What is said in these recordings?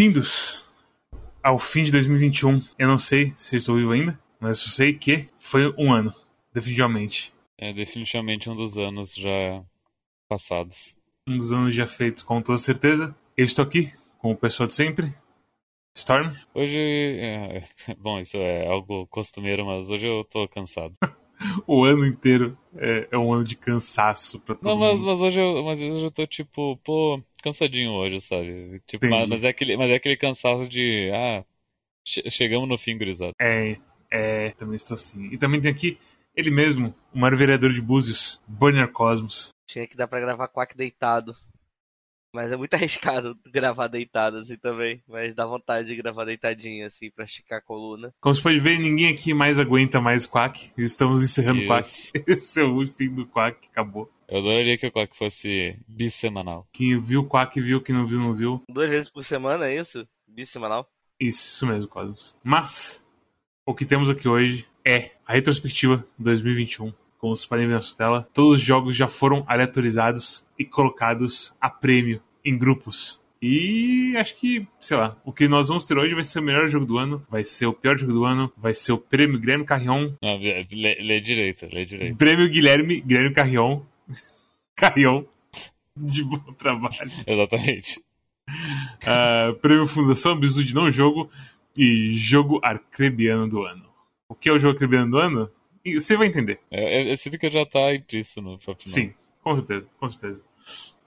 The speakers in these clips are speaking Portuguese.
Bem-vindos ao fim de 2021. Eu não sei se eu estou vivo ainda, mas eu sei que foi um ano, definitivamente. É definitivamente um dos anos já passados. Um dos anos já feitos, com toda certeza. Eu estou aqui com o pessoal de sempre. Storm? Hoje, é, bom, isso é algo costumeiro, mas hoje eu tô cansado. o ano inteiro é, é, um ano de cansaço pra todo Não, mas, mundo. mas, hoje eu, mas hoje eu tô tipo, pô, cansadinho hoje, sabe? Tipo, mas, mas, é aquele, mas é aquele cansaço de, ah, che chegamos no fim, gurizada. É, é, também estou assim. E também tem aqui ele mesmo, o maior vereador de Búzios, Banner Cosmos. Tinha que dar pra gravar quack deitado. Mas é muito arriscado gravar deitado assim também. Mas dá vontade de gravar deitadinho assim pra esticar a coluna. Como você pode ver, ninguém aqui mais aguenta mais Quack. Estamos encerrando o Quack. Esse é o fim do Quack, acabou. Eu adoraria que o Quack fosse bissemanal. Quem viu o Quack viu, quem não viu, não viu. Duas vezes por semana, é isso? Bissemanal? Isso, isso mesmo, Cosmos. Mas, o que temos aqui hoje é a retrospectiva 2021 como vocês podem ver na sua tela, todos os jogos já foram aleatorizados e colocados a prêmio em grupos. E acho que, sei lá, o que nós vamos ter hoje vai ser o melhor jogo do ano, vai ser o pior jogo do ano, vai ser o prêmio Guilherme Carrion. Não, lê, lê direito, lê direito. Prêmio Guilherme, Guilherme Carrion. Carrion. De bom trabalho. Exatamente. Uh, prêmio Fundação Bisu de Não Jogo e Jogo Arcrebiano do Ano. O que é o jogo Arcrebiano do ano? Você vai entender. É, é, sinto que já tá implícito no próprio nome. Sim, com certeza, com certeza.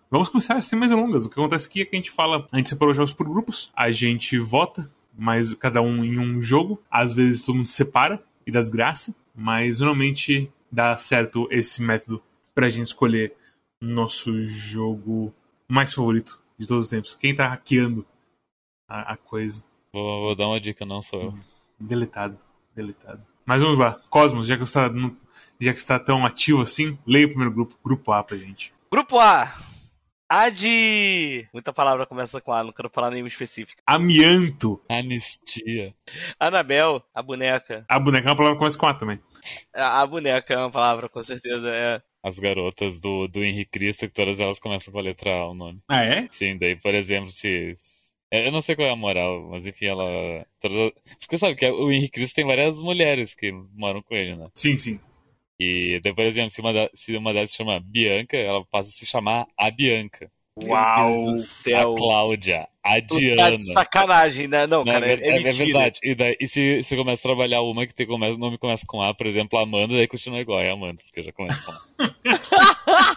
Vamos começar sem mais longas. O que acontece aqui é que a gente fala, a gente separou jogos por grupos, a gente vota, mas cada um em um jogo. Às vezes todo mundo se separa e dá desgraça, mas normalmente dá certo esse método pra gente escolher o nosso jogo mais favorito de todos os tempos. Quem tá hackeando a, a coisa. Vou, vou, dar uma dica, não sou eu. Deletado, deletado. Mas vamos lá. Cosmos, já que você está, já que está tão ativo assim, leia o primeiro grupo, grupo A pra gente. Grupo A. A de. Muita palavra começa com A, não quero falar nenhuma específica. Amianto. Anistia. Anabel, a boneca. A boneca é uma palavra que começa com A também. A, a boneca é uma palavra, com certeza. É. As garotas do, do Henrique Cristo, que todas elas começam com a letra A o nome. Ah, é? Sim, daí, por exemplo, se, eu não sei qual é a moral, mas enfim, ela. Porque sabe que o Henrique Cristo tem várias mulheres que moram com ele, né? Sim, sim. E daí, por exemplo, se uma, da... se uma delas se chama Bianca, ela passa a se chamar a Bianca. Uau! A Cláudia, a Diana. Tá de sacanagem, né? Não, não cara, é, é, é, é verdade. E, daí, e se você começa a trabalhar uma que tem o nome começa com A, por exemplo, Amanda, daí continua igual, é Amanda, porque já começa com A.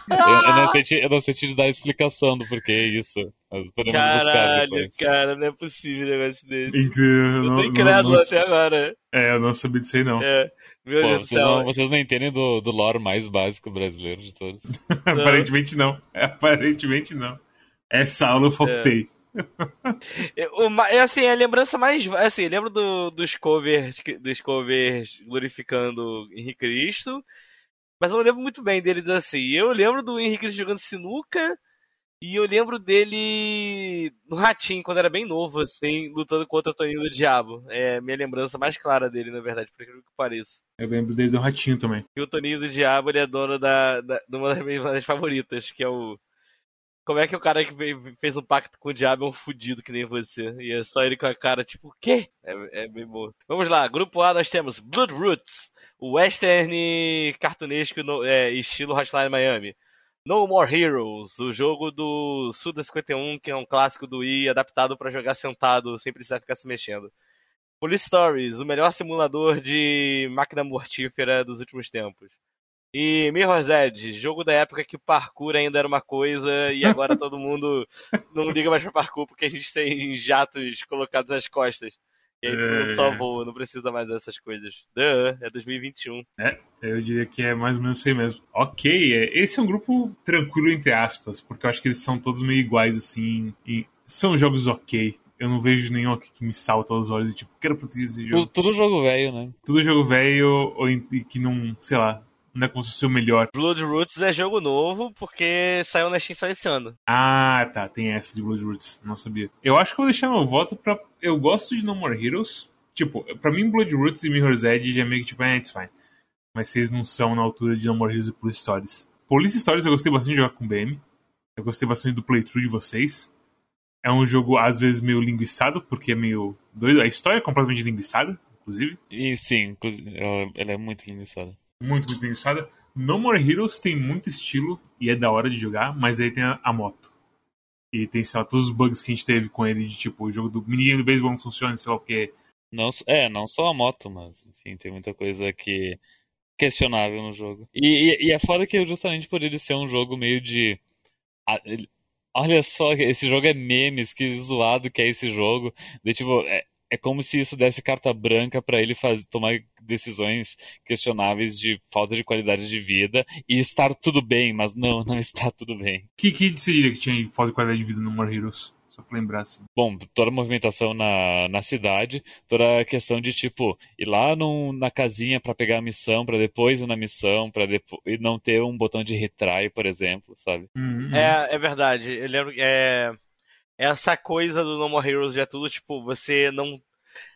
eu, eu, não sei te, eu não sei te dar a explicação do porquê isso. Mas podemos Caralho, buscar cara, não é possível um negócio desse. Incrível. Eu tô incrédulo até agora. É, eu não sabia disso aí, não. É. Meu Pô, Deus vocês, céu. não, vocês não entendem do, do lore mais básico brasileiro de todos. Aparentemente não. Aparentemente não. Essa aula eu faltei. É. é assim, a lembrança mais. Assim, lembro do, dos covers dos covers glorificando Henrique Cristo. Mas eu não lembro muito bem deles assim. Eu lembro do Henrique Cristo jogando sinuca. E eu lembro dele no Ratinho, quando era bem novo, assim, lutando contra o Toninho do Diabo. É a minha lembrança mais clara dele, na verdade, por aquilo que pareça. Eu lembro dele do Ratinho também. E o Toninho do Diabo, ele é dono da, da, de uma das minhas favoritas, que é o. Como é que o cara que fez um pacto com o diabo é um fudido que nem você? E é só ele com a cara, tipo, o quê? É, é bem bom. Vamos lá, grupo A nós temos Blood Roots, o western cartunesco no, é, estilo Hotline Miami. No More Heroes, o jogo do Suda 51, que é um clássico do Wii adaptado para jogar sentado sem precisar ficar se mexendo. Police Stories, o melhor simulador de máquina mortífera dos últimos tempos. E Mirror's Edge, jogo da época que parkour ainda era uma coisa e agora todo mundo não liga mais pra parkour porque a gente tem jatos colocados nas costas. E aí é... só voa, não precisa mais dessas coisas. Duh, é 2021. É, eu diria que é mais ou menos isso aí mesmo. Ok, esse é um grupo tranquilo, entre aspas, porque eu acho que eles são todos meio iguais, assim, e são jogos ok. Eu não vejo nenhum aqui que me salta aos olhos e tipo, quero proteger esse jogo. Tudo jogo velho, né? Tudo jogo velho, ou que não, sei lá, não é como se fosse o melhor. Blood Roots é jogo novo porque saiu na Steam só esse ano. Ah, tá. Tem essa de Blood Roots. Não sabia. Eu acho que vou deixar meu voto pra. Eu gosto de No More Heroes. Tipo, pra mim, Blood Roots e Mirror's Edge já é meio que tipo, é, it's fine. Mas vocês não são na altura de No More Heroes e Police Stories. Police Stories eu gostei bastante de jogar com o BM. Eu gostei bastante do playthrough de vocês. É um jogo, às vezes, meio linguiçado, porque é meio doido. A história é completamente linguiçada, inclusive. E sim, inclusive, ela, ela é muito linguiçada. Muito, muito linguiçada. No More Heroes tem muito estilo e é da hora de jogar, mas aí tem a, a moto. E tem, sei lá, todos os bugs que a gente teve com ele, de tipo, o jogo do minigame do beisebol não funciona, sei lá o que. Não, é, não só a moto, mas enfim, tem muita coisa que questionável no jogo. E, e, e é foda que justamente por ele ser um jogo meio de. olha só, esse jogo é memes, que zoado que é esse jogo. De, tipo, é, é como se isso desse carta branca pra ele faz, tomar decisões questionáveis de falta de qualidade de vida e estar tudo bem, mas não, não está tudo bem. Que, que você diria que tinha falta de qualidade de vida no More Heroes? Só pra lembrar, assim. Bom, toda a movimentação na, na cidade, toda a questão de tipo ir lá num, na casinha pra pegar a missão, pra depois ir na missão, para depois e não ter um botão de retry, por exemplo, sabe? Uhum. É, é verdade. Eu lembro que é. Essa coisa do No More Heroes é tudo, tipo, você não.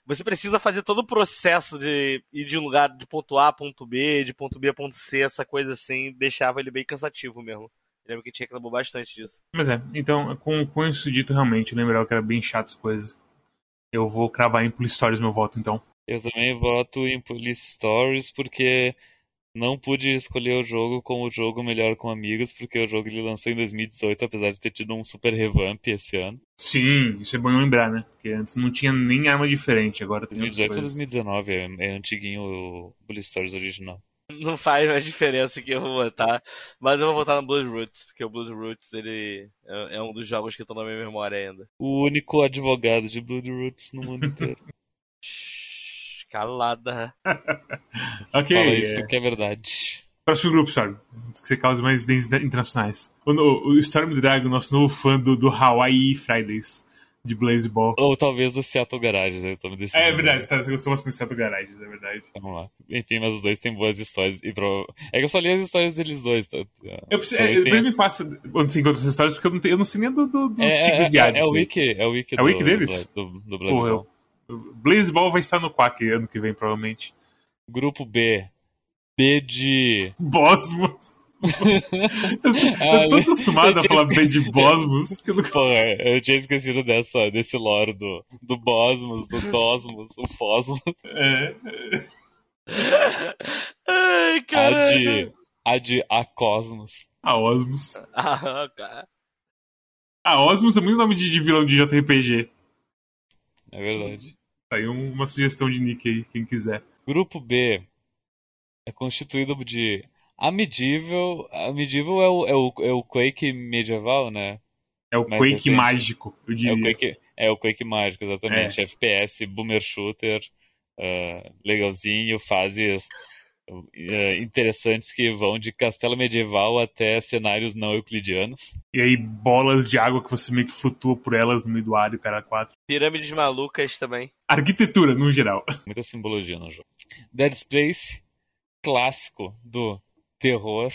Você precisa fazer todo o processo de ir de um lugar de ponto A a ponto B, de ponto B a ponto C, essa coisa assim, deixava ele bem cansativo mesmo. Eu lembro que tinha reclamou bastante disso. Mas é, então, com, com isso dito, realmente, eu lembrava que era bem chato essa coisa. Eu vou cravar em Police Stories meu voto, então. Eu também voto em Police Stories porque não pude escolher o jogo como o jogo melhor com amigos, porque o jogo ele lançou em 2018, apesar de ter tido um super revamp esse ano. Sim, isso é bom lembrar, né? Porque antes não tinha nem arma diferente, agora tem outras 2018 ou coisas. 2019, é, é antiguinho o Police Stories original. Não faz mais diferença que eu vou votar, mas eu vou votar no Blood Roots, porque o Blood Roots ele é, é um dos jogos que estão na minha memória ainda. O único advogado de Bloodroots no mundo inteiro. Calada. Ok, Fala isso é, porque é verdade. próximo grupo, sabe? Antes que você cause mais incidentes internacionais. O, o, o Storm Dragon, nosso novo fã do, do Hawaii Fridays, de Blaze Ball. Ou talvez do Seattle Garage, eu tô me decidindo. É verdade, tá, você gostou bastante do Garages, é verdade. Vamos lá. Enfim, mas os dois têm boas histórias. E pro... É que eu só li as histórias deles dois. Tá? Eu preciso, é, depois me passa onde você encontra essas histórias, porque eu não, tenho, eu não sei nem do, do, dos É, é, tipos de é, é o aí. wiki, é o wiki, É o wiki do, deles? Do, do Blaze Porra, Ball. Eu- Blaze Ball vai estar no Quack ano que vem, provavelmente. Grupo B. B de. Bosmos. eu Ah, eu tô acostumado a falar bem de Bosmos. que eu não- Pô, eu tinha esquecido dessa, desse lore do, do Bosmos, do Dosmos, o Fosmos. É, Ai, A caralho. de. A de A Cosmos. a Osmos. Ah, cara. A Osmos é muito nome de, de vilão de JRPG. É verdade. Tá aí um- uma sugestão de nick aí, quem quiser. Grupo B é constituído de. A Medieval. A Medieval é o, é o, é o Quake medieval, né? É o Mais Quake recente. mágico, eu É diria. o Quake, é o Quake mágico, exatamente. FPS, boomer shooter, ah, legalzinho, fases interessantes que vão de castelo medieval até cenários não euclidianos. E aí, bolas de água que você meio que flutua por elas no meio do ar e o cara quatro. Pirâmides malucas também. Arquitetura, no geral. Muita simbologia no jogo. Dead Space, clássico do terror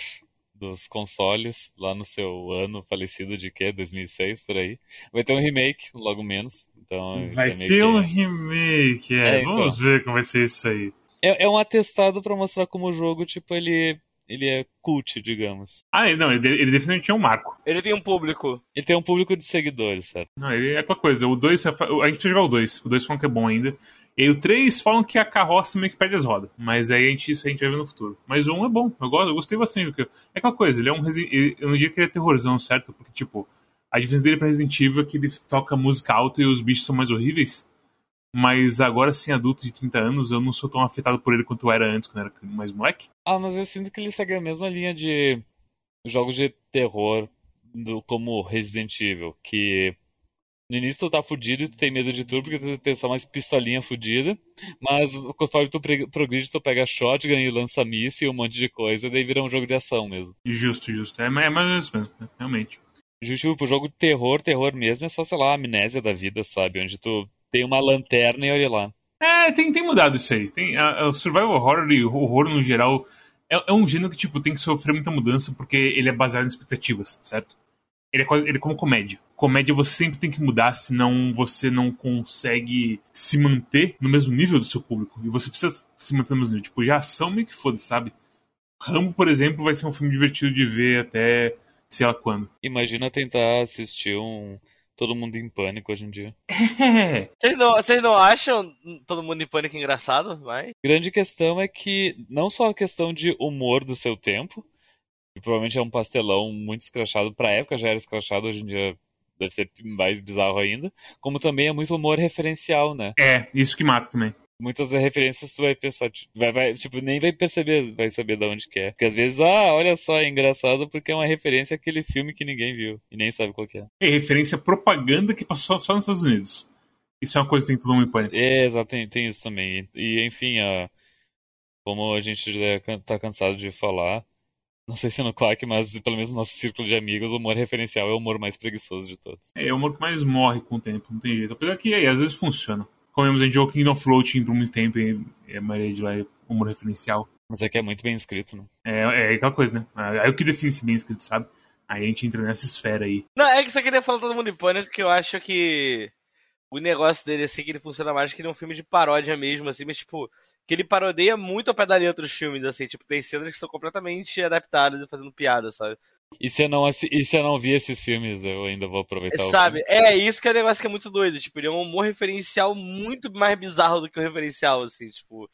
dos consoles, lá no seu ano falecido de quê? 2006, por aí. Vai ter um remake, logo menos. Então, isso Vai é meio ter que- um remake, é. É, então. Vamos ver como vai ser isso aí. É, é um atestado pra mostrar como o jogo, tipo, ele, ele é cult, digamos. Ah, ele- não, ele, ele definitivamente é um marco. Ele tem um público. Ele tem um público de seguidores, certo? Não, ele é aquela coisa. O 2, a gente precisa jogar o 2. O 2 falam que é bom ainda. E aí o 3 falam que a carroça meio que perde as rodas. Mas aí a gente, isso a gente vai ver no futuro. Mas o 1 é bom. Eu gosto, eu gostei bastante. Porque é aquela coisa, ele é um ele- Eu não diria que ele é terrorzão, certo? Porque, tipo, a diferença dele pra Resident Evil é que ele toca música alta e os bichos são mais horríveis. Mas agora, sem adulto de 30 anos, eu não sou tão afetado por ele quanto eu era antes, quando eu era mais moleque. Ah, mas eu sinto que ele segue a mesma linha de jogos de terror do, como Resident Evil, que no início tu tá fudido e tu tem medo de tudo porque tu tem só mais pistolinha fudida, mas conforme tu progride tu pega shotgun e lança míssil e um monte de coisa, daí vira um jogo de ação mesmo. Justo, justo. É, mais- é mais ou menos isso mesmo, né? realmente. Justo pro jogo de terror, terror mesmo, é só, sei lá, a amnésia da vida, sabe? Onde tu tem uma lanterna e olha lá. É, tem, tem mudado isso aí. Tem, o survival horror e horror no geral é, é um gênero que tipo, tem que sofrer muita mudança porque ele é baseado em expectativas, certo? Ele é, quase, ele é como comédia. Comédia você sempre tem que mudar, senão você não consegue se manter no mesmo nível do seu público. E você precisa se manter no mesmo nível. Tipo, já ação meio que foda, sabe? Rambo, por exemplo, vai ser um filme divertido de ver até sei lá quando. Imagina tentar assistir um todo mundo em pânico hoje em dia. Vocês não, vocês não acham todo mundo em pânico engraçado? Vai? Grande questão é que não só a questão de humor do seu tempo, que provavelmente é um pastelão muito escrachado, pra época já era escrachado, hoje em dia deve ser mais bizarro ainda, como também é muito humor referencial, né? É, isso que mata também. Muitas referências tu vai pensar, tipo, vai, vai, tipo, nem vai perceber, vai saber de onde que é. Porque às vezes, ah, olha só, é engraçado porque é uma referência àquele filme que ninguém viu e nem sabe qual que é. É referência à propaganda que passou só nos Estados Unidos. Isso é uma coisa que tem mundo em pânico. É, exato, tem, tem isso também. E, e, enfim, a, como a gente já tá cansado de falar, não sei se no Quack, mas pelo menos no nosso círculo de amigos, o humor referencial é o humor mais preguiçoso de todos. É, é o humor que mais morre com o tempo, não tem jeito. Apesar que aí, às vezes funciona. Comemos em jogo Kingdom Floating por muito tempo e a maioria de lá é humor referencial. Mas é que é muito bem escrito, né? É, é aquela coisa, né? É o que define se bem escrito, sabe? Aí a gente entra nessa esfera aí. Não, é que você queria falar todo mundo em pânico, que eu acho que o negócio dele, assim, que ele funciona mais que ele é um filme de paródia mesmo, assim, mas tipo, que ele parodeia muito a pé da outros filmes, assim, tipo, tem cenas que são completamente adaptadas e fazendo piada, sabe? E se eu não, e se eu não vi esses filmes, eu ainda vou aproveitar é, Sabe, é isso que é um negócio que é muito doido. Tipo, ele é um humor referencial muito mais bizarro do que o referencial, assim, tipo.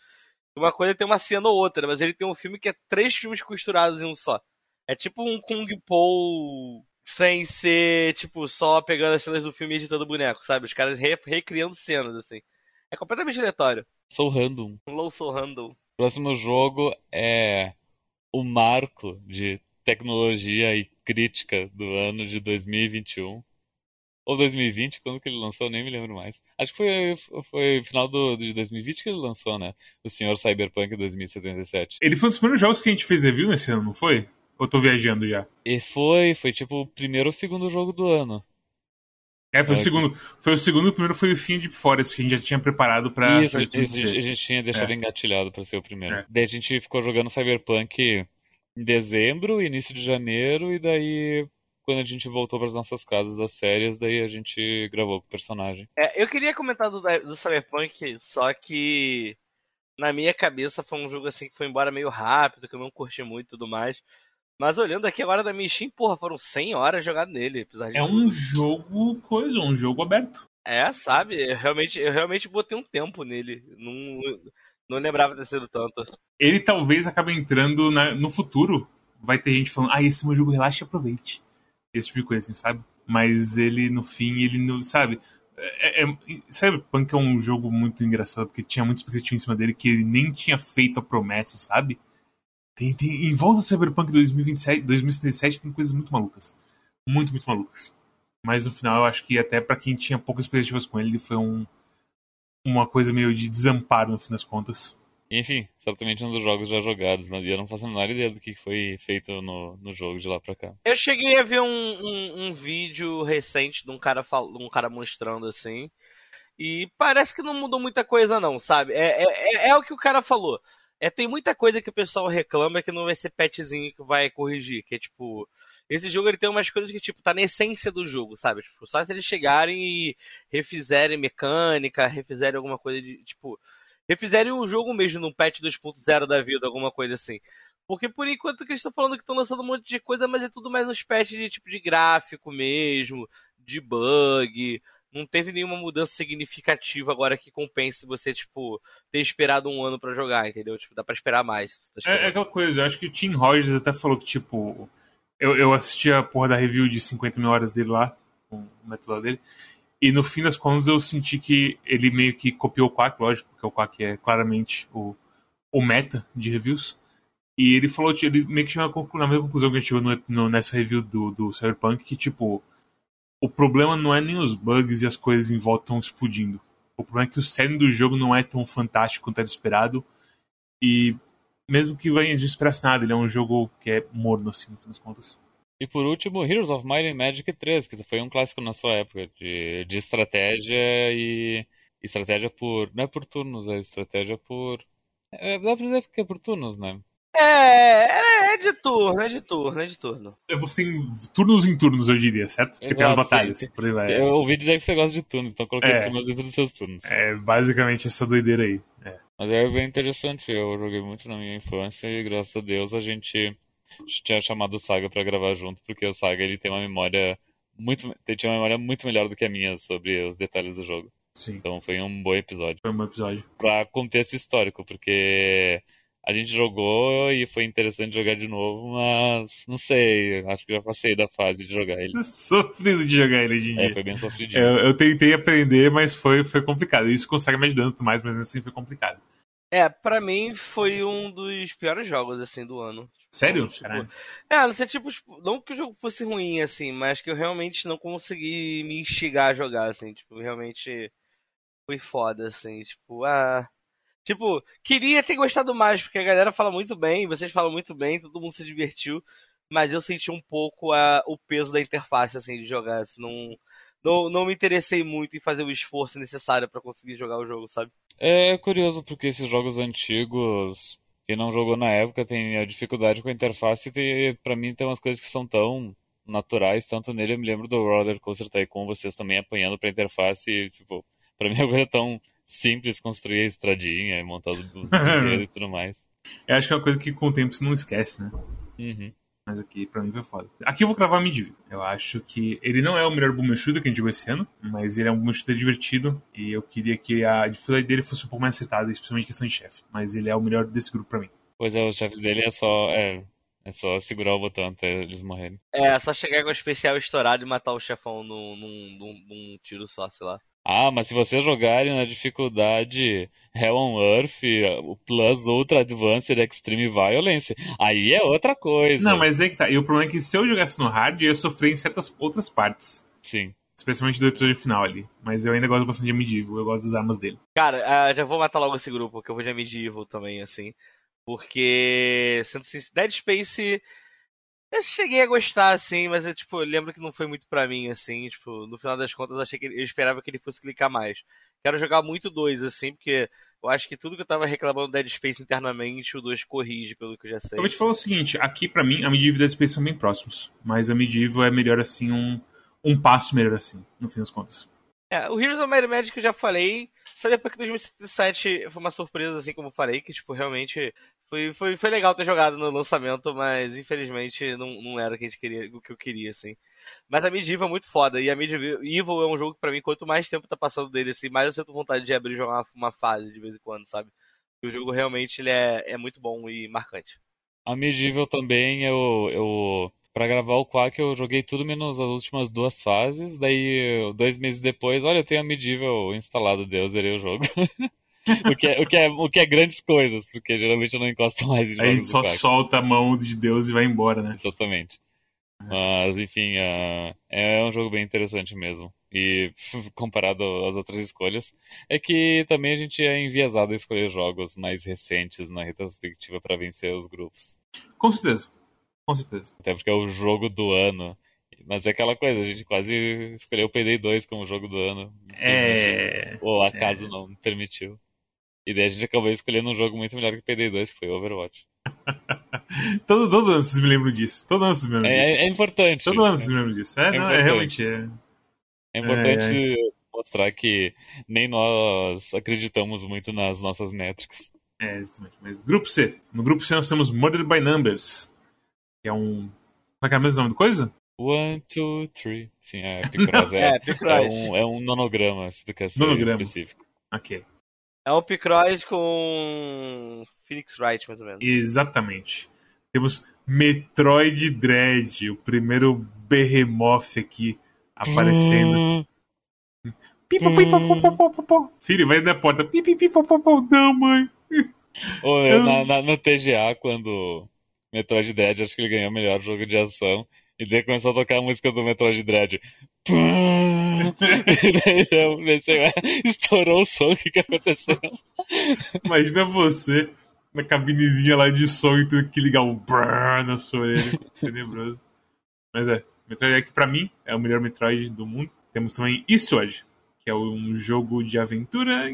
Uma coisa ter uma cena ou outra, mas ele tem um filme que é três filmes costurados em um só. É tipo um Kung Po sem ser, tipo, só pegando as cenas do filme e editando boneco, sabe? Os caras re recriando cenas, assim. É completamente aleatório. Sou random. Low Soul Random. Próximo jogo é o marco de tecnologia e crítica do ano de 2021. Ou 2020, quando que ele lançou, nem me lembro mais. Acho que foi, foi final do, de 2020 que ele lançou, né? O senhor Cyberpunk 2077. Ele foi um dos primeiros jogos que a gente fez review nesse ano, não foi? Ou tô viajando já? E foi, foi tipo o primeiro ou segundo jogo do ano. É, foi é, o segundo. Foi o segundo, o primeiro foi o Fim de Forest, que a gente já tinha preparado pra. Isso, pra a, gente, a gente tinha deixado é. engatilhado pra ser o primeiro. É. Daí a gente ficou jogando Cyberpunk em dezembro, início de janeiro, e daí quando a gente voltou para as nossas casas das férias, daí a gente gravou com o personagem. É, eu queria comentar do, do Cyberpunk, só que na minha cabeça foi um jogo assim que foi embora meio rápido, que eu não curti muito e tudo mais. Mas olhando aqui agora da minha Steam, porra, foram 100 horas jogadas nele. Apesar de é um jogo coisa, um jogo aberto. É, sabe? Eu realmente, eu realmente botei um tempo nele. Não, não lembrava ter sido tanto. Ele talvez acabe entrando na, no futuro. Vai ter gente falando, ah, esse é meu jogo, relaxa e aproveite. Esse tipo de coisa, assim, sabe? Mas ele, no fim, ele não. Sabe? É, é, Cyberpunk é um jogo muito engraçado, porque tinha muita expectativa em cima dele que ele nem tinha feito a promessa, sabe? Tem, tem, em volta do Cyberpunk 2027, 2077 tem coisas muito malucas. Muito, muito malucas. Mas no final eu acho que até para quem tinha poucas expectativas com ele, ele foi um, uma coisa meio de desamparo no fim das contas. Enfim, certamente um dos jogos já jogados, mas eu não faço a menor ideia do que foi feito no, no jogo de lá pra cá. Eu cheguei a ver um, um, um vídeo recente de um cara, um cara mostrando assim. E parece que não mudou muita coisa, não, sabe? É, é, é, é o que o cara falou. É, tem muita coisa que o pessoal reclama que não vai ser patchzinho que vai corrigir. Que é tipo. Esse jogo ele tem umas coisas que, tipo, tá na essência do jogo, sabe? Tipo, só se eles chegarem e refizerem mecânica, refizerem alguma coisa de, tipo, refizerem o jogo mesmo num patch 2.0 da vida, alguma coisa assim. Porque por enquanto que eles estão falando que estão lançando um monte de coisa, mas é tudo mais uns patches de tipo de gráfico mesmo, de bug. Não teve nenhuma mudança significativa agora que compense você, tipo, ter esperado um ano para jogar, entendeu? Tipo, dá pra esperar mais. Tá é, é, aquela coisa, eu acho que o Tim Rogers até falou que, tipo, eu, eu assisti a porra da review de 50 mil horas dele lá, com o método dele. E no fim das contas eu senti que ele meio que copiou o Quack, lógico, porque o Quack é claramente o, o meta de reviews. E ele falou, ele meio que chegou na mesma conclusão que a gente chegou no, no, nessa review do, do Cyberpunk, que tipo, o problema não é nem os bugs e as coisas em volta estão explodindo. O problema é que o cerne do jogo não é tão fantástico quanto era esperado. E mesmo que venha de express nada, ele é um jogo que é morno, assim, no fim das contas. E por último, Heroes of Might and Magic 3, que foi um clássico na sua época, de, de estratégia e estratégia por. Não é por turnos, é estratégia por. É, dá pra dizer que é por turnos, né? É, é de turno, é de turno, é de turno. É, você tem turnos em turnos, eu diria, certo? Porque tem as batalhas. Por aí vai. Eu ouvi dizer que você gosta de turnos, então coloquei é, turnos dentro dos seus turnos. É, basicamente essa doideira aí. É. Mas é bem interessante, eu joguei muito na minha infância e graças a Deus a gente tinha chamado o Saga para gravar junto, porque o Saga ele tem uma memória muito, tinha uma memória muito melhor do que a minha sobre os detalhes do jogo. Sim. Então foi um bom episódio. Foi um bom episódio. Pra contexto histórico, porque a gente jogou e foi interessante jogar de novo, mas não sei, acho que já passei da fase de jogar ele. Sofrido de jogar ele hoje em dia. É, foi bem sofridinho. Eu, eu tentei aprender, mas foi, foi complicado. Isso consegue me ajudando tudo mais, mas assim foi complicado. É, pra mim foi um dos piores jogos, assim, do ano. Sério? Tipo, Caralho. é, não sei, tipo, tipo, não que o jogo fosse ruim, assim, mas que eu realmente não consegui me instigar a jogar, assim, tipo, realmente foi foda, assim, tipo, ah. Tipo, queria ter gostado mais, porque a galera fala muito bem, vocês falam muito bem, todo mundo se divertiu, mas eu senti um pouco a, o peso da interface, assim, de jogar, assim, não, não, não me interessei muito em fazer o esforço necessário pra conseguir jogar o jogo, sabe? É curioso porque esses jogos antigos, quem não jogou na época tem a dificuldade com a interface e pra mim tem umas coisas que são tão naturais, tanto nele eu me lembro do Roller Coaster Tycoon, vocês também apanhando pra interface e, tipo, pra mim é uma coisa tão simples construir a estradinha e montar os brinquedos e tudo mais. Eu acho que é uma coisa que com o tempo você não esquece, né? Uhum. Mas aqui, pra mim, foi foda. Aqui eu vou cravar Midview. Eu acho que ele não é o melhor boomer shooter que a gente jogou esse ano, mas ele é um boomer shooter divertido e eu queria que a dificuldade dele fosse um pouco mais acertada, especialmente em questão de chefe. Mas ele é o melhor desse grupo pra mim. Pois é, os chefes dele é só. É, é só segurar o botão até eles morrerem. É, só chegar com o especial estourado e matar o chefão num, num, num, num tiro só, sei lá. Ah, mas se vocês jogarem na dificuldade Hell on Earth, o Plus Ultra Advanced Extreme Violence, aí é outra coisa. Não, mas é que tá. E o problema é que se eu jogasse no hard, eu ia sofrer em certas outras partes. Sim. Especialmente do episódio final ali. Mas eu ainda gosto bastante de Medieval, eu gosto das armas dele. Cara, ah, já vou matar logo esse grupo, porque eu vou de Medieval também, assim. Porque, sendo sincero, Dead Space eu cheguei a gostar, assim, mas eu, tipo, lembro que não foi muito pra mim, assim, tipo, no final das contas eu achei que ele- eu esperava que ele fosse clicar mais. Quero jogar muito dois, assim, porque eu acho que tudo que eu tava reclamando do Dead Space internamente, o 2 corrige, pelo que eu já sei. Eu vou te falar o seguinte, aqui pra mim, a Medieval e Dead Space são bem próximos. Mas a Medieval é melhor assim, um, um passo melhor assim, no fim das contas. É, o Heroes of Might Magic eu já falei, só depois que 2077 foi uma surpresa, assim como falei, que, tipo, realmente foi, foi, foi legal ter jogado no lançamento, mas infelizmente não, não era o que, a gente queria, o que eu queria, assim. Mas a Medieval é muito foda, e a Medieval é um jogo que pra mim, quanto mais tempo tá passando dele, assim, mais eu sinto vontade de abrir e jogar uma, uma fase de vez em quando, sabe? Porque o jogo realmente ele é, é muito bom e marcante. A Medieval também, eu, eu. Pra gravar o Quack, eu joguei tudo menos as últimas duas fases. Daí, dois meses depois, olha, eu tenho a Medieval instalado, Deus, zerei o jogo. o, que é, o, que é, o que é grandes coisas, porque geralmente eu não encosto mais em Aí a gente jogos do só solta a mão de Deus e vai embora, né? Exatamente. Mas, enfim, ah, é um jogo bem interessante mesmo. E comparado às outras escolhas, é que também a gente é enviesado a escolher jogos mais recentes na retrospectiva para vencer os grupos. Com certeza. Com certeza. Até porque é o jogo do ano. Mas é aquela coisa, a gente quase escolheu o Payday 2 como jogo do ano. É. Ou acaso não permitiu. E daí a gente acabou escolhendo um jogo muito melhor que o Payday 2, que foi Overwatch. Todo, todo ano vocês me lembram disso. Todo ano vocês me lembram É, disso. é importante. Todo ano vocês me lembram disso. É, É não, é realmente. É... É importante mostrar que nem nós acreditamos muito nas nossas métricas. É, exatamente. Mas grupo C. No grupo C nós temos Murdered by Numbers. Que é um. Como é que é o mesmo nome do coisa? One, two, three. Sim, é Picross. É, É, é, Picross. um, é um nonograma, se tu quer ser Nonograma. específico. Ok. É um Picross com Phoenix Wright, mais ou menos. Exatamente. Temos Metroid Dread, o primeiro Behemoth aqui aparecendo. Pipo, pipo, po, po, po, po, po. Filho, vai na porta. Pipo, po, po. Não, mãe. Ou eu, na, na- no TGA, quando Metroid Dread, acho que ele ganhou o melhor jogo de ação. E daí começou a tocar a música do Metroid Dread. Pum! e daí eu pensei, ué, estourou o som, o que, que aconteceu? Imagina você na cabinezinha lá de som e tendo que ligar um brrr na sua orelha. Tenebroso. Mas é, Metroid é que pra mim é o melhor Metroid do mundo. Temos também Eastward, que é um jogo de aventura.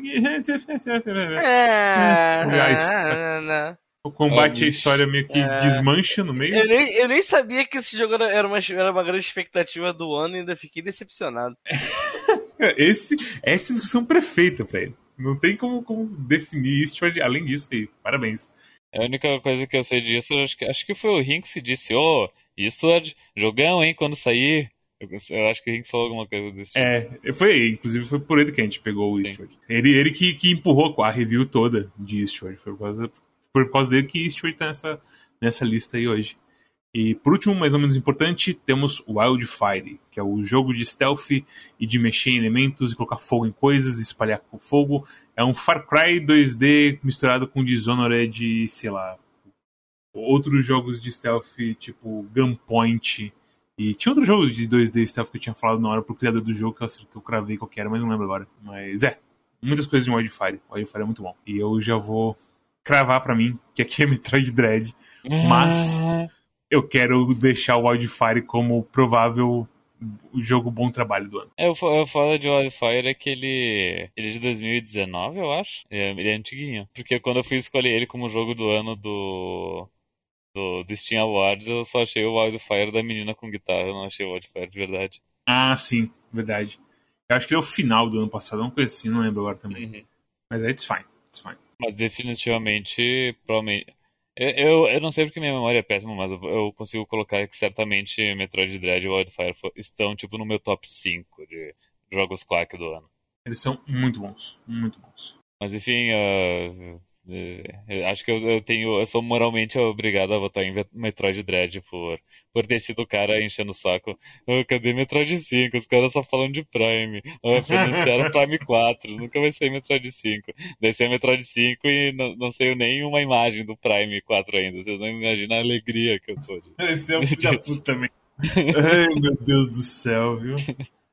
É. Aliás, não. O combate e a história meio que É. desmancha no meio. Eu nem, eu nem sabia que esse jogo era- uma, era uma grande expectativa do ano e ainda fiquei decepcionado. Esse, essa é a descrição perfeita pra ele. Não tem como, como definir Eastward além disso aí. Parabéns. A única coisa que eu sei disso, acho que, acho que foi o Rinks que disse, ô, isso é de- jogão, hein, quando sair. Eu, eu acho que a gente falou alguma coisa desse tipo. É, foi, inclusive foi por ele que a gente pegou o Eastward. Ele, ele que, que empurrou a review toda de Eastward. Foi por causa, por causa dele que Eastward tá nessa, nessa lista aí hoje. E por último, mais ou menos importante, temos Wildfire, que é o jogo de stealth e de mexer em elementos e colocar fogo em coisas, espalhar com fogo. É um Far Cry 2D misturado com Dishonored sei lá, outros jogos de stealth tipo Gunpoint. E tinha outro jogo de 2D stealth que eu tinha falado na hora pro criador do jogo que eu, que eu cravei qual era, mas não lembro agora. Mas é, muitas coisas de Wildfire. Wildfire é muito bom. E eu já vou cravar para mim que aqui é Metroid Dread. Mas eu quero deixar o Wildfire como provável jogo bom trabalho do ano. É, o foda de Wildfire é que ele, ele é de 2019, eu acho. Ele é, ele é antiguinho. Porque quando eu fui escolher ele como jogo do ano do, do, do Steam Awards, eu só achei o Wildfire da menina com guitarra, eu não achei o Wildfire de verdade. Ah, sim, verdade. Eu acho que é o final do ano passado, uma coisa assim, não lembro agora também. Uhum. Mas é, it's fine, it's fine. Mas definitivamente, provavelmente, eu, eu não sei porque minha memória é péssima, mas eu, consigo colocar que certamente Metroid Dread e Wildfire estão tipo no meu top 5 de jogos Quack do ano. Eles são muito bons, muito bons. Mas enfim, uh, uh, acho que eu, eu, tenho, eu sou moralmente obrigado a votar em Metroid Dread por por ter sido o cara enchendo o saco. Oh, cadê Metroid 5? Os caras só falam de Prime. Oh, anunciaram Prime 4, nunca vai sair Metroid 5. Daí saiu Metroid 5 e não, não saiu nem uma imagem do Prime 4 ainda. Vocês não imaginam a alegria que eu tô. Esse é um filho da puta também. Ai, meu Deus do céu, viu?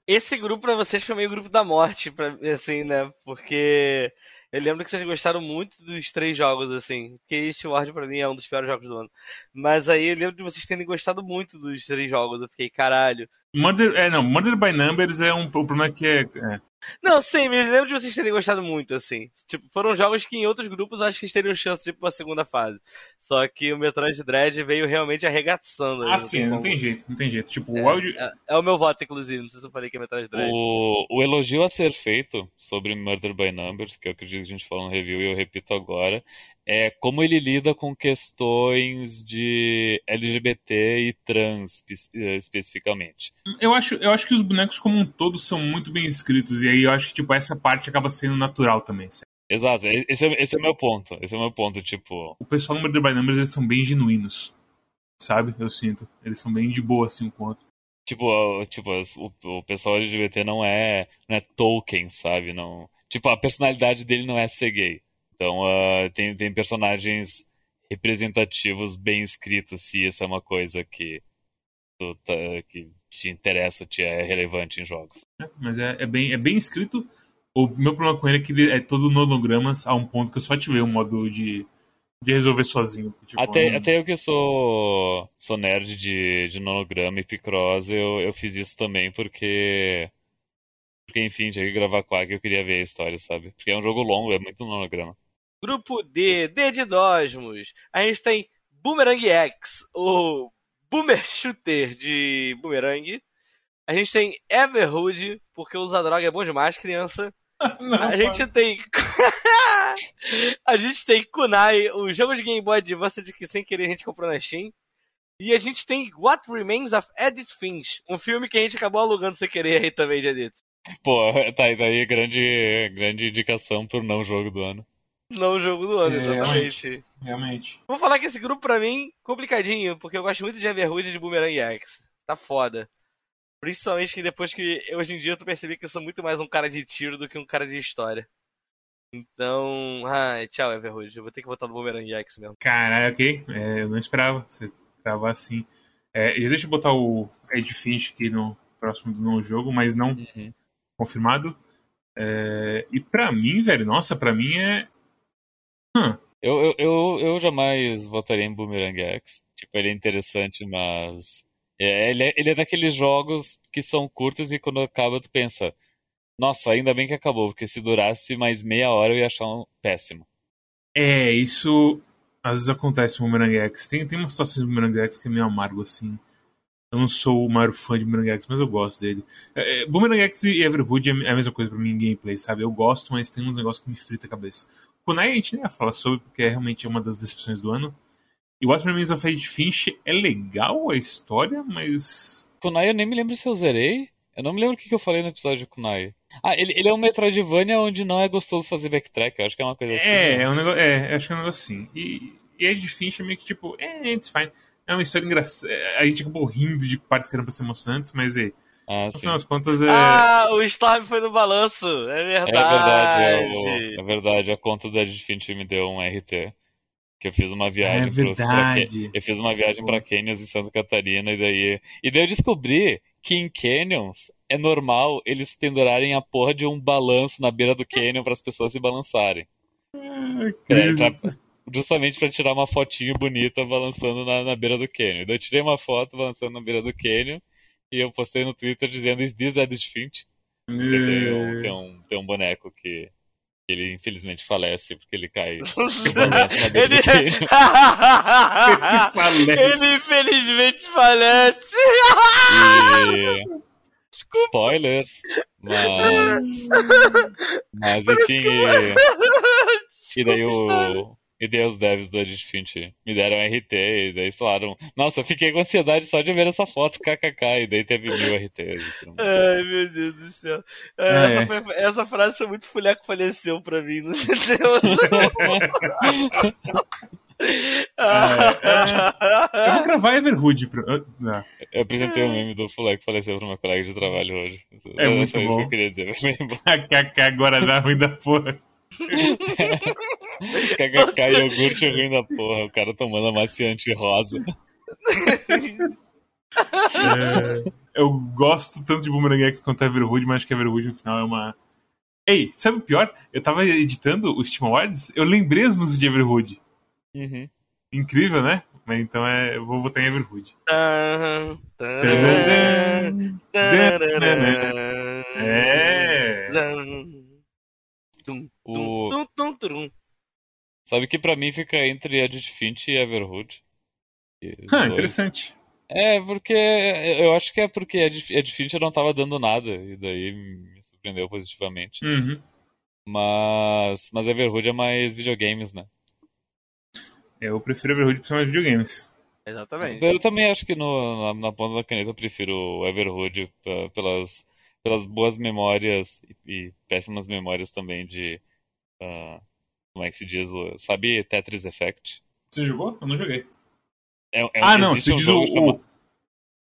Esse grupo pra vocês foi meio grupo da morte, pra, assim, né? Porque eu lembro que vocês gostaram muito dos três jogos, assim. Porque Eastward pra mim é um dos piores jogos do ano. Mas aí eu lembro de vocês terem gostado muito dos três jogos. Eu fiquei, caralho. Murder, é, não, Murder by Numbers é um. O problema é que é, é. Não, sim, mas lembro de vocês terem gostado muito, assim. Tipo, foram jogos que em outros grupos eu acho que eles teriam chance de ir pra segunda fase. Só que o Metroid Dread veio realmente arregaçando. Ah, sim, não, tem jeito, não tem jeito. Tipo, é, o áudio. É, é, o meu voto, inclusive, não sei se eu falei que é Metroid Dread. O, o elogio a ser feito sobre Murder by Numbers, que eu acredito que a gente falou no review e eu repito agora, é como ele lida com questões de LGBT e trans eh, especificamente. Eu acho, eu acho que os bonecos como um todo são muito bem escritos e aí eu acho que tipo essa parte acaba sendo natural também. Certo? Exato, esse é, esse é o meu ponto. Esse é o meu ponto, tipo. O pessoal no Murder by Numbers eles são bem genuínos, sabe? Eu sinto. Eles são bem de boa assim um com o outro. Tipo, tipo o, o pessoal LGBT não é, não é Tolkien, sabe? Não, tipo, a personalidade dele não é ser gay então uh, tem, tem personagens representativos bem escritos, se isso é uma coisa que, tu, tá, que te interessa, te é relevante em jogos. É, mas é, é, bem, é bem escrito. O meu problema com ele é que ele é todo nonogramas a um ponto que eu só ativei o modo de, de resolver sozinho. Tipo, até, até eu que sou, sou nerd de, de nonograma e picross, eu, eu fiz isso também porque. Porque, enfim, tinha que gravar Quack eu queria ver a história, sabe? Porque é um jogo longo, é muito nonograma. Grupo D, D de Dosmos. A gente tem Boomerang X, o Boomer Shooter de Boomerang. A gente tem Everhood, porque usar droga é bom demais, criança. Não, a gente tem. a gente tem Kunai, o jogo de Game Boy Advance de que sem querer a gente comprou na Steam. E a gente tem What Remains of Edith Finch, um filme que a gente acabou alugando sem querer aí também de Edith. Pô, tá aí daí grande, grande indicação pro não jogo do ano. Não o jogo do ano, é, exatamente. Realmente. Vou falar que esse grupo, pra mim, complicadinho, porque eu gosto muito de Everhood e de Boomerang X. Tá foda. Principalmente que depois que hoje em dia eu percebi que eu sou muito mais um cara de tiro do que um cara de história. Então, ah, tchau, Everhood. Eu vou ter que votar no Boomerang X mesmo. Caralho, ok. É, eu não esperava você travar assim. É, deixa eu botar o Ed Finch aqui no próximo do novo jogo, mas não uhum. confirmado. É, e pra mim, velho, nossa, pra mim é, Hum. Eu, eu, eu, eu, jamais votaria em Boomerang X. Tipo, ele é interessante, mas. É, ele, é, ele é daqueles jogos que são curtos e quando acaba tu pensa. Nossa, ainda bem que acabou, porque se durasse mais meia hora eu ia achar um péssimo. É, isso às vezes acontece no Boomerang X. Tem, tem uma situação do Boomerang X que é meio amargo, assim. Eu não sou o maior fã de Boomerang X, mas eu gosto dele. É, é Boomerang X e Everhood é a mesma coisa pra mim em gameplay, sabe? Eu gosto, mas tem uns negócios que me frita a cabeça. Kunai a gente nem ia falar sobre, porque é realmente uma das decepções do ano. E What Remains of Edith Finch é legal a história, mas. Kunai eu nem me lembro se eu zerei. Eu não me lembro o que, que eu falei no episódio de Kunai. Ah, ele, ele é um Metroidvania onde não é gostoso fazer backtrack. Eu acho que é uma coisa assim. É, né? é um negócio. É, acho que é um negócio assim. E, e Ed Finch é meio que tipo, é, it's fine. É uma história engraçada. A gente acabou rindo de partes que eram pra ser emocionantes, mas é, Ah, sim. contas é. Ah, o Storm foi no balanço. É É verdade. verdade, é, o- é verdade. A conta da Edfinch me deu um RT. Que eu fiz uma viagem é pros- verdade. Eu fiz uma viagem pra Canyons em Santa Catarina e daí. E daí eu descobri que em Canyons é normal eles pendurarem a porra de um balanço na beira do Canyon para as pessoas se balançarem. Ah, É, pra- justamente pra tirar uma fotinho bonita balançando na, na beira do Canyon. Daí eu tirei uma foto balançando na beira do Canyon e eu postei no Twitter dizendo Is this Edith Finch? E eu- tem, um, tem um boneco que ele infelizmente falece porque ele cai. Ele... Falece. Ele infelizmente falece. E... Spoilers. Mas. Mas enfim. E, e daí o. E daí os devs do Edit Finch me deram RT e daí falaram, nossa, eu fiquei com ansiedade só de ver essa foto, kkk, e daí teve mil RTs. mais. Ai, meu Deus do céu. É, Ah, essa, é. foi- essa frase foi muito fuleco faleceu pra mim. Não sei se eu... Eu vou gravar Everhood. Pra... ah. Eu apresentei o meme do Fulé que faleceu pro meu colega de trabalho hoje. É Era muito só isso bom. que eu queria dizer. Bom. KKK agora dá ruim da porra. KKK iogurte ruim da porra. O cara tomando amaciante rosa. É, eu gosto tanto de Boomerang X quanto Everhood, mas acho que Everhood no final é uma. Ei, sabe o pior? Eu tava editando o Steam Awards, eu lembrei as músicas de Everhood. Uhum. Incrível, né? Mas então é, eu vou votar em Tadadã. tararã. É. O- tum, tum, tum. Sabe que pra mim fica entre Edit Finch e Everhood. E Ah, dois. interessante. É, porque eu acho que é porque Edit Edit Finch não tava dando nada, e daí me surpreendeu positivamente. Uhum. Mas, mas Everhood é mais videogames, né? Eu prefiro Everhood por ser mais videogames. Exatamente. Eu também acho que no, na, na ponta da caneta eu prefiro Everhood pe- pelas, pelas boas memórias e, e péssimas memórias também de. Ah, como é que se diz? o- Sabe Tetris Effect? Você jogou? Eu não joguei. É, é- ah, não, você um diz o. o-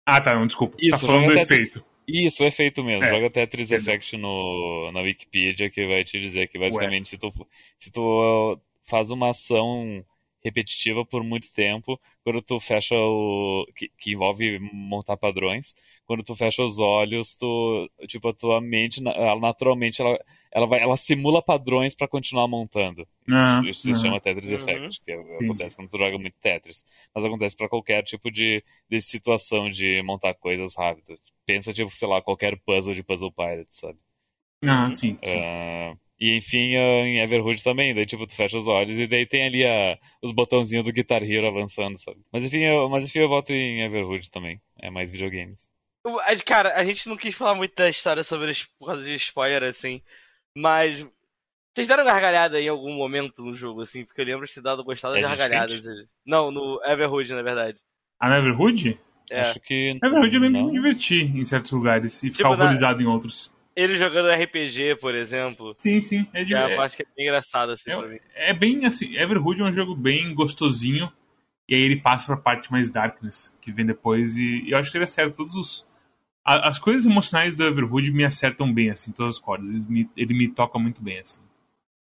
Ah, tá, não, desculpa. Isso, tá falando do até- efeito. Isso, o efeito mesmo. É. Joga Tetris. Effect no, na Wikipedia que vai te dizer que basicamente se tu, se tu faz uma ação repetitiva por muito tempo, quando tu fecha o. que, que envolve montar padrões, quando tu fecha os olhos, tu. Tipo, a tua mente, ela, naturalmente, ela, ela, vai, ela simula padrões pra continuar montando. Isso, Ah, isso se ah. chama Tetris Uhum. Effect, que é- acontece quando tu joga muito Tetris. Mas acontece pra qualquer tipo de, de situação de montar coisas rápidas. Pensa, tipo, sei lá, qualquer puzzle de Puzzle Pirate, sabe? Ah, sim. sim. Ah, e enfim, ah, em Everhood também, daí tipo, tu fecha os olhos e daí tem ali a, os botãozinhos do Guitar Hero avançando, sabe? Mas enfim, eu, mas enfim, eu voto em Everhood também. É mais videogames. Cara, a gente não quis falar muito da história sobre as por causa de spoiler, assim. Mas. Vocês deram gargalhada em algum momento no jogo, assim? Porque eu lembro de ter dado gostado É de gargalhadas. Não, no Everhood, na verdade. A na Everhood? É. Acho que. Na Everhood eu lembro de me divertir em certos lugares e Tipo, ficar na- horrorizado em outros. Ele jogando RPG, por exemplo. Sim, sim. É, de... É é, parte que é bem engraçada, assim, É- pra mim. é bem assim. Everhood é um jogo bem gostosinho. E aí ele passa pra parte mais darkness, que vem depois. E, e eu acho que ele acerta todos os. A- as coisas emocionais do Everhood me acertam bem, assim, todas as cordas. Ele me, ele me toca muito bem, assim.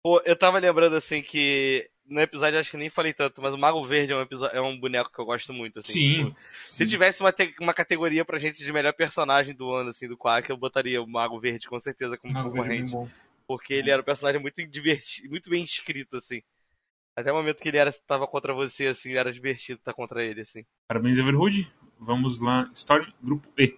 Pô, eu tava lembrando, assim, que. No episódio acho que nem falei tanto, mas o Mago Verde é um, episo- é um boneco que eu gosto muito, assim. Sim. tipo, Se tivesse uma, uma categoria pra gente de melhor personagem do ano, assim, do Quack, eu botaria o Mago Verde com certeza como Mago Verde é bem concorrente. bom. Porque ele era um personagem muito divertido, muito bem escrito, assim. Até o momento que ele era, tava contra você, assim, era divertido estar contra ele, assim. Parabéns, Everhood. Vamos lá. Storm, grupo E,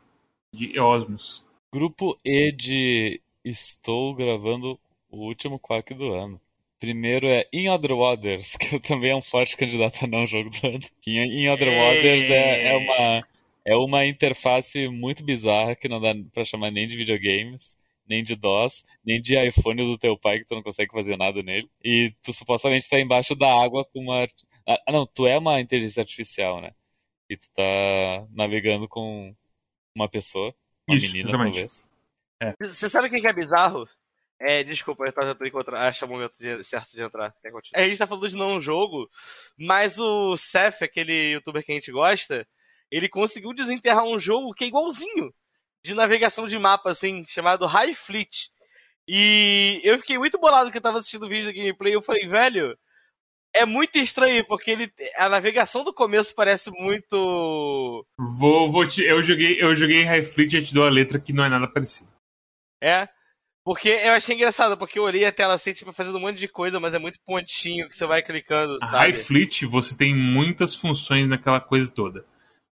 de Eosmos. Grupo E de Estou gravando o último quack do ano. Primeiro é In Other Waters, que também é um forte candidato a não jogo do ano. In, Other Waters é, é uma, é uma interface muito bizarra que não dá pra chamar nem de videogames, nem de DOS, nem de iPhone do teu pai que tu não consegue fazer nada nele. E tu supostamente tá embaixo da água com uma. Ah, não, tu é uma inteligência artificial, né? E tu tá navegando com uma pessoa. Uma Isso, menina, exatamente. talvez. Você sabe o que é bizarro? É, desculpa, eu tava tentando encontrar, achar o momento de- certo de entrar. Quer continuar? A gente tá falando de não um jogo, mas o Seth, aquele youtuber que a gente gosta, ele conseguiu desenterrar um jogo que é igualzinho de navegação de mapa, assim, chamado High Fleet. E eu fiquei muito bolado que eu tava assistindo o vídeo da gameplay e eu falei, velho, é muito estranho, porque ele, a navegação do começo parece muito. Vou, vou te, eu joguei, eu joguei High Fleet e já te dou a letra que não é nada parecido. É. Porque eu achei engraçado, porque eu olhei a tela assim, tipo, fazendo um monte de coisa, mas é muito pontinho que você vai clicando, A sabe? High Fleet, você tem muitas funções naquela coisa toda.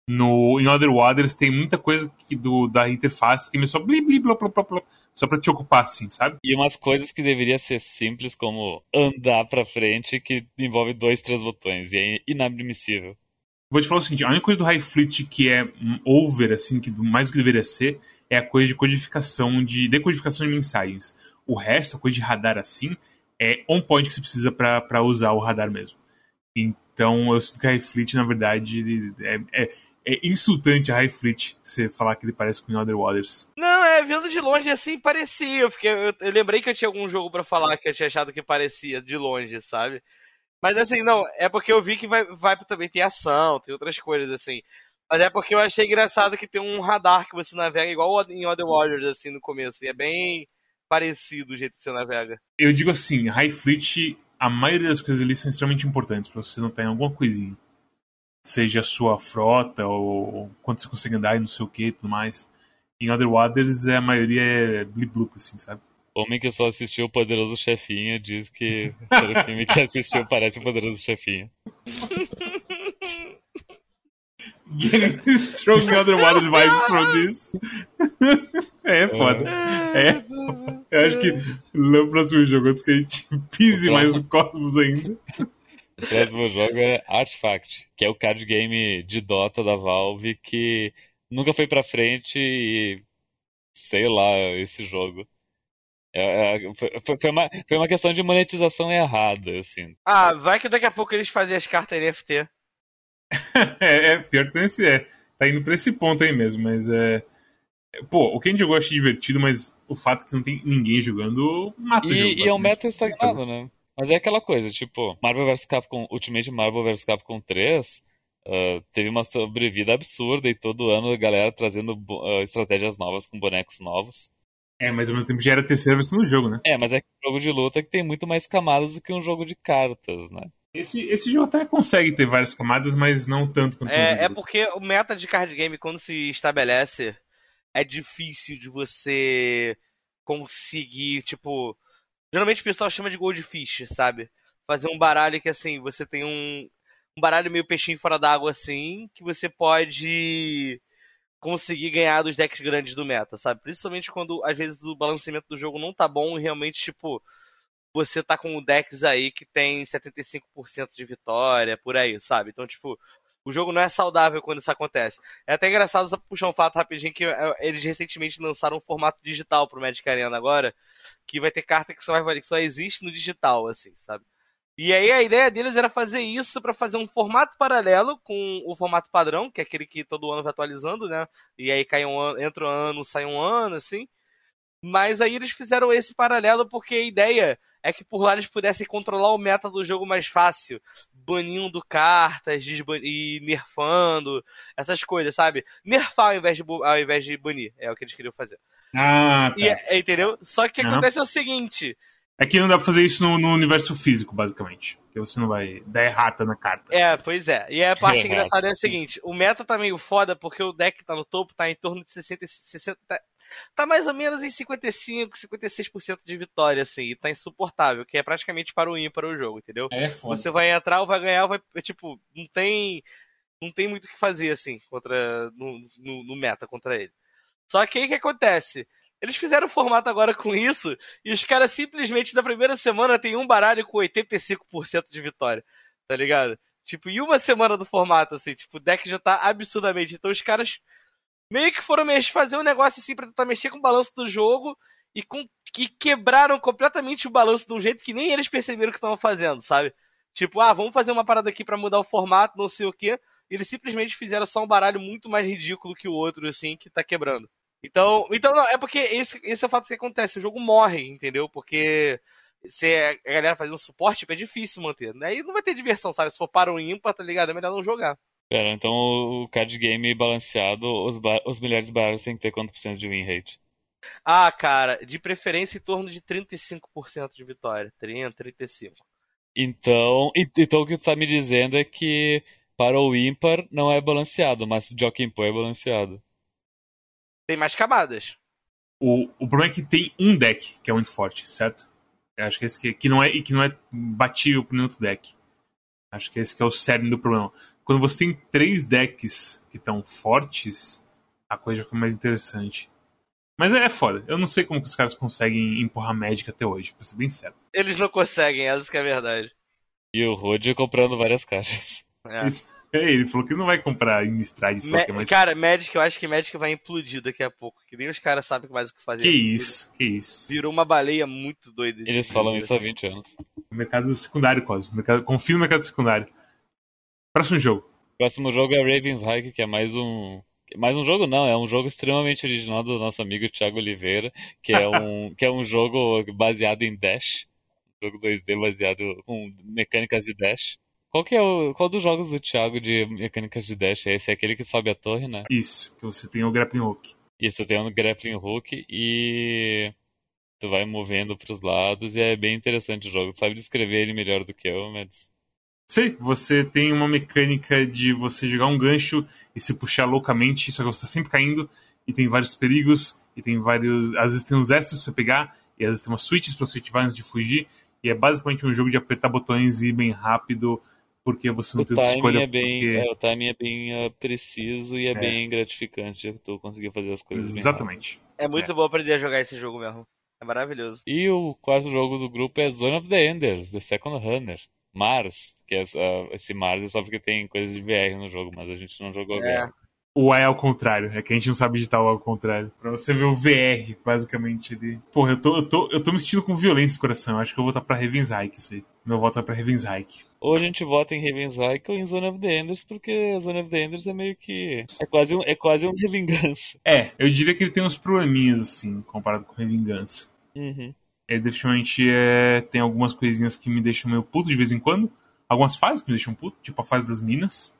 No, em Other Waters tem muita coisa que do, da interface que é só bli, bli, blá, blá, blá, blá, só pra te ocupar assim, sabe? E umas coisas que deveria ser simples, como andar pra frente, que envolve dois, três botões. E é inadmissível. Vou te falar o seguinte, a única coisa do High Fleet que é over, assim, que mais do que deveria ser, é a coisa de codificação, de decodificação de mensagens. O resto, a coisa de radar assim, é on point que você precisa pra pra usar o radar mesmo. Então, eu sinto que a High Fleet, na verdade, é, é, é insultante a High Fleet você falar que ele parece com Other Waters. Não, é, vendo de longe assim parecia. Eu, fiquei, eu, eu lembrei que eu tinha algum jogo pra falar que eu tinha achado que parecia de longe, sabe? Mas assim, não, é porque eu vi que vai, vai também ter ação, tem outras coisas assim. Mas é porque eu achei engraçado que tem um radar que você navega igual em Other Warriors, assim, no começo. E é bem parecido o jeito que você navega. Eu digo assim, High Fleet, a maioria das coisas ali são extremamente importantes pra você notar em alguma coisinha. Seja a sua frota, ou quanto você consegue andar e não sei o que e tudo mais. Em Other Waters, a maioria é blip blup, assim, sabe? Homem que só assistiu o Poderoso Chefinho diz que todo filme que assistiu parece o Poderoso Chefinho. Getting strong Other Waters vibes from this. é foda. É. Eu acho que no próximo jogo, antes que a gente pise mais no Cosmos ainda. O próximo jogo é Artifact, que é o card game de Dota da Valve que nunca foi pra frente e sei lá, esse jogo. É, é, foi, foi- uma, foi uma questão de monetização errada, assim. Ah, vai que daqui a pouco eles fazem as cartas NFT. é, é, pior que esse é. Tá indo pra esse ponto aí mesmo, mas é. Pô, o que a gente jogou eu achei divertido, mas o fato que não tem ninguém jogando mata o jogo. E, e é um meta estagnado, né? Mas é aquela coisa, tipo, Marvel vs Capcom, Ultimate Marvel vs Capcom 3 ah, teve uma sobrevida absurda e todo ano a galera trazendo ah, estratégias novas com bonecos novos. É, mas ao mesmo tempo já era a terceira versão do jogo, né? É, mas é que um jogo de luta que tem muito mais camadas do que um jogo de cartas, né? Esse, esse jogo até consegue ter várias camadas, mas não tanto quanto o É, é jogo. porque o meta de card game, quando se estabelece, é difícil de você conseguir, tipo. Geralmente o pessoal chama de goldfish, sabe? Fazer um baralho que assim, você tem um. Um baralho meio peixinho fora d'água assim, que você pode conseguir ganhar dos decks grandes do meta, sabe? Principalmente quando às vezes o balanceamento do jogo não tá bom e realmente, tipo, você tá com decks aí que tem 75% de vitória, por aí, sabe? Então, tipo, o jogo não é saudável quando isso acontece. É até engraçado só puxar um fato rapidinho que é, eles recentemente lançaram um formato digital pro Magic Arena agora, que vai ter carta que só, vai, que só existe no digital, assim, sabe? E aí a ideia deles era fazer isso pra fazer um formato paralelo com o formato padrão, que é aquele que todo ano vai atualizando, né? E aí cai um ano, entra um ano, sai um ano, assim. Mas aí eles fizeram esse paralelo porque a ideia é que por lá eles pudessem controlar o meta do jogo mais fácil, banindo cartas e nerfando, essas coisas, sabe? Nerfar ao invés, de, ao invés de banir, é o que eles queriam fazer. Ah, tá. E, é- entendeu? Só que Aham. acontece é o seguinte: É que não dá pra fazer isso no, no universo físico, basicamente. Porque você não vai dar errata na carta. É, pois é. E a parte Errado. engraçada é a seguinte: o meta tá meio foda porque o deck que tá no topo tá em torno de 60, 60 tá- mais ou menos em 55, 56% de vitória, assim, e tá insuportável, que é praticamente para o ímpar o jogo, entendeu? É foda. Você vai entrar ou vai ganhar, ou vai, é, tipo, não tem não tem muito o que fazer assim contra no, no, no meta contra ele. Só que aí o que acontece? Eles fizeram o formato agora com isso e os caras simplesmente na primeira semana tem um baralho com 85% de vitória, tá ligado? Tipo, em uma semana do formato assim, tipo, o deck já tá absurdamente. Então os caras meio que foram mex- fazer um negócio assim pra tentar mexer com o balanço do jogo e com que quebraram completamente o balanço de um jeito que nem eles perceberam que estavam fazendo, sabe? Tipo, ah, vamos fazer uma parada aqui pra mudar o formato, não sei o quê. eles simplesmente fizeram só um baralho muito mais ridículo que o outro, assim, que tá quebrando. Então, então não, é porque esse, esse é o fato que acontece. O jogo morre, entendeu? Porque se a galera fazendo suporte, tipo, é difícil manter. Aí não vai ter diversão, sabe? Se for para o ímpar, tá ligado? É melhor não jogar. Pera, então o card game balanceado, os, os melhores baralhos tem que ter quanto por cento de win rate? Ah, cara, de preferência em torno de 35% de vitória. 30, 35. Então, então o que tu tá me dizendo é que para o ímpar não é balanceado, mas Jockey Pô é balanceado. Tem mais camadas. O, o problema é que tem um deck que é muito forte, certo? Eu acho que esse que, que não é que não é batível por nenhum outro deck. Acho que esse que é o cerne do problema. Quando você tem três decks que estão fortes, a coisa fica mais interessante. Mas é, é foda. Eu não sei como que os caras conseguem empurrar Magic até hoje, pra ser bem sério. Eles não conseguem, essa que é a verdade. E o Rod comprando várias caixas. É. É, ele falou que não vai comprar em Stride só, Ma que é mais... Cara, Magic, eu acho que Magic vai implodir daqui a pouco. Que nem os caras sabem mais o que fazer. Que isso, que isso. Virou uma baleia muito doida. Eles falam isso há 20 anos. Mercado secundário, Cosmo. Mercado... Confio no mercado secundário. Próximo jogo. Próximo jogo é Raven's Hike, que é mais um. Mais um jogo não, é um jogo extremamente original do nosso amigo Thiago Oliveira, que é um, que é um jogo baseado em Dash. Um jogo 2D baseado com mecânicas de Dash. Qual que é o. Qual dos jogos do Thiago de mecânicas de Dash é esse? É aquele que sobe a torre, né? Isso, que você tem o grappling hook. Isso, tu tem um grappling hook e tu vai movendo pros lados e é bem interessante o jogo. Tu sabe descrever ele melhor do que eu, mas. Sei, você tem uma mecânica de você jogar um gancho e se puxar loucamente, só que você tá sempre caindo e tem vários perigos e tem vários. Às vezes tem uns extras pra você pegar e às vezes tem umas switches pra você ativar antes de fugir. E é basicamente um jogo de apertar botões e ir bem rápido porque você não O tem outra timing escolha. é bem, porque... é, o timing é bem ah, preciso e é, É. bem gratificante tu conseguir fazer as coisas bem Exatamente. É muito bom aprender a jogar esse jogo mesmo. É maravilhoso. E o quarto jogo do grupo é Zone of the Enders, The Second Runner. Mars, que é essa- esse Mars é só porque tem coisas de VR no jogo, mas a gente não jogou É. agora. O A é ao contrário, é que a gente não sabe digitar o A ao contrário. Pra você ver o VR, basicamente, ele. Porra, eu tô, eu tô, eu tô me sentindo com violência no coração. Eu acho que eu vou votar pra Raven's Hike isso aí. Meu voto é pra Raven's Hike. Ou a gente vota em Raven's Hike ou em Zone of the Enders, porque Zone of the Enders é meio que. É quase um, é quase um revingança. É, eu diria que ele tem uns probleminhas, assim, comparado com Revingança. Uhum. Ele definitivamente é, tem algumas coisinhas que me deixam meio puto de vez em quando. Algumas fases que me deixam puto, tipo a fase das minas.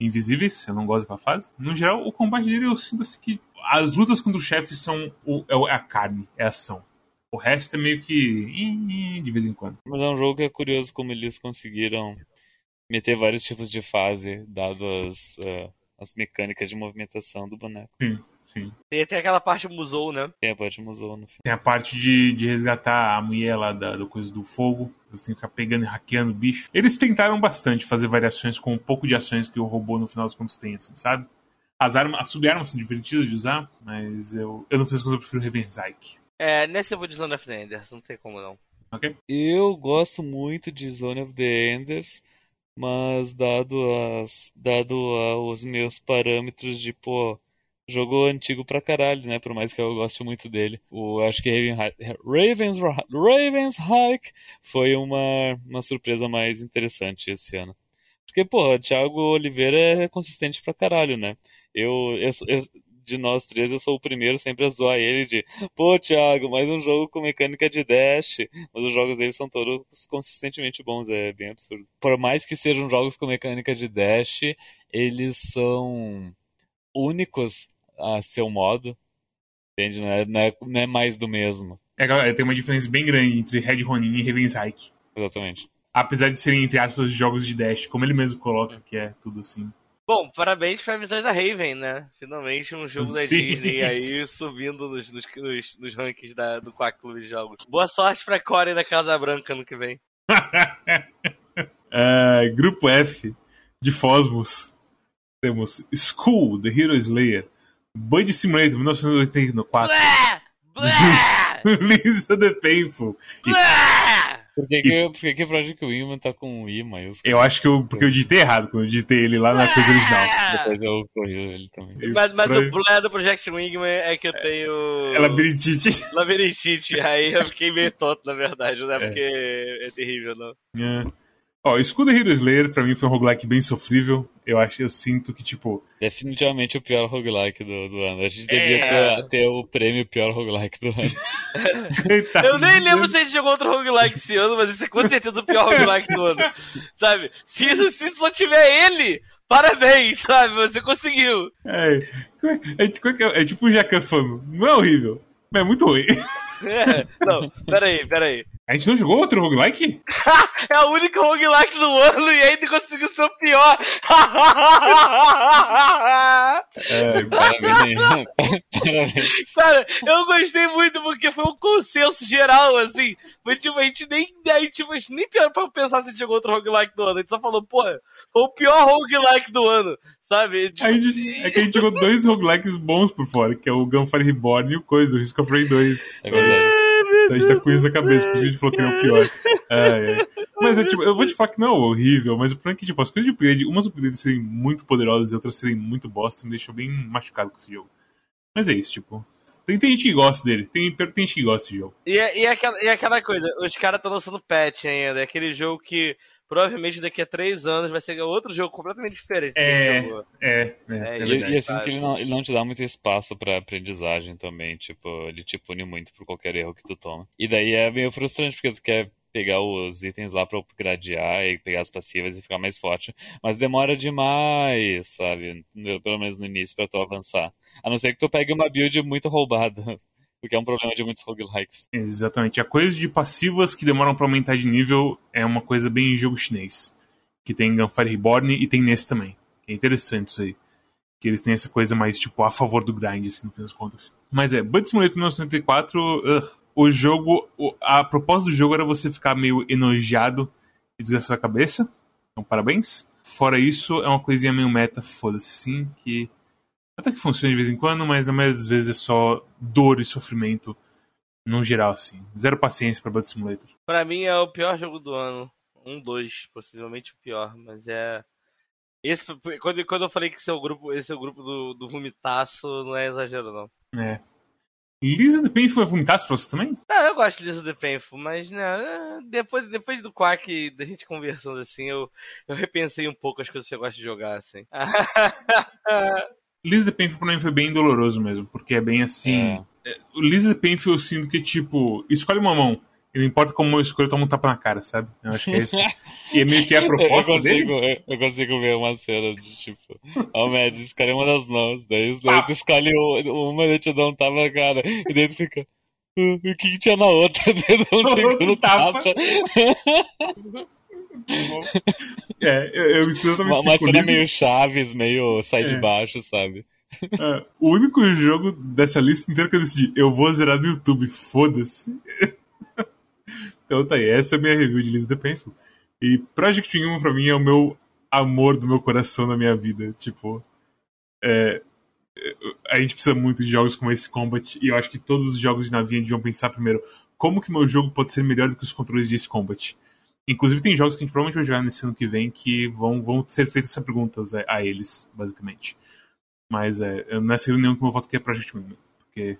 Invisíveis, eu não gosto da fase. No geral, o combate dele eu sinto assim que as lutas contra os chefes são o, é o- é a carne, é a ação. O resto é meio que de vez em quando. Mas é um jogo que é curioso como eles conseguiram meter vários tipos de fase, dado as, ah, as mecânicas de movimentação do boneco. Sim, sim. Tem até aquela parte musou, né? Tem a parte musou no fim. Tem a parte de, de resgatar a mulher lá da, do coisa do fogo. Você tem que ficar pegando e hackeando o bicho. Eles tentaram bastante fazer variações com um pouco de ações que o robô no final das contas tem, assim, sabe? As, armas, as sub-armas são divertidas de usar, mas eu, eu não fiz coisa, eu prefiro Revenzaik. É, nesse eu vou de Zone of the Enders, não tem como não. Ok? Eu gosto muito de Zone of the Enders, mas dado as dado a- os meus parâmetros de, pô, jogo antigo pra caralho, né? Por mais que eu goste muito dele. O, acho que Raven, Ravens, Ravens Hike foi uma, uma surpresa mais interessante esse ano. Porque, pô, Thiago Oliveira é consistente pra caralho, né? Eu, eu, eu- de nós três, eu sou o primeiro sempre a zoar ele de Pô, Thiago, mais um jogo com mecânica de dash. Mas os jogos dele são todos consistentemente bons, é bem absurdo. Por mais que sejam jogos com mecânica de dash, eles são únicos a seu modo. Entende? Não é, não é, não é mais do mesmo. É, tem uma diferença bem grande entre Red Ronin e Revenzaik. Exatamente. Apesar de serem, entre aspas, jogos de Dash, como ele mesmo coloca, que é tudo assim. Bom, parabéns para visões da Raven, né? Finalmente um jogo da Sim. Disney aí subindo nos, nos, nos, nos rankings da, do Quack Clube de Jogos. Boa sorte pra Core da Casa Branca no que vem. É, grupo F de Fosmos. Temos School, The Hero Slayer. Bud Simulator, 1984. Blé! Blé! Lisa the Painful. Por que, que, por que, que Project Wingman tá com um I maiúsculo? Eu acho que eu, porque eu digitei errado quando eu digitei ele lá na coisa original. Depois eu corri ele também. Mas, mas Pra- o Blé do Project Wingman é que eu tenho. É labirintite. Labirintite. Aí eu fiquei meio tonto, na verdade, não é porque é terrível, não. É. Ó, Escudo Hero Slayer pra mim foi um roguelike bem sofrível. Eu acho, eu sinto que, tipo. Definitivamente o pior roguelike do, do ano. A gente devia é... ter, ter, o prêmio pior roguelike do ano. eu nem lembro se a gente jogou outro roguelike esse ano, mas esse é com certeza o pior roguelike do ano. Sabe? Se, se só tiver ele, parabéns, sabe? Você conseguiu. É, é, é, é tipo o Jacan Famo. Não é horrível, mas é muito ruim. É, não, peraí, peraí. A gente não jogou outro roguelike? é a única roguelike do ano e ainda conseguiu ser o pior. é, parabéns. parabéns. Cara, eu gostei muito porque foi um consenso geral, assim. Foi tipo, a gente nem, a gente, a gente nem pra pensar se jogou outro roguelike do ano. A gente só falou, pô, foi o pior roguelike do ano. Sabe? Tipo... Gente, é que a gente jogou dois roguelikes bons por fora, que é o Gunfire Reborn e o Coisa, o Risk of Rain 2. É verdade. A gente tá com isso na cabeça, porque a gente falou que é o pior. É. Mas é tipo, eu vou te falar que não é horrível, mas o problema é que, tipo, as coisas de upgrade, umas upgrades serem muito poderosas e outras serem muito bosta, me deixou bem machucado com esse jogo. Mas é isso, tipo. Tem, tem gente que gosta dele, tem, tem gente que gosta desse jogo. E, é, e, é aquela, e é aquela coisa, os caras estão lançando patch ainda, é aquele jogo que provavelmente daqui a três anos vai ser outro jogo completamente diferente. É, é, é, é, é, e, e assim que ele não, ele não te dá muito espaço para aprendizagem também, tipo, ele te pune muito por qualquer erro que tu toma. E daí é meio frustrante porque tu quer pegar os itens lá pra upgradear e pegar as passivas e ficar mais forte. Mas demora demais, sabe? Pelo menos no início, pra tu avançar. A não ser que tu pegue uma build muito roubada o que é um problema de muitos roguelikes. Exatamente. A coisa de passivas que demoram para aumentar de nível é uma coisa bem em jogo chinês. Que tem Gunfire Reborn e tem nesse também. É interessante isso aí. Que eles têm essa coisa mais, tipo, a favor do grind, assim, no fim das contas. Mas é, Bud Simulator 1994, uh, o jogo, a proposta do jogo era você ficar meio enojado e desgastar a cabeça. Então, parabéns. Fora isso, é uma coisinha meio meta, foda-se, sim, que até que funciona de vez em quando, mas na maioria das vezes é só dor e sofrimento no geral, assim. Zero paciência pra Blood Simulator. Pra mim é o pior jogo do ano. Um, dois, possivelmente o pior, mas é. Esse, quando, quando eu falei que esse é o grupo, esse é o grupo do, do vomitaço, não é exagero, não. É. Lisa the Painful é vomitaço pra você também? Ah, eu gosto de Lisa the Painful, mas né, depois, depois do Quack, da gente conversando assim, eu, eu repensei um pouco as coisas que você gosta de jogar, assim. Liz the Painful pra mim foi bem doloroso mesmo, porque é bem assim. É. O Liz Painful eu sinto que, tipo, escolhe uma mão. E não importa como eu escolho, toma um tapa na cara, sabe? Eu acho que é isso. e é meio que é a proposta eu consigo, dele. Eu, eu consigo ver uma cena de tipo, ó, oh, Mads, escolhe uma das mãos. Daí, daí ah. tu escolhe uma e te dá um tapa na cara. E daí tu fica. Uh, o que, que tinha na outra? Daí dá um segundo tapa. tapa. É, eu, eu exatamente Uma, uma cena meio Chaves, meio sai é. de baixo, sabe? É, o único jogo dessa lista inteira que eu decidi, eu vou zerar no YouTube, foda-se. então tá aí, essa é a minha review de List the Painful. E Project Human pra mim é o meu amor do meu coração na minha vida. Tipo, é, a gente precisa muito de jogos como esse Combat, e eu acho que todos os jogos de navinha deviam pensar primeiro como que meu jogo pode ser melhor do que os controles de Ace Combat. Inclusive, tem jogos que a gente provavelmente vai jogar nesse ano que vem que vão, vão ser feitas essas perguntas a, a eles, basicamente. Mas é, eu nessa reunião que eu voto aqui é Project Minion, porque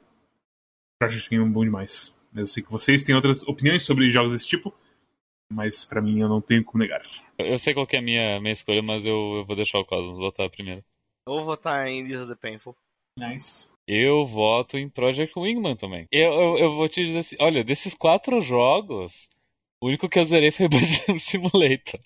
Project Minion é bom demais. Eu sei que vocês têm outras opiniões sobre jogos desse tipo, mas para mim eu não tenho como negar. Eu sei qual é a minha, minha escolha, mas eu, eu vou deixar o Cosmos votar primeiro. Eu vou votar em Lisa the Painful. Nice. Eu voto em Project Wingman também. Eu, eu, eu vou te dizer assim: olha, desses quatro jogos, o único que eu zerei foi Budget Simulator.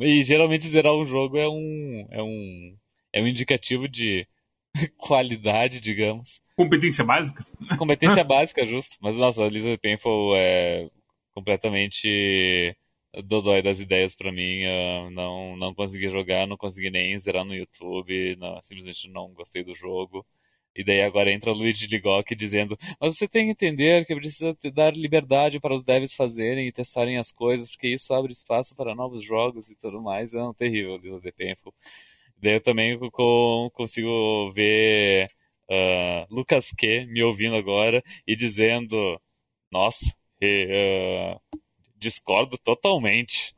E geralmente zerar um jogo é um. é um. é um indicativo de qualidade, digamos. Competência básica? Competência básica, justo. Mas nossa, a Lisa Painful é completamente dodói das ideias para mim. Eu não, não consegui jogar, não consegui nem zerar no YouTube. Não, simplesmente não gostei do jogo. E daí agora entra o Luigi Ligoc dizendo: Mas você tem que entender que precisa dar liberdade para os devs fazerem e testarem as coisas, porque isso abre espaço para novos jogos e tudo mais. É um terrível, Lisa The Painful. Daí eu também consigo ver uh, Lucas Q me ouvindo agora e dizendo: Nossa, uh, discordo totalmente.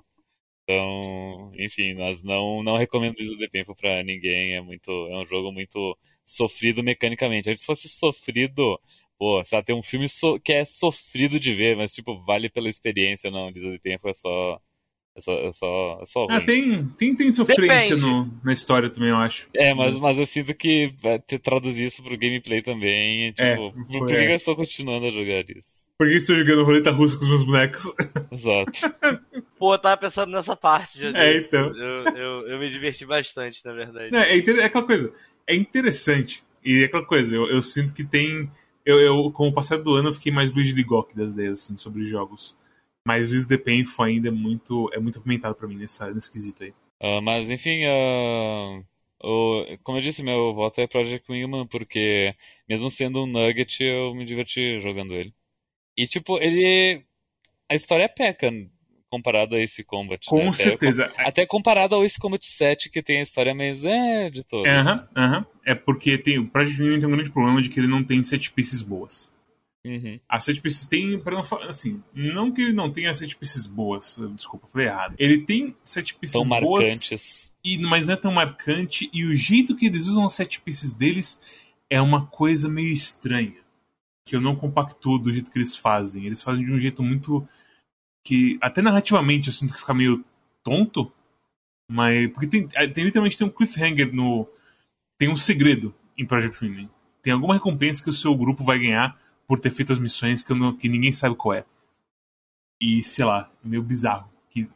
Então, enfim, nós não, não recomendo Lisa The Painful para ninguém. É muito, é um jogo muito sofrido mecanicamente. Antes fosse sofrido, pô, sei lá, tem um filme so que é sofrido de ver, mas tipo, vale pela experiência, não. Lisa de Tempo é só, É só, é só, é só Ah, tem, tem, tem sofrência no, na história também, eu acho. É, mas, mas eu sinto que vai ter traduzir isso pro gameplay também. é, É, Tipo, por, foi, por que é. eu estou continuando a jogar isso? Por que estou jogando roleta russa com os meus bonecos? Exato. Pô, eu tava pensando nessa parte já. É, então. Eu, eu, eu me diverti bastante, na verdade. É, inter- é aquela coisa. É interessante. E é aquela coisa, eu, eu sinto que tem. Eu, eu, com o passar do ano, eu fiquei mais Luigi Ligok das ideias, assim, sobre jogos. Mas Is the Painful ainda é muito, é muito apimentado pra mim nessa, nesse quesito aí. Ah, mas enfim, ah, o- como eu disse, meu voto é Project Wingman, porque mesmo sendo um nugget, eu me diverti jogando ele. E tipo, ele. A história peca comparado a esse Combat. Com né? Até- certeza. Até comparado ao Ace Combat 7, que tem a história mais é de todo. É, Aham, aham. É porque tem, o Project Wingman tem um grande problema de que ele não tem set pieces boas. Uhum. As set pieces tem, para não falar assim, não que ele não tenha set pieces boas, desculpa, falei errado. Ele tem set pieces Tão boas, marcantes. e, mas não é tão marcante, e o jeito que eles usam as set pieces deles é uma coisa meio estranha, que eu não compactuo do jeito que eles fazem. Eles fazem de um jeito muito que até narrativamente eu sinto que fica meio tonto, mas porque tem, tem literalmente tem um cliffhanger no tem um segredo em Project Wingman. Tem alguma recompensa que o seu grupo vai ganhar por ter feito as missões que, não- que ninguém sabe qual é. E, sei lá, é meio bizarro. Que,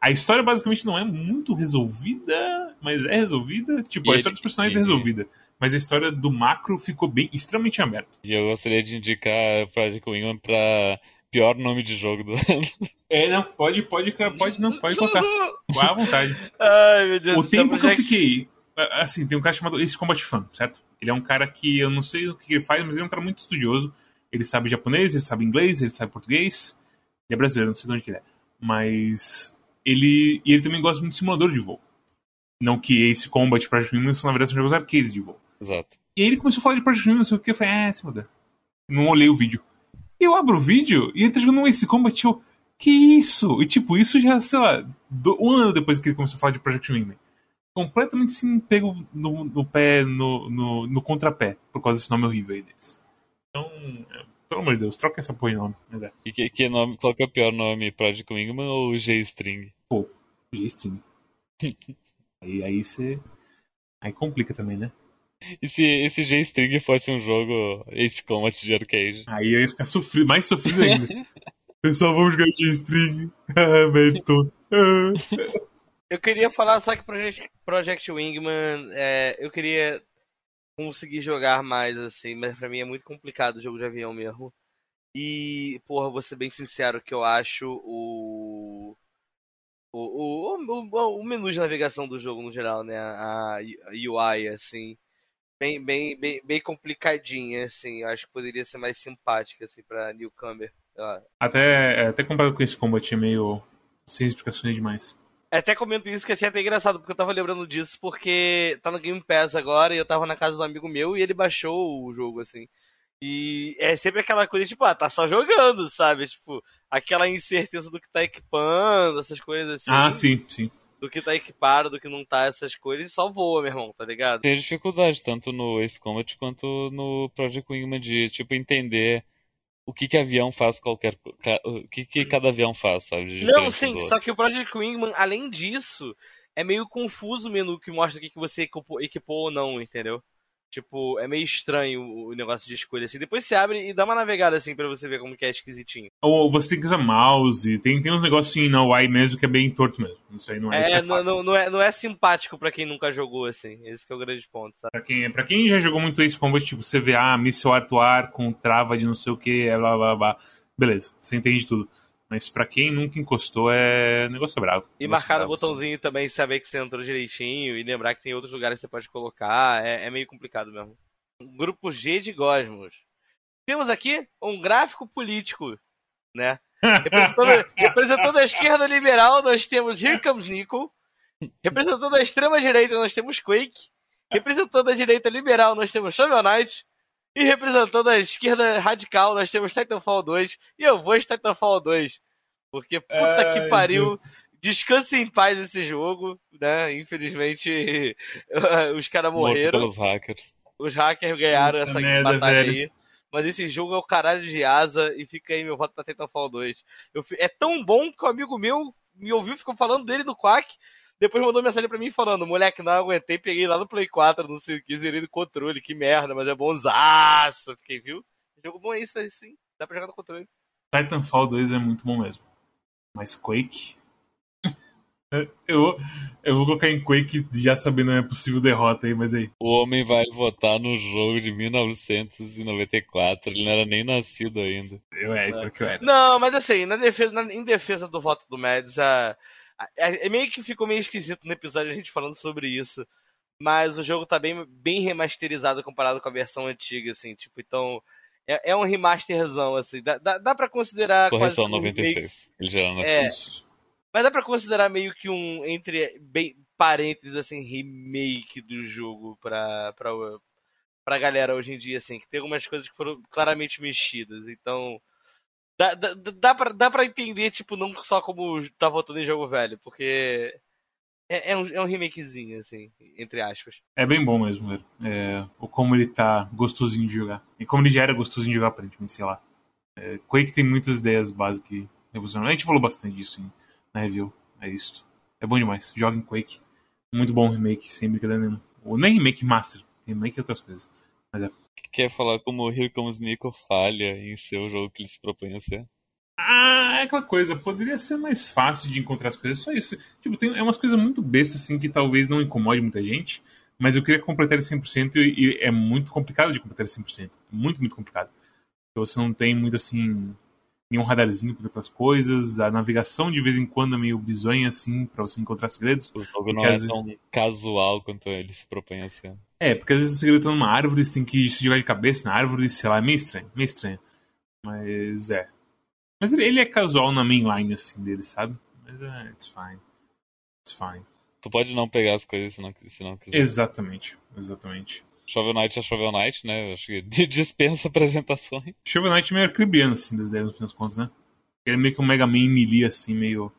a história basicamente não é muito resolvida, mas é resolvida. Tipo, E a ele- história dos personagens e- é resolvida. Mas a história do macro ficou bem extremamente aberta. E eu gostaria de indicar Project Wingman pra pior nome de jogo do ano. É, não, pode, pode, pode, não, pode colocar. Vá à vontade. Ai, meu Deus O do céu, tempo que eu Project- fiquei. Assim, tem um cara chamado Ace Combat Fan, certo? Ele é um cara que eu não sei o que ele faz, mas ele é um cara muito estudioso. Ele sabe japonês, ele sabe inglês, ele sabe português. Ele é brasileiro, não sei de onde que ele é. Mas ele. E ele também gosta muito de simulador de voo. Não que Ace Combat e Project Wingman são, na verdade, são jogos arcades de voo. Exato. E aí ele começou a falar de Project Wingman, não sei o que, eu falei, é, simulador. Não olhei o vídeo. E eu abro o vídeo e ele tá jogando um Ace Combat e eu. Que isso? E tipo, isso já, sei lá, do- um ano depois que ele começou a falar de Project Wingman. Completamente sim, pego no, no pé, no, no, no contrapé, por causa desse nome horrível aí deles. Então, é, pelo amor de Deus, troca essa porra de nome. Mas é, E que, que nome, qual que é o pior nome? Project Wingman ou G-String? G-String. aí aí você. Aí complica também, né? E se esse G-String fosse um jogo Ace Combat de arcade? Aí eu ia ficar sofrido, mais sofrido ainda. Pessoal, vamos jogar G-String. Ah, Madstone. Ah. Eu queria falar só que Project, Project Wingman, é, eu queria conseguir jogar mais, assim, mas pra mim é muito complicado o jogo de avião mesmo. E, porra, vou ser bem sincero que eu acho o. O, o, o, o menu de navegação do jogo no geral, né? A, a UI, assim. Bem, bem, bem, bem complicadinha, assim. Eu acho que poderia ser mais simpática, assim, pra newcomer. Ah, Até, até comparado com esse combat é meio sem explicações demais. Até comento isso que achei até engraçado, porque eu tava lembrando disso, porque tá no Game Pass agora e eu tava na casa do amigo meu e ele baixou o jogo, assim. E é sempre aquela coisa, tipo, ah, tá só jogando, sabe? Tipo, aquela incerteza do que tá equipando, essas coisas assim. Ah, sim, sim. Do que tá equipado, do que não tá, essas coisas, e só voa, meu irmão, tá ligado? Tem dificuldade tanto no Ace Combat quanto no Project Wingman de, tipo, entender o que que avião faz qualquer... O que que cada avião faz, sabe? Não, sim, só que o Project Wingman, além disso, é meio confuso o menu que mostra o que que você equipou, equipou ou não, entendeu? Tipo, é meio estranho o negócio de escolha, assim. Depois você abre e dá uma navegada, assim, pra você ver como que é esquisitinho. Ou você tem que usar mouse, tem, tem uns negocinhos na UI mesmo que é bem torto mesmo. Isso aí não é, É, é não, não, não é, não é simpático pra quem nunca jogou, assim. Esse é o grande ponto, sabe? Pra quem, pra quem já jogou muito Ace Combat, tipo, você vê, ah, míssil ar to ar com trava de não sei o que, blá blá blá. Beleza, você entende tudo. Mas pra quem nunca encostou, é. O negócio é bravo. E Negócio marcar no assim. botãozinho também, saber que você entrou direitinho e lembrar que tem outros lugares que você pode colocar. É, é meio complicado mesmo. Grupo G de Gosmos. Temos aqui um gráfico político, né? Representando, representando a esquerda liberal, nós temos Here Comes Nickel. Representando a extrema direita, nós temos Quake. Representando a direita liberal, nós temos Shovel Knight. E representando a esquerda radical, nós temos Titanfall 2. E eu vou de Titanfall 2. Porque puta que pariu. Descanse em paz esse jogo, né? Infelizmente, os caras morto morreram. pelos hackers. Os hackers ganharam essa merda, batalha velho. aí. Mas esse jogo é o caralho de asa e fica aí meu voto pra Titanfall 2. Eu é tão bom que um amigo meu me ouviu, ficou falando dele no Quack. Depois mandou mensagem pra mim falando, moleque, não aguentei, peguei lá no Play 4, não sei o que, zerei no controle, que merda, mas é bonzaço. Fiquei, viu? Jogo bom é isso aí, sim. Dá pra jogar no controle. Titanfall 2 é muito bom mesmo. Mas Quake. eu, eu vou colocar em Quake já sabendo a possível derrota aí, mas aí. O homem vai votar no jogo de 1994, ele não era nem nascido ainda. Eu é, é. que eu era. Não, mas assim, na defesa, na, em defesa do voto do Mads, a, a, meio que ficou meio esquisito no episódio a gente falando sobre isso. Mas o jogo tá bem, bem remasterizado comparado com a versão antiga, assim, tipo, então. É, é um remasterzão, assim. Dá, dá, dá pra considerar. Correção 96. Ele já era é, Mas dá pra considerar meio que um, entre bem parênteses, assim, remake do jogo pra, pra, pra galera hoje em dia, assim. Que tem algumas coisas que foram claramente mexidas. Então. Dá, dá, dá, pra, dá pra entender, tipo, não só como tá voltando em jogo velho, porque é, é, um, é um remakezinho, assim, entre aspas. É bem bom mesmo, velho. É, como ele tá gostosinho de jogar. E como ele já era gostosinho de jogar, aparentemente, sei lá. É, Quake tem muitas ideias básicas revolucionárias. A gente falou bastante disso em, na review. É isso. É bom demais. Joga em Quake. Muito bom remake, sem brincadeira nenhuma. Ou nem remake master. Remake e outras coisas. Mas é. Quer falar como Here Comes Nico falha em ser o jogo que ele se propõe a ser? Ah, é aquela coisa, poderia ser mais fácil de encontrar as coisas, só isso. Tipo, tem, é umas coisas muito bestas, assim, que talvez não incomode muita gente, mas eu queria completar ele 100% e, e é muito complicado de completar ele 100%. Muito, muito complicado. Você não tem muito, assim, nenhum radarzinho para outras coisas, a navegação de vez em quando é meio bizonha, assim, para você encontrar segredos. O jogo não é vezes... tão casual quanto ele se propõe a ser. É, porque às vezes segredo tá numa árvore, você tem que se jogar de cabeça na árvore, sei lá, é meio estranho, meio estranho. Mas é, mas ele, ele é casual na mainline, assim, dele, sabe? Mas é, it's fine. It's fine. Tu pode não pegar as coisas se não, se não quiser. Exatamente, exatamente. Shovel Knight é Shovel Knight, né? Acho que dispensa apresentações. Shovel Knight é meio arcribiano, assim, das ideias, no fim das contas, né? Ele é meio que um Mega Man melee, assim, meio.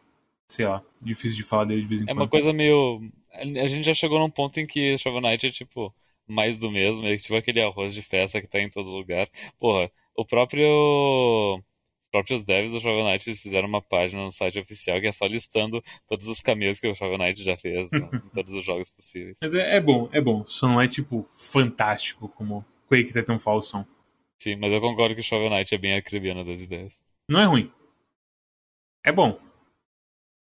Sei lá, difícil de falar dele de vez em é quando. É uma coisa meio. A gente já chegou num ponto em que Shovel Knight é tipo mais do mesmo, é tipo aquele arroz de festa que tá em todo lugar. Porra, o próprio próprios devs do Shovel Knight eles fizeram uma página no site oficial que é só listando todos os caminhos que o Shovel Knight já fez né, em todos os jogos possíveis. Mas é, é, bom, é bom. Só não é tipo fantástico como Quake Titanfall são. Sim, mas eu concordo que o Shovel Knight é bem acribiano das ideias. Não é ruim. É bom.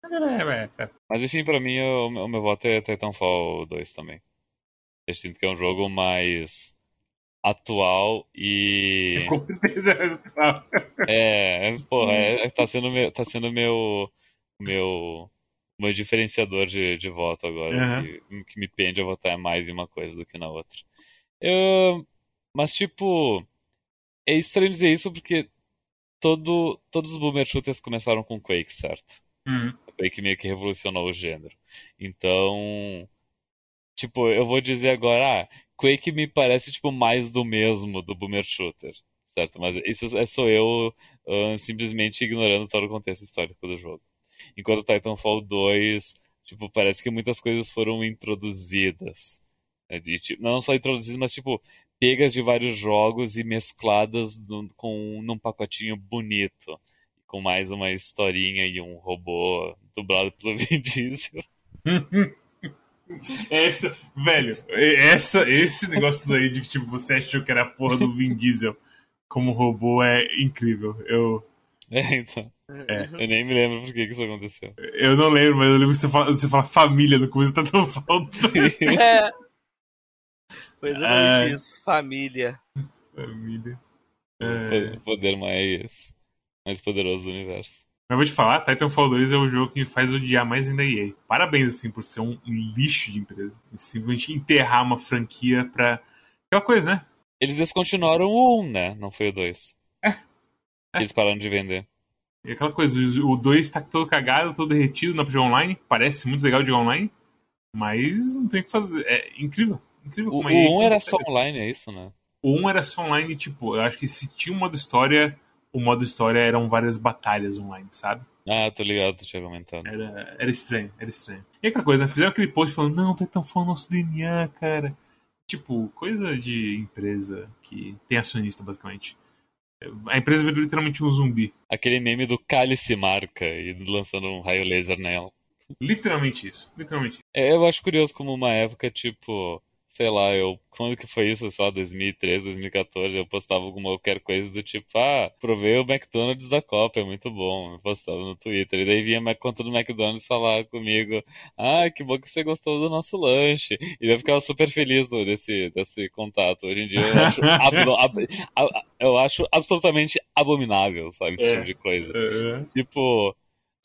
É, é, mas enfim, pra mim o, o meu voto é Titanfall 2 também. Eu sinto que é um jogo mais atual e. Com certeza é atual. É, porra, é, tá sendo meu, tá sendo meu, meu, meu diferenciador de, de voto agora, uhum. que, que, me pende a votar mais em uma coisa do que na outra. Eu, mas, tipo, é estranho dizer isso porque todo, todos os boomer shooters começaram com Quake, certo? Uhum. Quake meio que revolucionou o gênero. Então, tipo, eu vou dizer agora, ah, Quake me parece tipo mais do mesmo do Boomer Shooter, certo? Mas isso é só eu uh, simplesmente ignorando todo o contexto histórico do jogo. Enquanto Titanfall 2, tipo, parece que muitas coisas foram introduzidas. Né? De, tipo, não só introduzidas, mas tipo, pegas de vários jogos e mescladas com num pacotinho bonito. Com mais uma historinha e um robô dublado pelo Vin Diesel. Essa, velho, essa, esse negócio daí de que tipo, você achou que era a porra do Vin Diesel como robô é incrível. Eu. É, então. É. Eu nem me lembro por que, que isso aconteceu. Eu não lembro, mas eu lembro que você fala, você fala família no começo, tá tão falta. É. Pois é, isso, família. Família. É. O poder mais, mais poderoso do universo. Mas vou te falar, Titanfall 2 é o jogo que me faz odiar mais ainda a EA. Parabéns, assim, por ser um, um lixo de empresa. E simplesmente enterrar uma franquia pra. Aquela coisa, né? Eles descontinuaram o 1, né? Não foi o 2. É. é. Eles pararam de vender. E aquela coisa, o 2 tá todo cagado, todo derretido na jogar online. Parece muito legal de online. Mas não tem o que fazer. É incrível. Incrível o, como o 1 um era só online, é isso, né? O 1 um era só online, tipo, eu acho que se tinha um modo história, o modo história eram várias batalhas online, sabe? Ah, tô ligado, tu tinha comentado. Era, era estranho, era estranho. E aquela coisa, né? Fizeram aquele post falando, não, Titanfall é nosso DNA, cara. Tipo, coisa de empresa que tem acionista, basicamente. A empresa virou literalmente um zumbi. Aquele meme do cálice marca e lançando um raio laser nela. Literalmente isso. Literalmente. É, eu acho curioso como uma época, tipo, sei lá, eu. Quando que foi isso? Lá, 2013, 2014, eu postava alguma qualquer coisa do tipo, ah, provei o McDonald's da Copa, é muito bom. Eu postava no Twitter. E daí vinha a conta do McDonald's falar comigo, ah, que bom que você gostou do nosso lanche. E eu ficava super feliz desse, desse contato. Hoje em dia eu acho, ab, ab, eu acho absolutamente abominável, sabe, esse É. tipo de coisa. É. Tipo,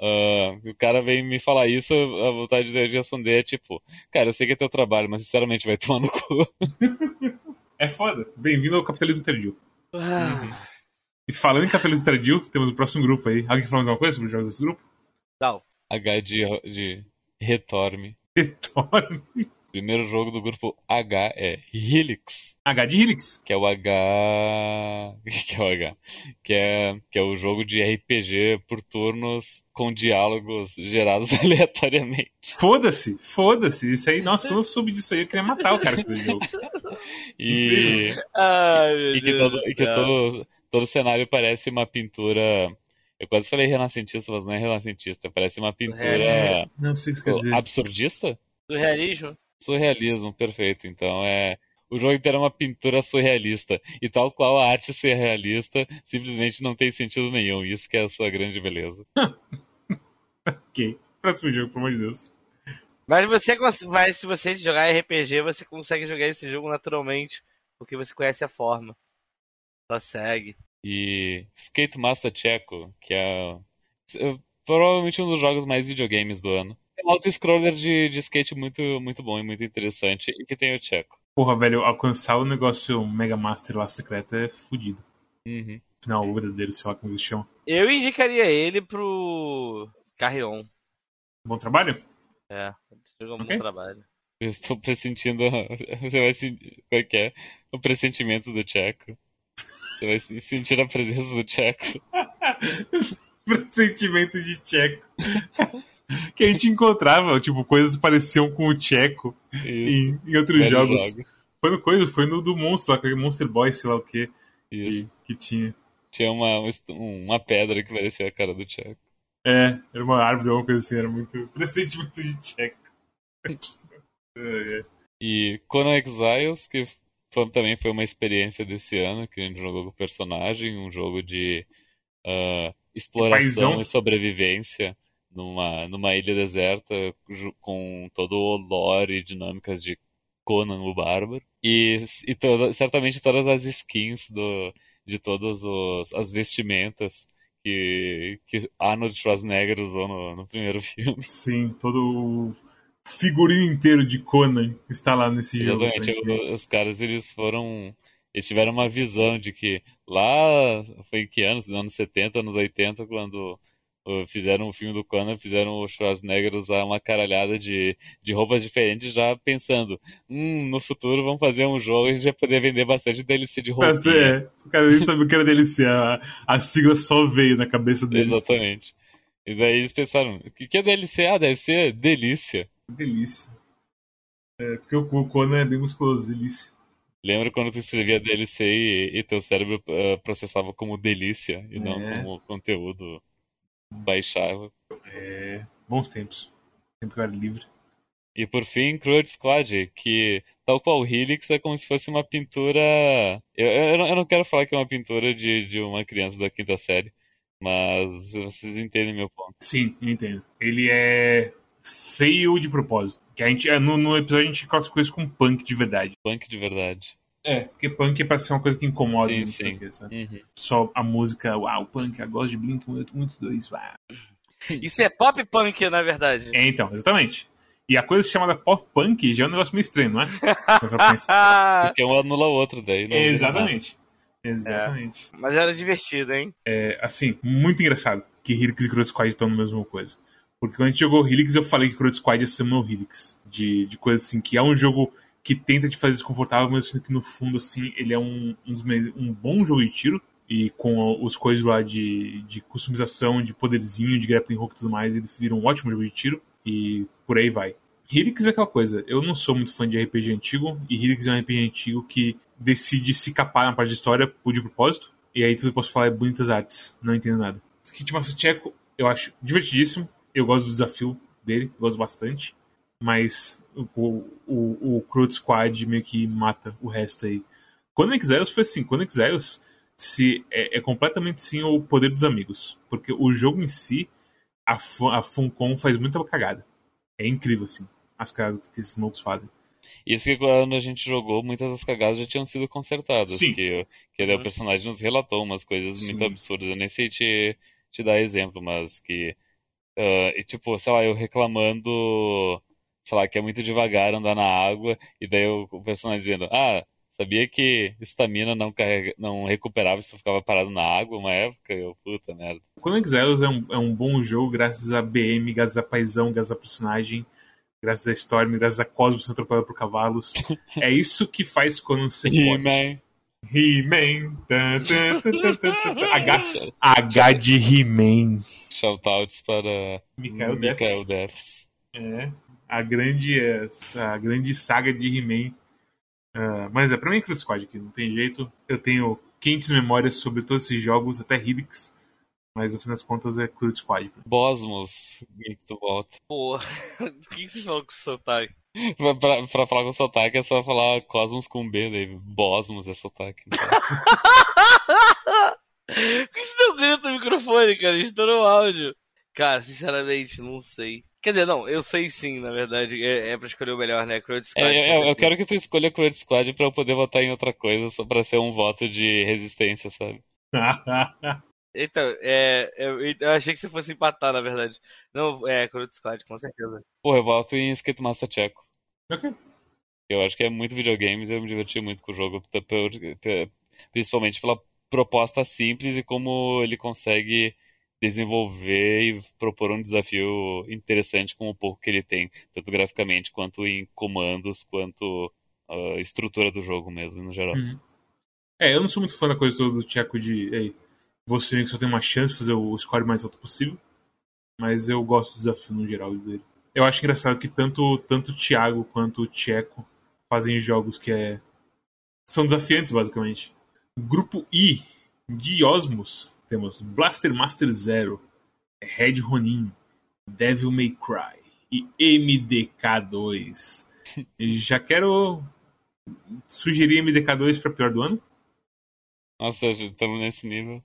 ah, o cara vem me falar isso, a vontade de responder é tipo, cara, eu sei que é teu trabalho, mas sinceramente vai tomar no cu. É foda. Bem-vindo ao capitalismo tardio. Ah, E falando em capitalismo tardio, temos o próximo grupo aí. Alguém quer falar mais alguma coisa sobre os jogos desse grupo? não. H de, de Retorme. Retorno. Primeiro jogo do grupo H é Helix, H de Helix. que é o H. que é o H? Que é, que é o jogo de RPG por turnos com diálogos gerados aleatoriamente. Foda-se, foda-se. Isso aí, nossa, quando eu soube disso aí, eu queria matar o cara que fez o jogo. E. Ai, meu E que, Deus todo, do e que todo, todo cenário parece uma pintura. Eu quase falei renascentista, mas não é renascentista. Parece uma pintura É. Não sei o que quer dizer. absurdista? Surrealismo? Surrealismo, perfeito. Então é. O jogo inteiro é uma pintura surrealista. E tal qual a arte surrealista, simplesmente não tem sentido nenhum. Isso que é a sua grande beleza. Ok. Próximo jogo, pelo amor de Deus. Mas você mas se você jogar RPG, você consegue jogar esse jogo naturalmente, porque você conhece a forma. Só segue. E Skate Master Checo, que é, é provavelmente um dos jogos mais videogames do ano. É um auto-scroller de, de skate muito, muito bom e muito interessante. E que tem o Checo. Porra, velho, alcançar o negócio Mega Master lá secreto é fudido. Uhum. Final, o verdadeiro, sei lá como eles chamam. Eu indicaria ele pro Carrion. Bom trabalho? É, é um Ok. bom trabalho. Eu estou pressentindo. Você vai sentir. Qual que é? O pressentimento do Checo. Você vai se- sentir a presença do Checo. Pressentimento de Tcheco. que a gente encontrava, tipo, coisas que pareciam com o Tcheco em, em outros Velhos jogos. Foi no coisa, foi no do Monstro lá, Monster Boy, sei lá o que, Isso. que, que tinha. Tinha uma, uma pedra que parecia a cara do Checo. É, era uma árvore, alguma coisa assim, era muito. Pressentimento de Tcheco. É, é. E Conan Exiles, que foi- também foi uma experiência desse ano, que a gente jogou com o personagem, um jogo de ah, exploração paizão. e sobrevivência numa, numa ilha deserta com todo o lore e dinâmicas de Conan o Bárbaro. E, e toda- certamente todas as skins do, de todas as vestimentas que, que Arnold Schwarzenegger usou no, no primeiro filme. Sim, todo o figurino inteiro de Conan está lá nesse jogo. Exatamente, aparentemente. o- os caras eles foram. Eles tiveram uma visão de que lá foi em que anos? Nos anos 70, anos 80, quando fizeram o filme do Conan, fizeram o Schwarzenegger usar uma caralhada de, de roupas diferentes, já pensando, hum, no futuro vamos fazer um jogo e a gente vai poder vender bastante DLC de roupinha. é, os caras nem sabiam o que era DLC, a, a sigla só veio na cabeça deles. Exatamente. E daí eles pensaram, o que, que é DLC? Ah, deve ser delícia. Delícia. É, porque o Conan é bem musculoso, delícia. Lembra quando tu escrevia DLC e, e teu cérebro eh, processava como delícia e não É. como conteúdo baixável? É, bons tempos. Tempo que eu era livre. E por fim, Crude Squad, que tal qual o Helix é como se fosse uma pintura. Eu, eu, não- eu não quero falar que é uma pintura de, de uma criança da quinta série, mas vocês entendem meu ponto. Sim, eu entendo. Ele é feio de propósito. Que a gente, é, no, no episódio a gente classificou isso como punk de verdade. Punk de verdade. É, porque punk é pra ser uma coisa que incomoda. Sim, não sei sim. o que, sabe? Uhum. Só a música, uau, punk, eu gosto de Blink 182, uau. Isso é pop punk, na verdade. É, então, exatamente. E a coisa chamada pop punk já é um negócio meio estranho, não é? Ah, Porque um anula o outro daí. Não vira Exatamente. Exatamente. mas era divertido, hein? É, assim, muito engraçado que Helix e Crude Squad estão na mesma coisa. Porque quando a gente jogou Helix, eu falei que Crude Squad ia ser meu Helix. De, de coisa assim, que é um jogo que tenta te fazer desconfortável, mas que no fundo, assim, ele é um, um, um bom jogo de tiro. E com os coisas lá de, de customização, de poderzinho, de grappling hook e tudo mais, ele vira um ótimo jogo de tiro. E por aí vai. Helix é aquela coisa, eu não sou muito fã de RPG antigo, e Helix é um RPG antigo que decide se capar na parte de história por de propósito. E aí tudo que eu posso falar é bonitas artes. Não entendo nada. Skitmaster Tcheco, eu acho divertidíssimo. Eu gosto do desafio dele, gosto bastante. Mas o, o, o Crowd Squad meio que mata o resto aí. Quando Exiles foi assim, quando Exiles se é, é, completamente sim o poder dos amigos. Porque o jogo em si, a, a Funcom faz muita cagada. É incrível, assim, as cagadas que esses monks fazem. Isso que quando a gente jogou, muitas das cagadas já tinham sido consertadas. Sim. Que, que uhum. o personagem nos relatou umas coisas Sim. muito absurdas. Eu nem sei te, te dar exemplo, mas que. Uh, e, tipo, sei lá, eu reclamando, sei lá, que é muito devagar andar na água, e daí o, personagem dizendo, ah, sabia que estamina não, carrega, não recuperava se tu ficava parado na água uma época? Eu, puta merda. Quando Exiles é um, é um bom jogo, graças a BM, graças a paisão, graças a personagem graças a Storm, graças a Cosmos sendo atropelado por cavalos. é isso que faz quando você He-Man. He-Man. H, H de He-Man. Shoutouts para Mikael Devs. Devs. É, a grande, a grande saga de He-Man. Uh, mas é pra mim é Cruz Squad aqui, não tem jeito. Eu tenho quentes memórias sobre todos esses jogos, até Helix. Mas no fim das contas é Crude Squad. Bosmos, que tu volta. Porra, o que você falou com sotaque? pra, pra, pra, falar com sotaque é só falar Cosmos com B, daí Bosmos é sotaque. Então. Por que você não grita no microfone, cara? Estourou o áudio. Cara, sinceramente, não sei. Quer dizer, não, eu sei sim, na verdade. É, é pra escolher o melhor, né? Crude Squad. É, eu, eu quero que tu escolha Crude Squad pra eu poder votar em outra coisa, só pra ser um voto de resistência, sabe? Então, é, eu, eu, achei que você fosse empatar, na verdade. Não, é, Crude Squad, com certeza. Porra, eu voto em Skate Master Checo. Ok. Eu acho que é muito videogames e eu me diverti muito com o jogo, principalmente pela proposta simples e como ele consegue desenvolver e propor um desafio interessante com o pouco que ele tem, tanto graficamente quanto em comandos, quanto a estrutura do jogo mesmo, no geral. Uhum. É, eu não sou muito fã da coisa do Tcheco de. Ei, você que só tem uma chance de fazer o score mais alto possível. Mas eu gosto do desafio no geral dele. Eu acho engraçado que tanto, tanto o Thiago quanto o Tcheco fazem jogos que é, são desafiantes, basicamente. Grupo I de Osmos temos Blaster Master Zero, Red Ronin, Devil May Cry e MDK2. Já quero sugerir MDK2 para pior do ano. Nossa, estamos nesse nível.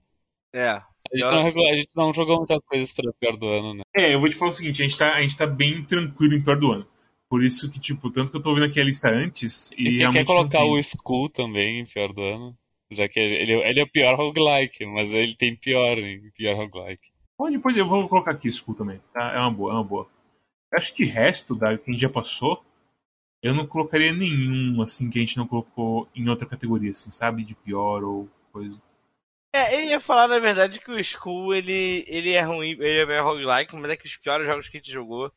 É. A gente, não, a gente, não, jogou muitas coisas para pior do ano, né? É, eu vou te falar o seguinte, a gente tá, a gente tá bem tranquilo em pior do ano. Por isso que, tipo, tanto que eu tô ouvindo aqui a lista antes. E, e quer colocar o Skull também em pior do ano? Já que ele, ele é o pior roguelike, mas ele tem pior pior roguelike. Pode, pode, eu vou colocar aqui Skull também. Tá? É uma boa, é uma boa. Acho que resto da que a gente já passou, eu não colocaria nenhum, assim, que a gente não colocou em outra categoria, assim, sabe? De pior ou coisa. É, eu ia falar na verdade que o Skull ele, ele é ruim, ele é roguelike, mas é que os piores jogos que a gente jogou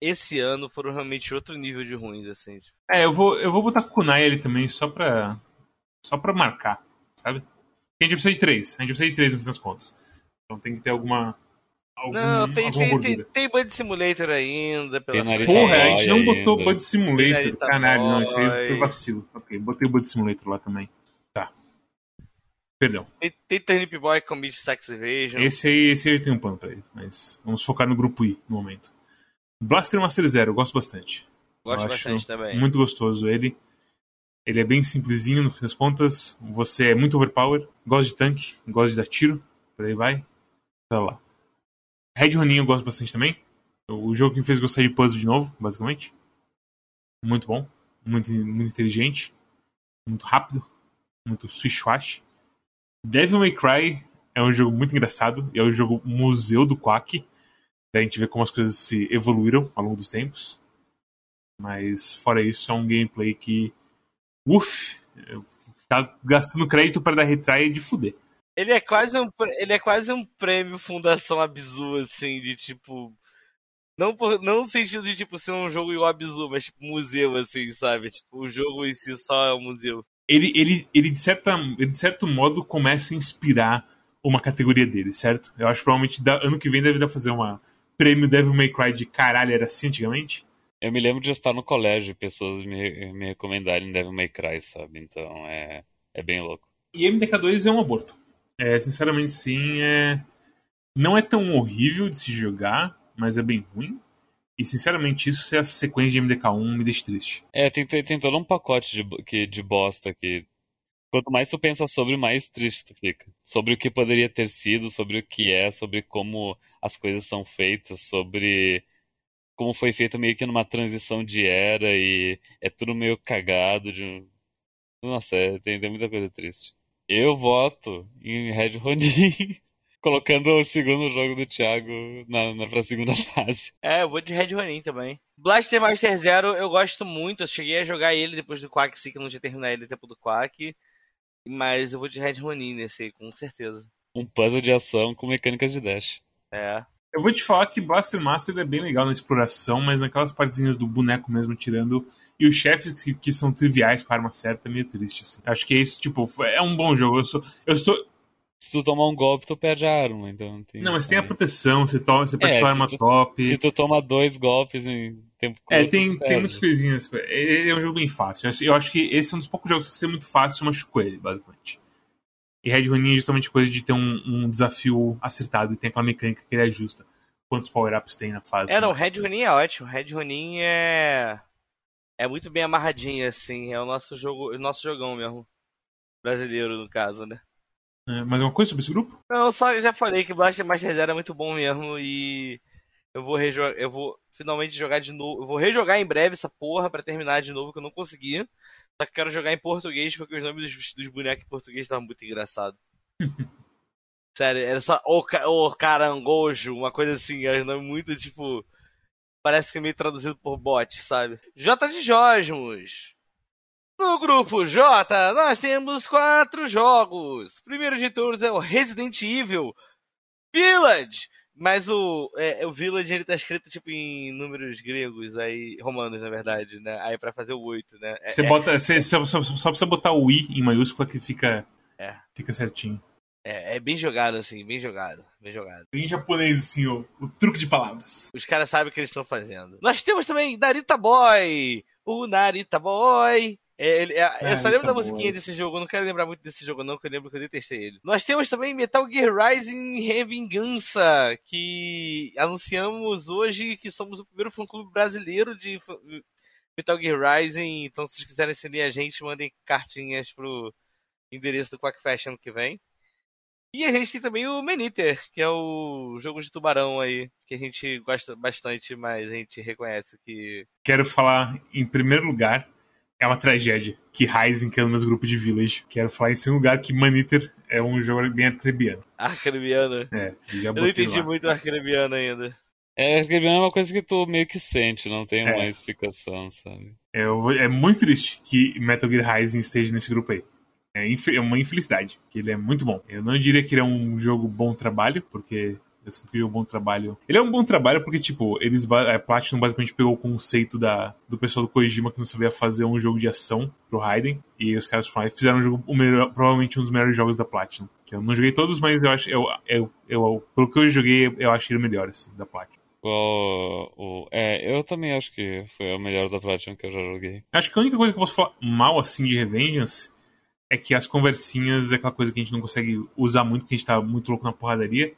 esse ano foram realmente outro nível de ruins, assim. É, eu vou, eu vou botar Kunai ali também só pra. Só pra marcar, sabe? A gente precisa de três. A gente precisa de três no fim das contas. Então tem que ter alguma. Algum, não, tem, tem, tem, tem Bud Simulator ainda. Pela tem Porra, a gente não botou Bud Simulator. Caralho, não, isso aí foi vacilo. Ok, botei o Bud Simulator lá também. Perdão. Tem, tem Turnip Boy com Beat Tax Evasion. Esse aí, esse aí eu tenho um plano pra ele, mas vamos focar no grupo I no momento. Blaster Master Zero, eu gosto bastante. Gosto eu bastante também. Muito gostoso ele. Ele é bem simplesinho no fim das contas. Você é muito overpower. Gosta de tanque, gosta de dar tiro. Por aí vai. Tá lá. Red Ronin eu gosto bastante também. O jogo que me fez gostar de puzzle de novo, basicamente. Muito bom. Muito, muito inteligente. Muito rápido. Muito switch-wash. Devil May Cry é um jogo muito engraçado, é um jogo museu do Quack. Daí a gente vê como as coisas se evoluíram ao longo dos tempos. Mas fora isso, é um gameplay que. Uff! Tá gastando crédito para dar retry de fuder. Ele é quase um, ele é quase um prêmio Fundação Abzu, assim, de tipo. Não, por, não no sentido de tipo ser um jogo igual Abzu, mas tipo museu, assim, sabe? Tipo, o jogo em si só é um museu ele, ele, ele, de, certa, ele de certo modo começa a inspirar uma categoria dele, certo? Eu acho que provavelmente da, ano que vem deve dar fazer uma prêmio Devil May Cry de caralho, era assim antigamente? Eu me lembro de estar no colégio e pessoas me, me recomendarem Devil May Cry, sabe? Então é, é bem louco. E MDK2 é um aborto. É, sinceramente, sim, é... não é tão horrível de se jogar, mas é bem ruim. E sinceramente, isso se a sequência de MDK1 me deixa triste. É, tem, tem todo um pacote de, que, de bosta que. Quanto mais tu pensa sobre, mais triste tu fica. Sobre o que poderia ter sido, sobre o que é, sobre como as coisas são feitas, sobre como foi feito meio que numa transição de era e é tudo meio cagado. De... Nossa, é, tem, tem muita coisa triste. Eu voto em Red Ronin. colocando o segundo jogo do Thiago na, na, pra segunda fase. É, eu vou de Red Ronin também. Blaster Master Zero eu gosto muito. Eu cheguei a jogar ele depois do Quack, sim, que eu não tinha terminado ele depois do Quack. Mas eu vou de Red Ronin nesse aí, com certeza. Um puzzle de ação com mecânicas de dash. É. Eu vou te falar que Blaster Master é bem legal na exploração, mas naquelas partezinhas do boneco mesmo tirando. E os chefes que, que são triviais com a arma certa é meio triste, assim. Acho que é isso, tipo, é um bom jogo. Eu, sou, eu estou se tu tomar um golpe, tu perde a arma. Então não, mas tem a proteção, você, toma, você perde é, sua arma tu, top. Se tu toma dois golpes em tempo curto, É, tem, tem muitas coisinhas. É, é um jogo bem fácil. Eu acho que esse é um dos poucos jogos que ser muito fácil machucou ele, basicamente. E Red Running é justamente coisa de ter um, um, desafio acertado e tem aquela mecânica que ele ajusta. Quantos power-ups tem na fase. É, não, o Red Running é ótimo. Red Running é. É muito bem amarradinho, assim. É o nosso jogo, o nosso jogão mesmo. Brasileiro, no caso, né? É, mais uma coisa sobre esse grupo? Não, só já falei que Blaster Master Zero é muito bom mesmo e eu vou eu vou finalmente jogar de novo. Eu vou rejogar em breve essa porra para terminar de novo que eu não consegui. Só que quero jogar em português porque os nomes dos, dos bonecos em português estavam muito engraçados. Sério, era só o, o carangojo, uma coisa assim, era um nome muito tipo. Parece que é meio traduzido por bot, sabe? J de Josmos. No grupo J, nós temos quatro jogos. O primeiro de todos é o Resident Evil Village. Mas o, é, o Village ele tá escrito tipo em números gregos, aí romanos na verdade, né? Aí para fazer o 8, né? É, você é, bota, você, só, só, só, precisa botar o i em maiúscula que fica é. fica certinho. É, é bem jogado assim, bem jogado, bem jogado. Bem japonês assim, o, o truque de palavras. Os caras sabem o que eles estão fazendo. Nós temos também Narita Boy, o Narita Boy, é, ele, é, eu só lembro tá da musiquinha desse jogo, eu não quero lembrar muito desse jogo, não, porque eu lembro que eu detestei ele. Nós temos também Metal Gear Rising Revingança, que anunciamos hoje que somos o primeiro fã-clube brasileiro de Metal Gear Rising. Então, se vocês quiserem seguir a gente, mandem cartinhas pro endereço do Quack Fashion que vem. E a gente tem também o Maniter, que é o jogo de tubarão aí, que a gente gosta bastante, mas a gente reconhece que. Quero falar, em primeiro lugar, é uma tragédia que Rising que é no mesmo grupo de Village. Quero falar em segundo lugar que Maniter é um jogo bem arcrebiano. Arcrebiano? É, já Eu não entendi lá. muito arcrebiano ainda. É, arcrebiano é uma coisa que tu meio que sente, não tem é. uma explicação, sabe? É, é muito triste que Metal Gear Rising esteja nesse grupo aí. É, é uma infelicidade, que ele é muito bom. Eu não diria que ele é um jogo bom trabalho, porque eu sinto que ele é um bom trabalho. Ele é um bom trabalho porque, tipo, eles a Platinum basicamente pegou o conceito da, do pessoal do Kojima que não sabia fazer um jogo de ação pro Raiden. E os caras fizeram um jogo, o melhor, provavelmente um dos melhores jogos da Platinum. Que eu não joguei todos, mas eu acho. Eu, eu, eu, pelo que eu joguei, eu acho ele o melhor, assim, da Platinum. O, o, é, eu também acho que foi o melhor da Platinum que eu já joguei. Acho que a única coisa que eu posso falar mal assim de Revengeance é que as conversinhas é aquela coisa que a gente não consegue usar muito, porque a gente tá muito louco na porradaria.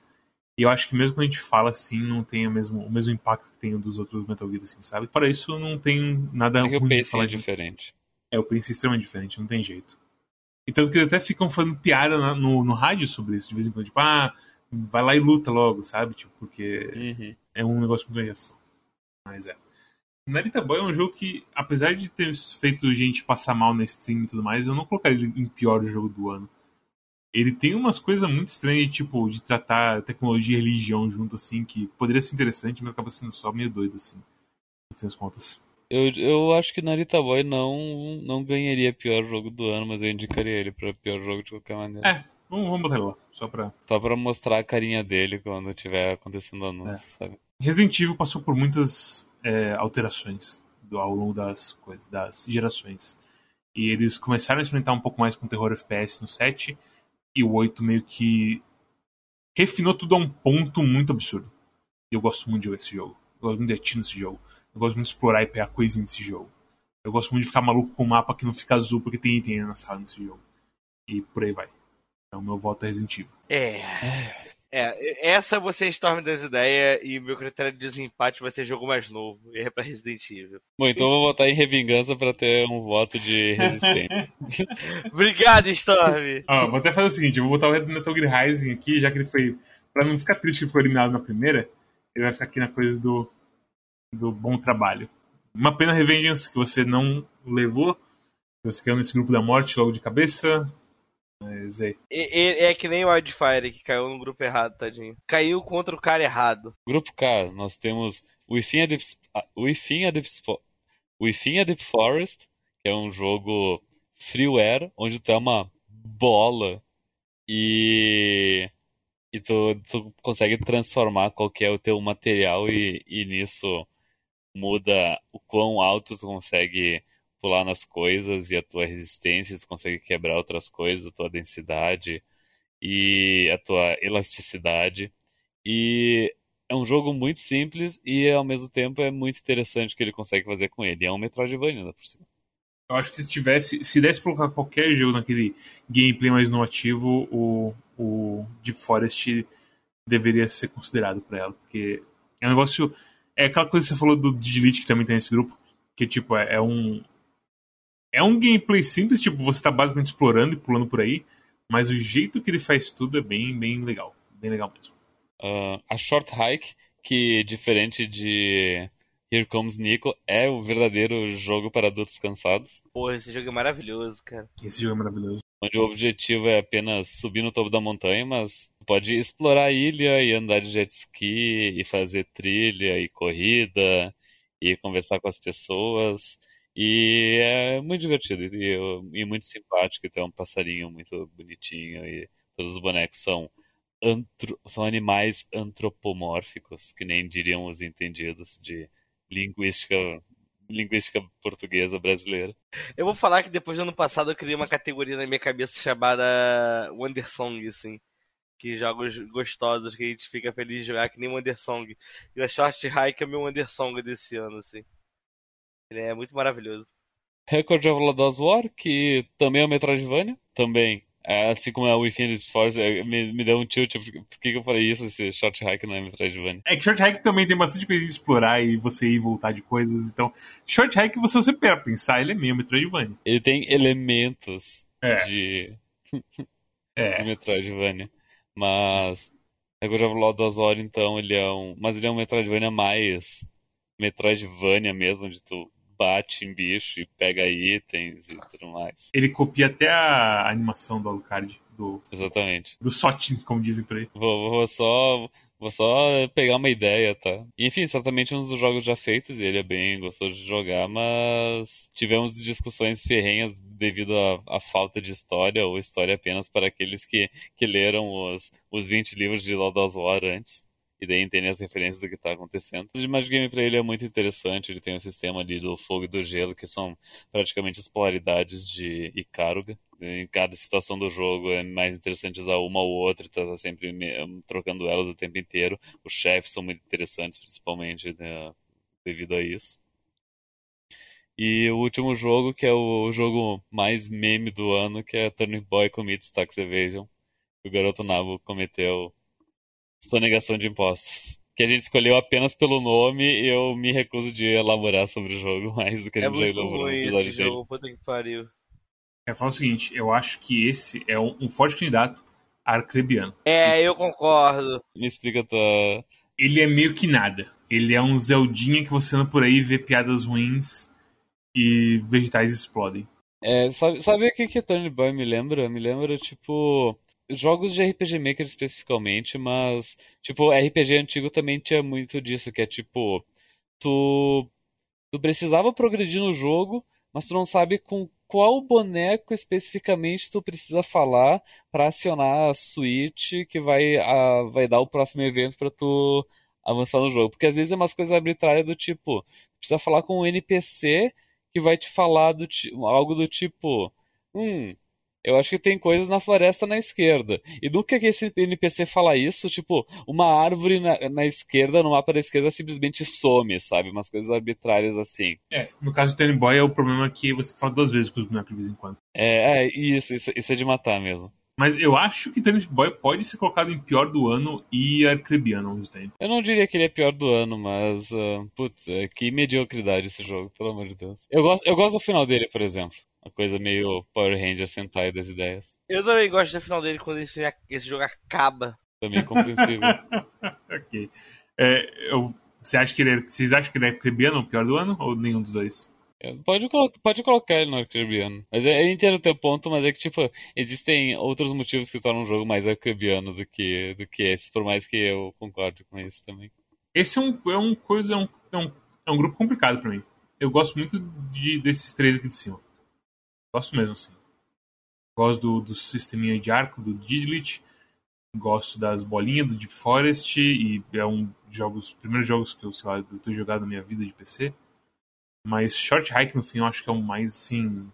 E eu acho que mesmo quando a gente fala assim, não tem o mesmo, o mesmo impacto que tem o dos outros Metal Gear, assim, sabe? Para isso não tem nada é ruim de falar. É diferente. É, o pace é extremamente diferente, não tem jeito. E tanto que eles até ficam fazendo piada no, no rádio sobre isso, de vez em quando, tipo, ah, vai lá e luta logo, sabe? Tipo, porque uhum. é um negócio muito de ação. Mas é. Narita Boy é um jogo que, apesar de ter feito gente passar mal na stream e tudo mais, eu não colocaria ele em pior jogo do ano ele tem umas coisas muito estranhas, tipo, de tratar tecnologia e religião junto, assim, que poderia ser interessante, mas acaba sendo só meio doido, assim, no fim das contas. Eu, eu acho que Narita Boy não, não ganharia pior jogo do ano, mas eu indicaria ele pra pior jogo de qualquer maneira. É, vamos, vamos botar ele lá, só pra... Só pra mostrar a carinha dele quando tiver acontecendo o anúncio, é. sabe? Resident Evil passou por muitas é, alterações do, ao longo das coisas, das gerações. E eles começaram a experimentar um pouco mais com terror FPS no 7, e o 8 meio que refinou tudo a um ponto muito absurdo. E eu gosto muito de jogar esse jogo. Eu gosto muito de atirar nesse jogo. Eu gosto muito de explorar e pegar coisinha nesse jogo. Eu gosto muito de ficar maluco com o mapa que não fica azul porque tem item na sala nesse jogo. e por aí vai. Então, meu voto é Resident Evil. É. É, essa você Storm das ideias e o meu critério de desempate vai ser jogo mais novo. E é pra Resident Evil. Bom, então eu vou votar em Revingança pra ter um voto de resistência. Obrigado, Storm! Ó, vou até fazer o seguinte: eu vou botar o Metal Gear Rising aqui, já que ele foi. Pra não ficar triste que ele foi eliminado na primeira, ele vai ficar aqui na coisa do, do bom trabalho. Uma pena Revengeance que você não levou. Você caiu nesse grupo da morte logo de cabeça. Mas é. É, é que nem o Wildfire que caiu no grupo errado, tadinho. Caiu contra o cara errado. Grupo K, nós temos Within a Deep, Within a Deep, Within a Deep Forest, que é um jogo freeware, onde tu é uma bola e, e tu, tu consegue transformar qualquer o teu material e, e nisso muda o quão alto tu consegue pular nas coisas e a tua resistência, tu consegue quebrar outras coisas, a tua densidade e a tua elasticidade. E é um jogo muito simples e ao mesmo tempo é muito interessante o que ele consegue fazer com ele. É um Metroidvania, ainda por cima. Eu acho que se tivesse, se desse pra colocar qualquer jogo naquele gameplay mais inovativo, o, o Deep Forest deveria ser considerado para ela, porque é um negócio, é aquela coisa que você falou do Digilite que também tem nesse grupo, que tipo é, é um é um gameplay simples, tipo, você tá basicamente explorando e pulando por aí, mas o jeito que ele faz tudo é bem, bem legal. Bem legal mesmo. Uh, a Short Hike, que diferente de Here Comes Nico, é o verdadeiro jogo para adultos cansados. Porra, esse jogo é maravilhoso, cara. Esse jogo é maravilhoso. Onde o objetivo é apenas subir no topo da montanha, mas pode explorar a ilha e andar de jet ski e fazer trilha e corrida e conversar com as pessoas. E é muito divertido e, e muito simpático. Tem um passarinho muito bonitinho e todos os bonecos são, antro, são animais antropomórficos, que nem diriam os entendidos de linguística linguística portuguesa brasileira. Eu vou falar que depois do ano passado eu criei uma categoria na minha cabeça chamada Wondersong, assim. Que jogos gostosos que a gente fica feliz de jogar, que nem Wondersong. E o Short Hike é o meu Wondersong desse ano, assim. Ele é muito maravilhoso. Record of Lodoss War, que também é um Metroidvania, também. É, assim como é o Infinite Force, é, me, me deu um tilt. Por, por que, que eu falei isso? Esse Short Hike não é Metroidvania. É que Short Hike também tem bastante coisa de explorar e você ir e voltar de coisas. Então, Short Hike, se você pera pensar, ele é meio Metroidvania. Ele tem elementos É. de, É. de Metroidvania. Mas Record of Lodoss War, então, ele é um. Mas ele é um Metroidvania mais. Metroidvania mesmo, onde tu bate em bicho e pega itens e tudo mais. Ele copia até a animação do Alucard, do, Exatamente. do Sotin, como dizem por aí. Vou, vou só. Vou só pegar uma ideia, tá? Enfim, certamente um dos jogos já feitos, e ele é bem gostoso de jogar, mas tivemos discussões ferrenhas devido à, falta de história, ou história apenas para aqueles que, que leram os, os 20 livros de Lord of War antes. E daí entendem as referências do que está acontecendo. O Magic Game pra ele é muito interessante, ele tem um sistema ali do fogo e do gelo, que são praticamente as polaridades de Ikaruga. Em cada situação do jogo é mais interessante usar uma ou outra, tá sempre trocando elas o tempo inteiro. Os chefes são muito interessantes, principalmente né, devido a isso. E o último jogo, que é o jogo mais meme do ano, que é Turning Boy Commits Tax Evasion. O garoto Nabo cometeu sonegação de impostos. Que a gente escolheu apenas pelo nome e eu me recuso de elaborar sobre o jogo mais do que a É gente já muito elaborou no ruim episódio esse jogo, puta que pariu. Eu falo o seguinte, eu acho que esse é um, um forte candidato a arcrebiano. É, eu concordo. Me explica a tua. Ele é meio que nada. Ele é um Zeldinha que você anda por aí, vê piadas ruins e vegetais explodem. É, sabe, sabe o que que Tony Boy me lembra? Me lembra, tipo, jogos de RPG Maker especificamente, mas, tipo, RPG antigo também tinha muito disso, que é tipo, tu, tu precisava progredir no jogo, mas tu não sabe com qual boneco especificamente tu precisa falar pra acionar a switch que vai, a, vai dar o próximo evento pra tu avançar no jogo. Porque às vezes é umas coisas arbitrárias do tipo, precisa falar com um NPC que vai te falar do algo do tipo, hum, Eu acho que tem coisas na floresta na esquerda. E nunca que esse NPC fala isso, tipo, uma árvore na, na esquerda, no mapa da esquerda, simplesmente some, sabe? Umas coisas arbitrárias assim. É, no caso do Tony Boy é o problema que você fala duas vezes com os bonecos de vez em quando. É, é isso, isso, isso é de matar mesmo. Mas eu acho que Turnip Boy pode ser colocado em pior do ano e Arcrebiano ao mesmo tempo. Eu não diria que ele é pior do ano, mas. Uh, putz, é, que mediocridade esse jogo, pelo amor de Deus. Eu gosto, eu gosto do final dele, por exemplo. Uma coisa meio Power Ranger Sentai das ideias. Eu também gosto do final dele quando esse, esse jogo acaba. Também compreensível. ok. É, eu, você acha que ele é, vocês acham que ele é Arcrebiano o pior do ano ou nenhum dos dois? Pode, pode colocar ele no arcrebiano. Mas é, eu entendo o teu ponto, mas é que, tipo, existem outros motivos que tornam o jogo mais arcrebiano do que, do que esse, por mais que eu concorde com isso também. Esse é um, é um coisa, é um, é um, é um grupo complicado para mim. Eu gosto muito de, desses três aqui de cima. Gosto mesmo, assim. Gosto do, do sisteminha de arco do Digilit. Gosto das bolinhas do Deep Forest. E é um dos jogos, primeiros jogos que eu, sei lá, eu tenho jogado na minha vida de PC. Mas Short Hike no fim eu acho que é o mais, assim,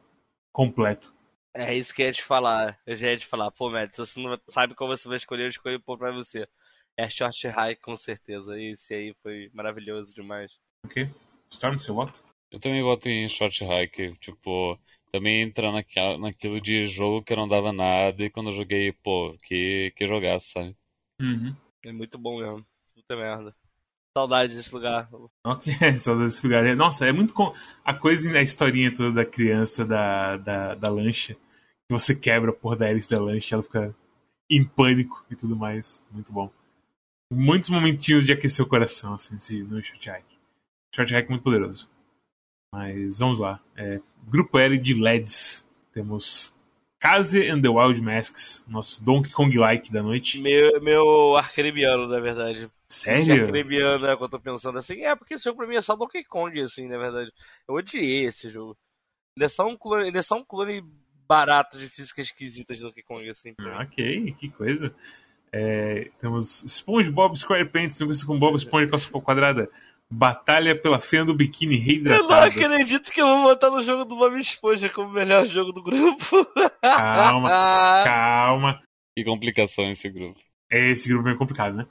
completo. É isso que eu ia te falar. Eu já ia te falar, pô, Matt, se você não sabe qual você vai escolher, eu escolho pô pra você. É Short Hike com certeza. Esse aí foi maravilhoso demais. Ok. Storm, seu voto? Eu também voto em Short Hike. Tipo, também entra naquela, naquilo de jogo que eu não dava nada e quando eu joguei, pô, que, que jogaço, sabe? Uhum. É muito bom mesmo. Puta merda. Saudade desse lugar. Ok, saudade desse lugar. Nossa, é muito. Com... A coisa na historinha toda da criança da, da, da lancha. Que você quebra a porra da hélice da lancha ela fica em pânico e tudo mais. Muito bom. Muitos momentinhos de aquecer o coração, assim, no Short Hike. Short Hike muito poderoso. Mas vamos lá. É, grupo L de LEDs. Temos Kaze and the Wild Masks, nosso Donkey Kong-like da noite. Meu, meu arcrebiano, na verdade. Sério? Arcrebiano é o que eu tô pensando assim. É, porque esse jogo pra mim é só Donkey Kong, assim, na verdade. Eu odiei esse jogo. Ele é só um clone, ele é só um clone barato de física esquisita de Donkey Kong, assim. Ok, que coisa. É, temos SpongeBob SquarePants, negócio com Bob Esponja com a quadrada. Batalha pela fenda do biquíni reidratado. Eu não acredito que eu vou botar no jogo do Bob Esponja como o melhor jogo do grupo. Calma, calma. Que complicação esse grupo. Esse grupo é bem complicado, né?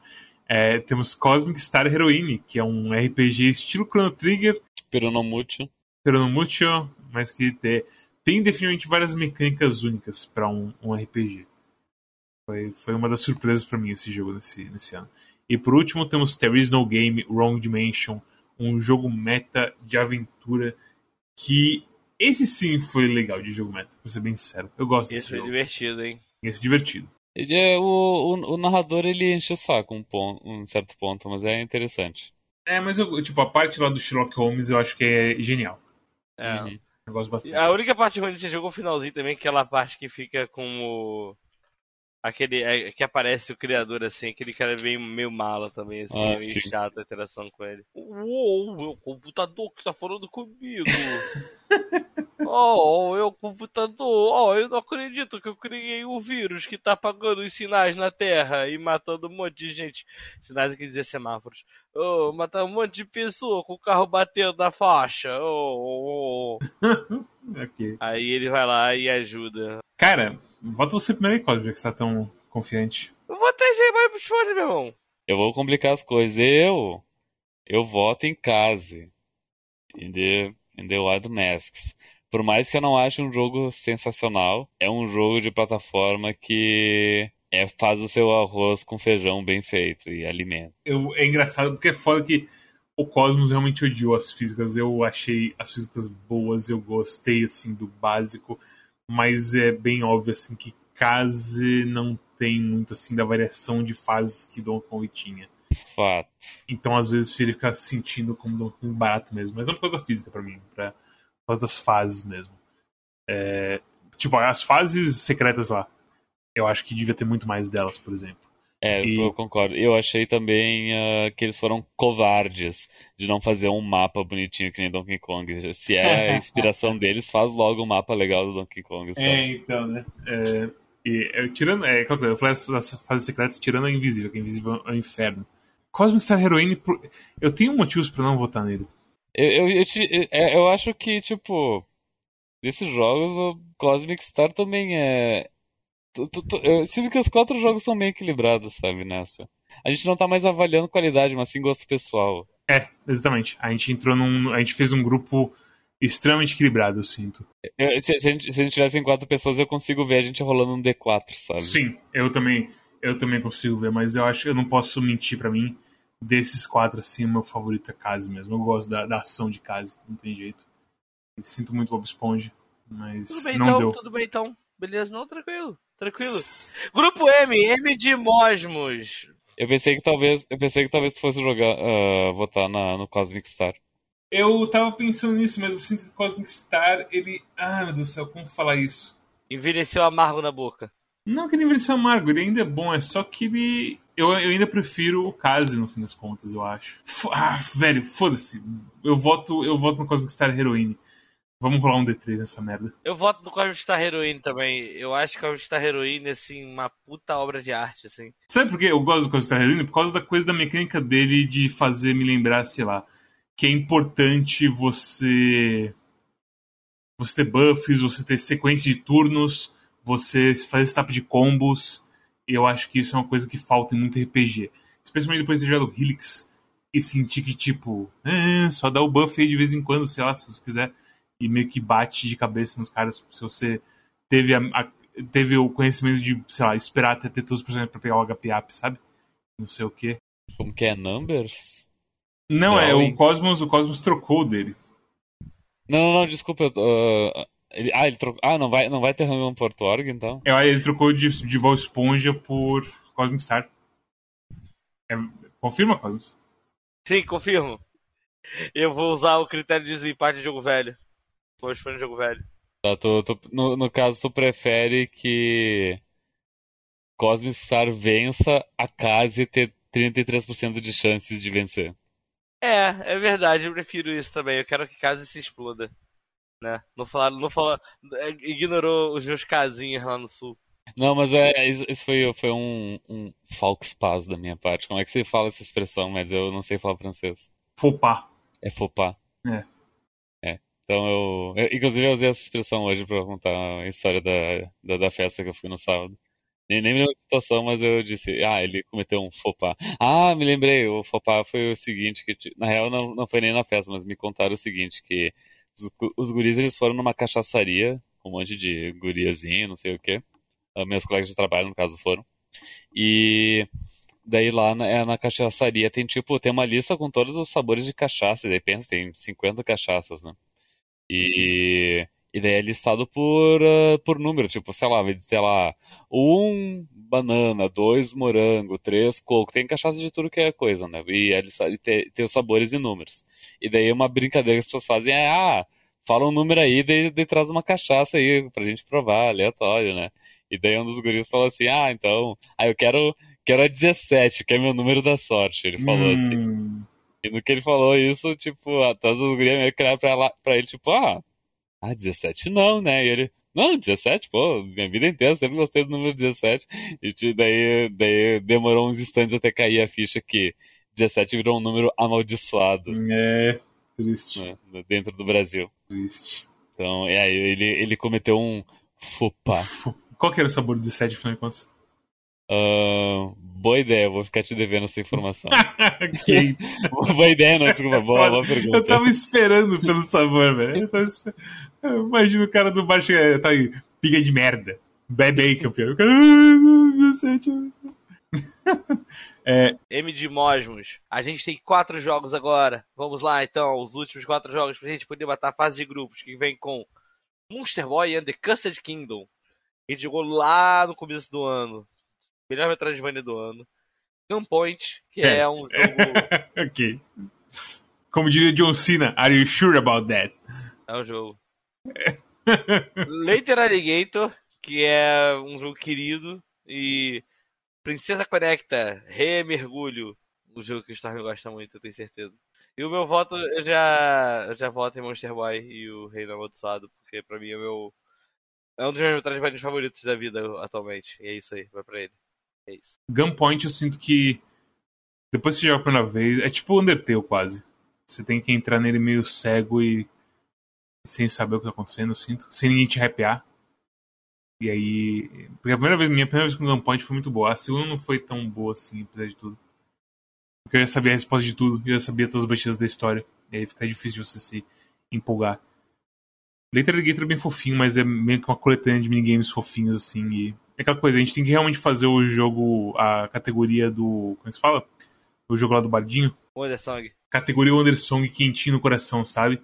É, temos Cosmic Star Heroine, que é um RPG estilo Chrono Trigger. Pero não muito. Pero não muito, mas que tem, tem definitivamente várias mecânicas únicas para um, um, RPG. Foi, foi uma das surpresas para mim esse jogo nesse, nesse ano. E por último temos There Is No Game Wrong Dimension, um jogo meta de aventura que esse sim foi legal de jogo meta, pra ser bem sincero. Eu gosto esse desse jogo. Esse foi divertido, hein? Esse é divertido. Ele é, o, o, o, narrador ele enche o saco um, ponto, um certo ponto, mas é interessante. É, mas eu, tipo, a parte lá do Sherlock Holmes eu acho que é genial. É. Uhum. Eu gosto bastante. A única parte ruim desse jogo é o finalzinho também, aquela parte que fica com o Aquele é, que aparece o criador, assim, aquele cara é meio, mala também, assim, ah, meio sim. chato a interação com ele. Uou, meu computador que tá falando comigo. oh, meu computador, oh, eu não acredito que eu criei um vírus que tá apagando os sinais na Terra e matando um monte de gente. Sinais aqui dizer semáforos. Oh, matar um monte de pessoa com o carro batendo na faixa. Oh, oh, oh. okay. Aí ele vai lá e ajuda. Cara, vota você primeiro aí, Cláudio, já que você tá tão confiante. Eu votei já mais responde, meu irmão. Eu vou complicar as coisas. Eu. Eu voto em Case. In the, in the Wild Masks. Por mais que eu não ache um jogo sensacional, é um jogo de plataforma que é, faz o seu arroz com feijão bem feito e alimenta. Eu, é engraçado porque é foda que o Cosmos realmente odiou as físicas. Eu achei as físicas boas, eu gostei assim do básico mas é bem óbvio assim que Kaze não tem muito assim da variação de fases que Donkey Kong tinha. Fato. Então às vezes ele fica se sentindo como Donkey Kong barato mesmo, mas não por causa da física para mim, pra, por causa das fases mesmo. É, tipo, as fases secretas lá, eu acho que devia ter muito mais delas, por exemplo. É, E- eu concordo. Eu achei também ah, que eles foram covardes de não fazer um mapa bonitinho que nem Donkey Kong. Se é a inspiração deles, faz logo um mapa legal do Donkey Kong. sabe? É, então, né? É, e, é, tirando, é, aquela coisa, eu falei as, as fases secretas tirando a invisível, que a invisível é o inferno. Cosmic Star Heroine, eu tenho motivos pra não votar nele. Eu, eu, eu, te- é, eu acho que, tipo. desses jogos, o Cosmic Star também é. Eu sinto que os quatro jogos são meio equilibrados, sabe, nessa. A gente não tá mais avaliando qualidade, mas sim gosto pessoal. É, exatamente. A gente entrou num. A gente fez um grupo extremamente equilibrado, eu sinto. Eu, se, se, a gente, se a gente tivesse em quatro pessoas, eu consigo ver a gente rolando um D4, sabe? Sim, eu também. Eu também consigo ver, mas eu acho que eu não posso mentir para mim. Desses quatro, assim, o meu favorito é Case mesmo. Eu gosto da, da ação de Case, não tem jeito. Eu sinto muito Bob Esponja, mas Tudo bem não então, deu. tudo bem então. Beleza, não, tranquilo, tranquilo. Grupo M, M de Mosmos. Eu pensei que talvez, eu pensei que talvez tu fosse jogar, uh, votar na, no Cosmic Star. Eu tava pensando nisso, mas eu sinto que o Cosmic Star, ele. Ah, meu Deus do céu, como falar isso? Envelheceu amargo na boca. Não que ele envelheceu amargo, ele ainda é bom, é só que ele. Eu, eu ainda prefiro o Kaze, no fim das contas, eu acho. F ah, velho, foda-se. Eu voto, eu voto no Cosmic Star Heroine. Vamos rolar um D3 nessa merda. Eu voto no Cosmic Star Heroine também. Eu acho que o Cosmic Star Heroine, assim, uma puta obra de arte, assim. Sabe por que eu gosto do Cosmic Star Heroine? Por causa da coisa da mecânica dele de fazer me lembrar, sei lá, que é importante você. Você ter buffs, você ter sequência de turnos, você fazer setup de combos. Eu acho que isso é uma coisa que falta em muito RPG. Especialmente depois de ter jogado Helix e sentir que, tipo, ah, só dá o buff aí de vez em quando, sei lá, se você quiser. E meio que bate de cabeça nos caras se você teve, a, a, teve o conhecimento de, sei lá, esperar até ter todos os personagens pra pegar o HP up, sabe? Não sei o que. Como que é? Numbers? Não, é o Cosmos, o Cosmos trocou dele. Não, não, não desculpa. Uh, ele, ah, ele trocou. Ah, não vai, não vai ter Random.org então? É, ele trocou de, de Bob Esponja por Cosmic Star. É, confirma, Cosmos? Sim, confirmo. Eu vou usar o critério de desempate de jogo velho. Esponja de jogo velho. Tá, tu, tu, no, no caso, tu prefere que Cosmic Star vença a casa e ter 33% de chances de vencer. É, é verdade, eu prefiro isso também. Eu quero que casa se exploda. Né? Não falar, não falar, ignorou os meus casinhos lá no sul. Não, mas é, isso foi, foi um, um pas da minha parte. Como é que você fala essa expressão? Mas eu não sei falar francês. Fopá. É fopá. É. É. Então eu, eu. Inclusive eu usei essa expressão hoje pra contar a história da, da, da festa que eu fui no sábado. Nem, nem me lembro da situação, mas eu disse, ah, ele cometeu um faux pas. Ah, me lembrei, o faux pas foi o seguinte, que na real não, não foi nem na festa, mas me contaram o seguinte, que os, os guris eles foram numa cachaçaria, com um monte de guriazinho, não sei o quê. Uh, meus colegas de trabalho, no caso, foram. E daí lá na, é, na cachaçaria tem tipo, tem uma lista com todos os sabores de cachaça, e daí tem 50 cachaças, né? E e daí é listado por, uh, por número, tipo, sei lá, vai dizer lá, um banana, dois morango, três coco, tem cachaça de tudo que é coisa, né? E, é listado, e tem, tem os sabores e números. E daí uma brincadeira que as pessoas fazem é, ah, fala um número aí, daí, daí traz uma cachaça aí pra gente provar, aleatório, né? E daí um dos guris falou assim, ah, então, ah, eu quero, quero a 17, que é meu número da sorte, ele falou assim. hum. assim. E no que ele falou isso, tipo, até os guris meio que pra, pra ele, tipo, ah, ah, 17 não, né? E ele, não, 17, pô, minha vida inteira sempre gostei do número 17. E daí, daí demorou uns instantes até cair a ficha que 17 virou um número amaldiçoado. É, triste. Né, dentro do Brasil. Triste. Então, é, ele, ele cometeu um fupá. Qual que era o sabor do 17, afinal de contas? Uh, boa ideia, vou ficar te devendo essa informação. boa ideia, não, desculpa, boa, boa pergunta. Eu tava esperando pelo sabor, velho. Imagina o cara do bar chega, tá aí, piga de merda. Bebe aí, campeão. O cara, é... M de Mosmos. A gente tem quatro jogos agora. Vamos lá, então, os últimos quatro jogos pra gente poder matar a fase de grupos, que vem com Monster Boy and the Cursed Kingdom. Gente jogou lá no começo do ano. Melhor Metroidvania do ano. Gunpoint, que é, é um jogo... ok. Como diria John Cena, are you sure about that? É um jogo. Later Alligator, que é um jogo querido, e Princesa Conecta, Remergulho, um jogo que o Storm gosta muito, eu tenho certeza. E o meu voto, eu já, eu já voto em Monster Boy e o Reino Amaldiçoado, porque pra mim é, meu, é um dos meus Metroidvanias favoritos da vida atualmente. E é isso aí, vai pra ele. É isso. Gunpoint eu sinto que depois que você joga a primeira vez, é tipo Undertale quase. Você tem que entrar nele meio cego e sem saber o que tá acontecendo, eu sinto, sem ninguém te hypear. E aí. Porque a primeira vez, minha primeira vez com Gunpoint foi muito boa. A segunda não foi tão boa assim, apesar de tudo. Porque eu já sabia a resposta de tudo, eu já sabia todas as batidas da história. E aí fica difícil de você se empolgar. Later Alligator é bem fofinho, mas é meio que uma coletânea de minigames fofinhos, assim. E é aquela coisa, a gente tem que realmente fazer o jogo, a categoria do. Como é que se fala? O jogo lá do Bardinho. Wondersong. Categoria Wondersong quentinho no coração, sabe?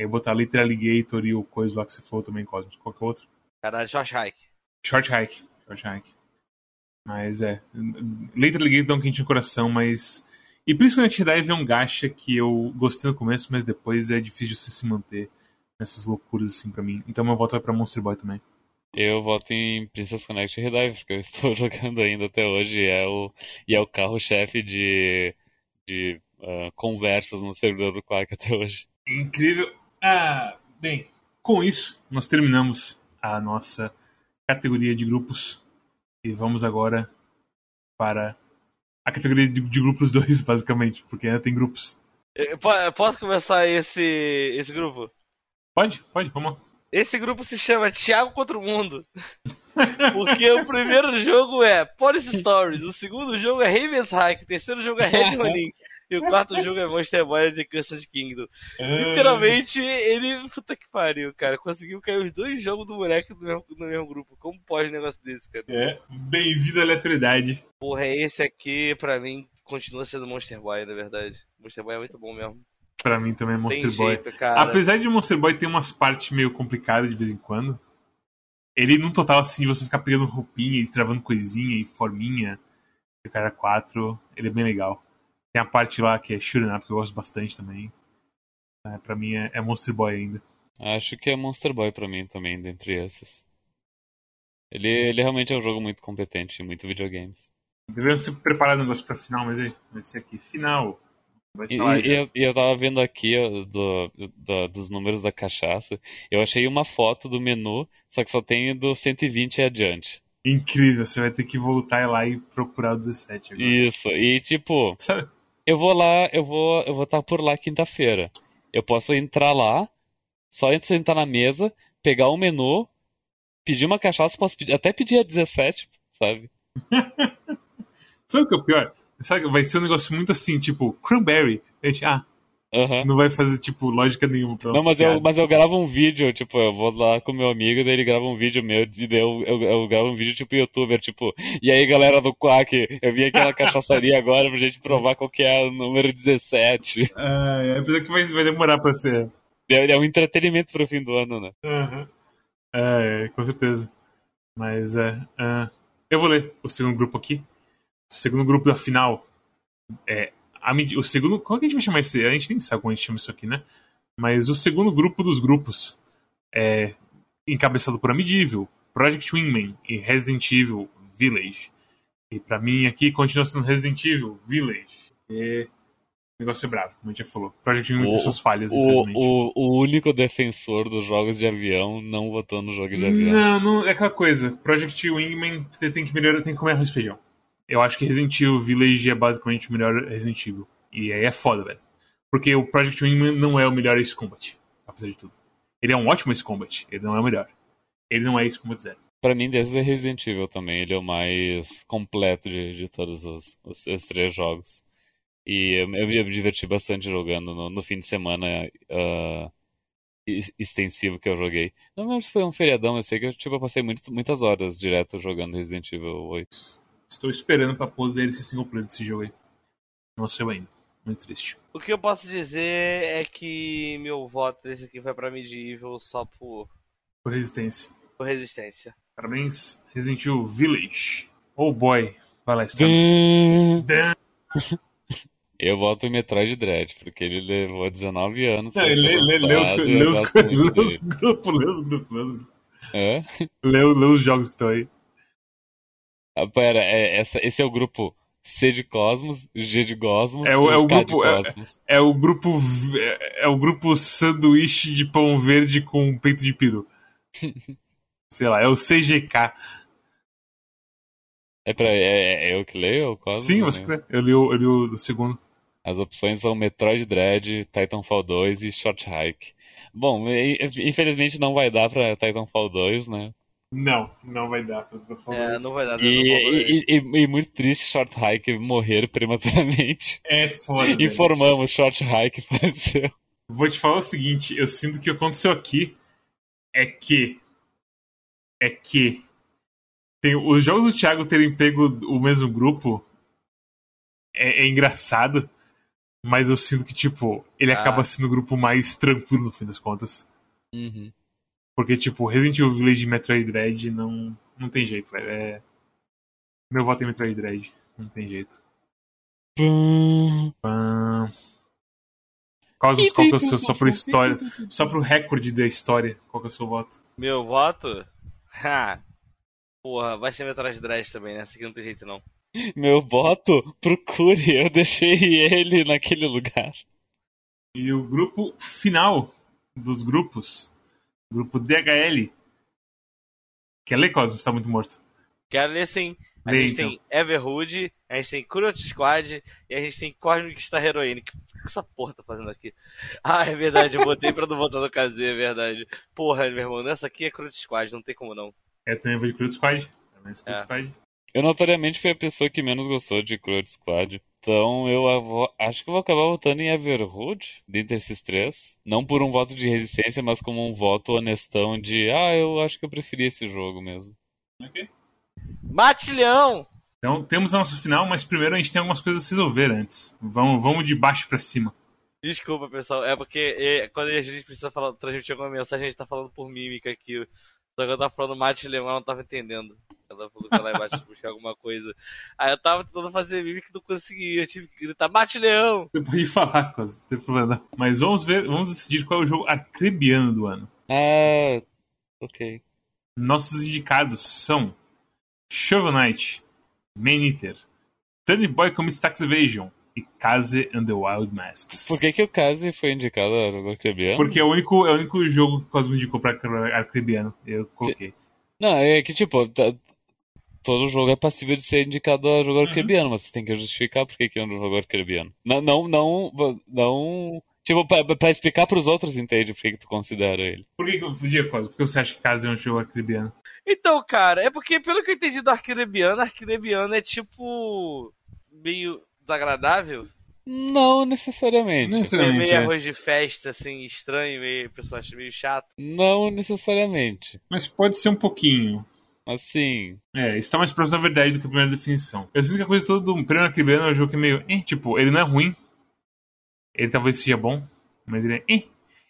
Aí botar Later Alligator e o coisa lá que você falou também, Cosmos. Qualquer outro. Caralho, Josh Hike. Short Hike. Short Hike. Mas é. Later Alligator dá um quentinho no coração, mas. E principalmente Dive é um gacha que eu gostei no começo, mas depois é difícil de você se manter nessas loucuras assim pra mim. Então meu voto vai pra Monster Boy também. Eu voto em Princess Connect Redive, porque eu estou jogando ainda até hoje e é o, e é o carro-chefe de, de uh, conversas no servidor do Quark até hoje. Incrível. Ah, bem, com isso nós terminamos a nossa categoria de grupos e vamos agora para a categoria de, de grupos 2, basicamente, porque ainda tem grupos. Eu- po- Posso começar esse, esse grupo? Pode? Pode, vamos lá. Esse grupo se chama Thiago contra o Mundo. Porque o primeiro jogo é Police Stories, o segundo jogo é Raven's Hike, o terceiro jogo é Red Ronin e o quarto jogo é Monster Boy The Cursed Kingdom. Literalmente, ele. Puta que pariu, cara. Conseguiu cair os dois jogos do moleque no mesmo, no mesmo grupo. Como pode um negócio desse, cara? É, bem-vindo à aleatoriedade. Porra, esse aqui, pra mim, continua sendo Monster Boy, na verdade. Monster Boy é muito bom mesmo. Pra mim também é Monster Tem Boy. jeito, cara. Apesar de Monster Boy ter umas partes meio complicadas de vez em quando, ele num total assim, de você ficar pegando roupinha e travando coisinha e forminha, o cara 4, ele é bem legal. Tem a parte lá que é Shooting Up, que eu gosto bastante também. É, pra mim é, é Monster Boy ainda. Acho que é Monster Boy pra mim também, dentre esses. Ele, ele realmente é um jogo muito competente, muito videogames. Devemos se preparar o negócio pra final, mas aí, vai ser aqui. Final. E, lá, e eu, eu tava vendo aqui ó, do, do- dos números da cachaça. Eu achei uma foto do menu, só que só tem do 120 e adiante. Incrível, você vai ter que voltar lá e procurar o 17 agora. Isso, e tipo, Sabe? eu vou lá, eu vou eu vou estar por lá quinta-feira. Eu posso entrar lá, só antes de sentar na mesa, pegar o menu, pedir uma cachaça, posso pedir- até pedir a 17, sabe? Sabe o que é o pior? Sabe, vai ser um negócio muito assim, tipo, cranberry. A gente, ah, Aham. não vai fazer, tipo, lógica nenhuma pra Não, mas eu, mas eu gravo um vídeo, tipo, eu vou lá com meu amigo, daí ele grava um vídeo meu, e daí eu, eu, eu gravo um vídeo tipo youtuber, tipo, e aí galera do Quack, eu vim aqui na cachaçaria agora pra gente provar qual que é o número 17. Ah, é, apesar que vai, vai demorar pra ser. É, é um entretenimento pro fim do ano, né? Aham. É, é, com certeza. Mas é. ah, eu vou ler o segundo grupo aqui. O segundo grupo da final. É. A, o segundo. Como é que a gente vai chamar esse? A gente nem sabe como a gente chama isso aqui, né? Mas o segundo grupo dos grupos é encabeçado por Amidível, Project Wingman e Resident Evil Village. E pra mim aqui continua sendo Resident Evil Village. O negócio é bravo, como a gente já falou. Project Wingman tem suas falhas, O, infelizmente. o, o único defensor dos jogos de avião não votou no jogo de avião. Não, não, é aquela coisa. Project Wingman tem que melhorar, tem que comer arroz e feijão. Eu acho que Resident Evil Village é basicamente o melhor Resident Evil. E aí é foda, velho. Porque o Project Wingman não é o melhor Ace Combat, apesar de tudo. Ele é um ótimo Ace Combat, ele não é o melhor. Ele não é Ace Combat Zero. Pra mim, desses é Resident Evil também. Ele é o mais completo de, de todos os, os, os três jogos. E eu, eu me diverti bastante jogando no, no fim de semana ex- extensivo que eu joguei. Não lembro se foi um feriadão, eu sei que eu, tipo, eu passei muito, muitas horas direto jogando Resident Evil 8. Estou esperando pra poder esse single player desse jogo aí. Não saiu ainda. Muito triste. O que eu posso dizer é que meu voto desse aqui vai pra Medieval só por, Por resistência. por resistência. Parabéns, Resident Evil Village. Oh boy. Vai lá, Storm. Dan. Eu voto em Metroid Dread, porque ele levou 19 anos. Não, pra lê, os, lê os, lê os grupos, lê os grupos, lê os grupos. Lê, lê os jogos que estão aí. Ah, pera, é, essa- esse é o grupo C de Cosmos, G de Cosmos É o- é o grupo- de é- Cosmos. É o grupo. É, é o grupo sanduíche de pão verde com peito de peru. Sei lá, é o CGK. É, pra, é, é eu que leio o Cosmos? Sim, você né? crê? Eu li o, eu li o do segundo. As opções são Metroid Dread, Titanfall 2 e Short Hike. Bom, infelizmente não vai dar pra Titanfall 2, né? Não, não vai dar. É, isso. não vai dar. E, e- e- e muito triste Short Hike morrer prematuramente. É foda. Informamos, Short Hike faleceu. Vou te falar o seguinte: eu sinto que o que aconteceu aqui é que. É que. Tem, os jogos do Thiago terem pego o mesmo grupo é, é engraçado, mas eu sinto que, tipo, ele Ah. acaba sendo o grupo mais tranquilo no fim das contas. Uhum. Porque, tipo, Resident Evil Village e Metroid Dread não, não tem jeito, velho. É... Meu voto é Metroid Dread. Não tem jeito. Pum. Ahn. Cosmos, qual que é o seu? Só pro história. Só pro recorde da história. Qual que é o seu voto? Meu voto? Ha. Porra, vai ser Metroid Dread também, né? Esse aqui não tem jeito não. Meu voto, procure, eu deixei ele naquele lugar. E o grupo final dos grupos. Grupo DHL. Quer ler, Cosmos? Tá muito morto. Quero ler sim. A Lê, gente então. tem Everhood, a gente tem Kurot Squad e a gente tem Cosmic Star Heroine. O que que essa porra tá fazendo aqui? Ah, é verdade, eu botei pra não botar no KZ, é verdade. Porra, meu irmão, nessa aqui é Kurot Squad, não tem como não. Eu também vou de Crude Squad. Também de Crude É. Squad. Eu notoriamente fui a pessoa que menos gostou de Crowd Squad. Então eu acho que eu vou acabar votando em Everhood, dentre esses três. Não por um voto de resistência, mas como um voto honestão de ah, eu acho que eu preferi esse jogo mesmo. Ok. Mate Leão! Então temos a nossa final, mas primeiro a gente tem algumas coisas a resolver antes. Vamos, vamos de baixo pra cima. Desculpa, pessoal, é porque é, quando a gente precisa falar, transmitir alguma mensagem, a gente tá falando por mímica aqui. Só que eu tava falando Mate Leão, ela não tava entendendo. Ela falou que ela ia baixo buscar alguma coisa. Aí eu tava tentando fazer mímica e não conseguia. Eu tive que gritar Mate Leão! Você pode falar, Cosmos, não tem problema. não. Mas vamos ver, vamos decidir qual é o jogo arcrebiano do ano. Ah, ok. Nossos indicados são Shovel Knight, Man Eater, Turnip Boy com Tax Evasion e Kaze and the Wild Masks. Por que, que o Kazi foi indicado a jogo arcrebiano? Porque é o único, é o único jogo que o Cosmo indicou pra arcrebiano. Eu coloquei. Não, é que tipo, tá- todo jogo é passível de ser indicado a jogo Uhum. arcrebiano, mas você tem que justificar por que que é um jogo arcrebiano. Não, não, não, não tipo, pra, pra explicar pros outros, entende, por que que tu considera ele. Por que, que eu fugia, Cosmo? Porque você acha que Kaze é um jogo arcrebiano? Então, cara, é porque pelo que eu entendi do Arquirebiano, Arquirebiano é tipo. meio desagradável. Não necessariamente. Não É necessariamente. meio é. arroz de festa, assim, estranho, meio pessoal acha meio chato. Não necessariamente. Mas pode ser um pouquinho. Assim, É, isso tá mais próximo da verdade do que a primeira definição. Eu sinto que a coisa toda do primeiro arcrebiano é um jogo que é meio. Eh, tipo, ele não é ruim. Ele talvez seja bom, mas ele é. Eh.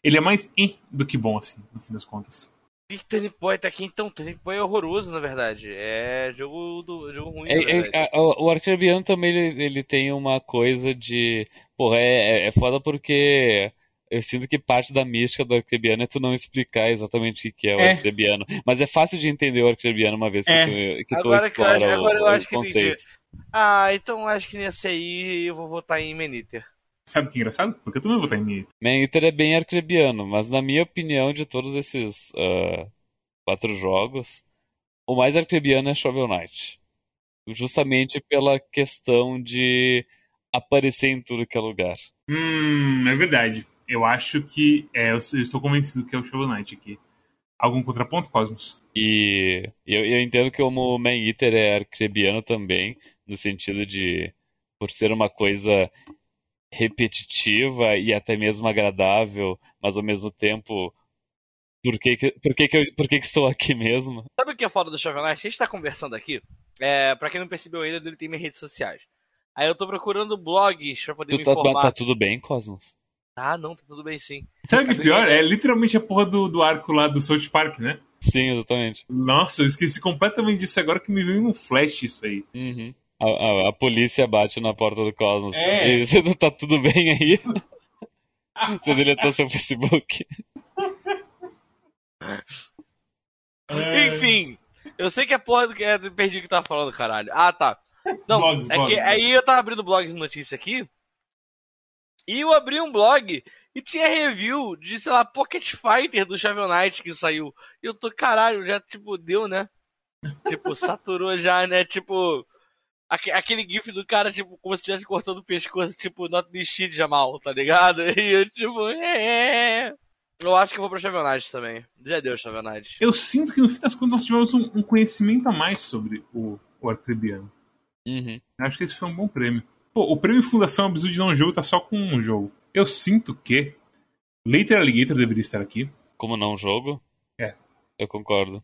Ele é mais eh do que bom, assim, no fim das contas. E Turnip Boy tá aqui então. Turnip Boy é horroroso, na verdade. É jogo, do, jogo ruim, é- é- a- o o arcrebiano também ele, ele tem uma coisa de. Porra, é, é, é foda porque. Eu sinto que parte da mística do arcrebiano é tu não explicar exatamente o que é o É. arcrebiano. Mas é fácil de entender o arcrebiano uma vez que É. tu, que tu Agora que eu explora acho- agora eu o, o acho que entendi. conceito. Ah, então acho que nesse aí eu vou votar em Meniter. Sabe que é engraçado? Porque eu também vou votar em mim. Manhunter é bem arcrebiano, mas na minha opinião, de todos esses ah, quatro jogos, o mais arcrebiano é Shovel Knight. Justamente pela questão de aparecer em tudo que é lugar. Hum, é verdade. Eu acho que. É, eu, eu estou convencido que é o Shovel Knight aqui. Algum contraponto, Cosmos? E eu, eu entendo que o Man Eater é arcrebiano também, no sentido de, por ser uma coisa repetitiva e até mesmo agradável, mas ao mesmo tempo, por que que, por que, que, eu, por que, que estou aqui mesmo? Sabe o que é foda do Shovel Knight? A gente tá conversando aqui. É, pra quem não percebeu ainda, ele tem minhas redes sociais. Aí eu tô procurando blogs pra poder Tu me tá, informar. tá tudo bem, Cosmos? Ah, não, tá tudo bem sim. Sabe o que é pior? É literalmente a porra do, do arco lá do South Park, né? Sim, exatamente. Nossa, eu esqueci completamente disso agora que me veio num flash isso aí. Uhum. A, a- a polícia bate na porta do Cosmos. É. E você não tá tudo bem aí? Você deletou seu Facebook. É. Enfim, eu sei que a porra do que é, perdi o que tava falando, caralho. Ah, tá. Não, Blogs, é blogs, que aí eu tava abrindo blog de notícia aqui. E eu abri um blog e tinha review de, sei lá, Pocket Fighter do Shovel Knight que saiu. E eu tô, caralho, já, tipo, deu, né? tipo, saturou já, né? Tipo, aquele gif do cara, tipo, como se estivesse cortando o pescoço, tipo, not this shit, Jamal, tá ligado? E eu, tipo, é. Eu acho que eu vou pra Shovel Knight também. Já deu Shovel Knight. Eu sinto que no fim das contas nós tivemos um, um conhecimento a mais sobre o, o Arcrebiano. Uhum. Acho que esse foi um bom prêmio. Pô, o prêmio Fundação Absurdo de Não Jogo tá só com um jogo. Eu sinto que Later Alligator deveria estar aqui. Como não jogo? É. Eu concordo.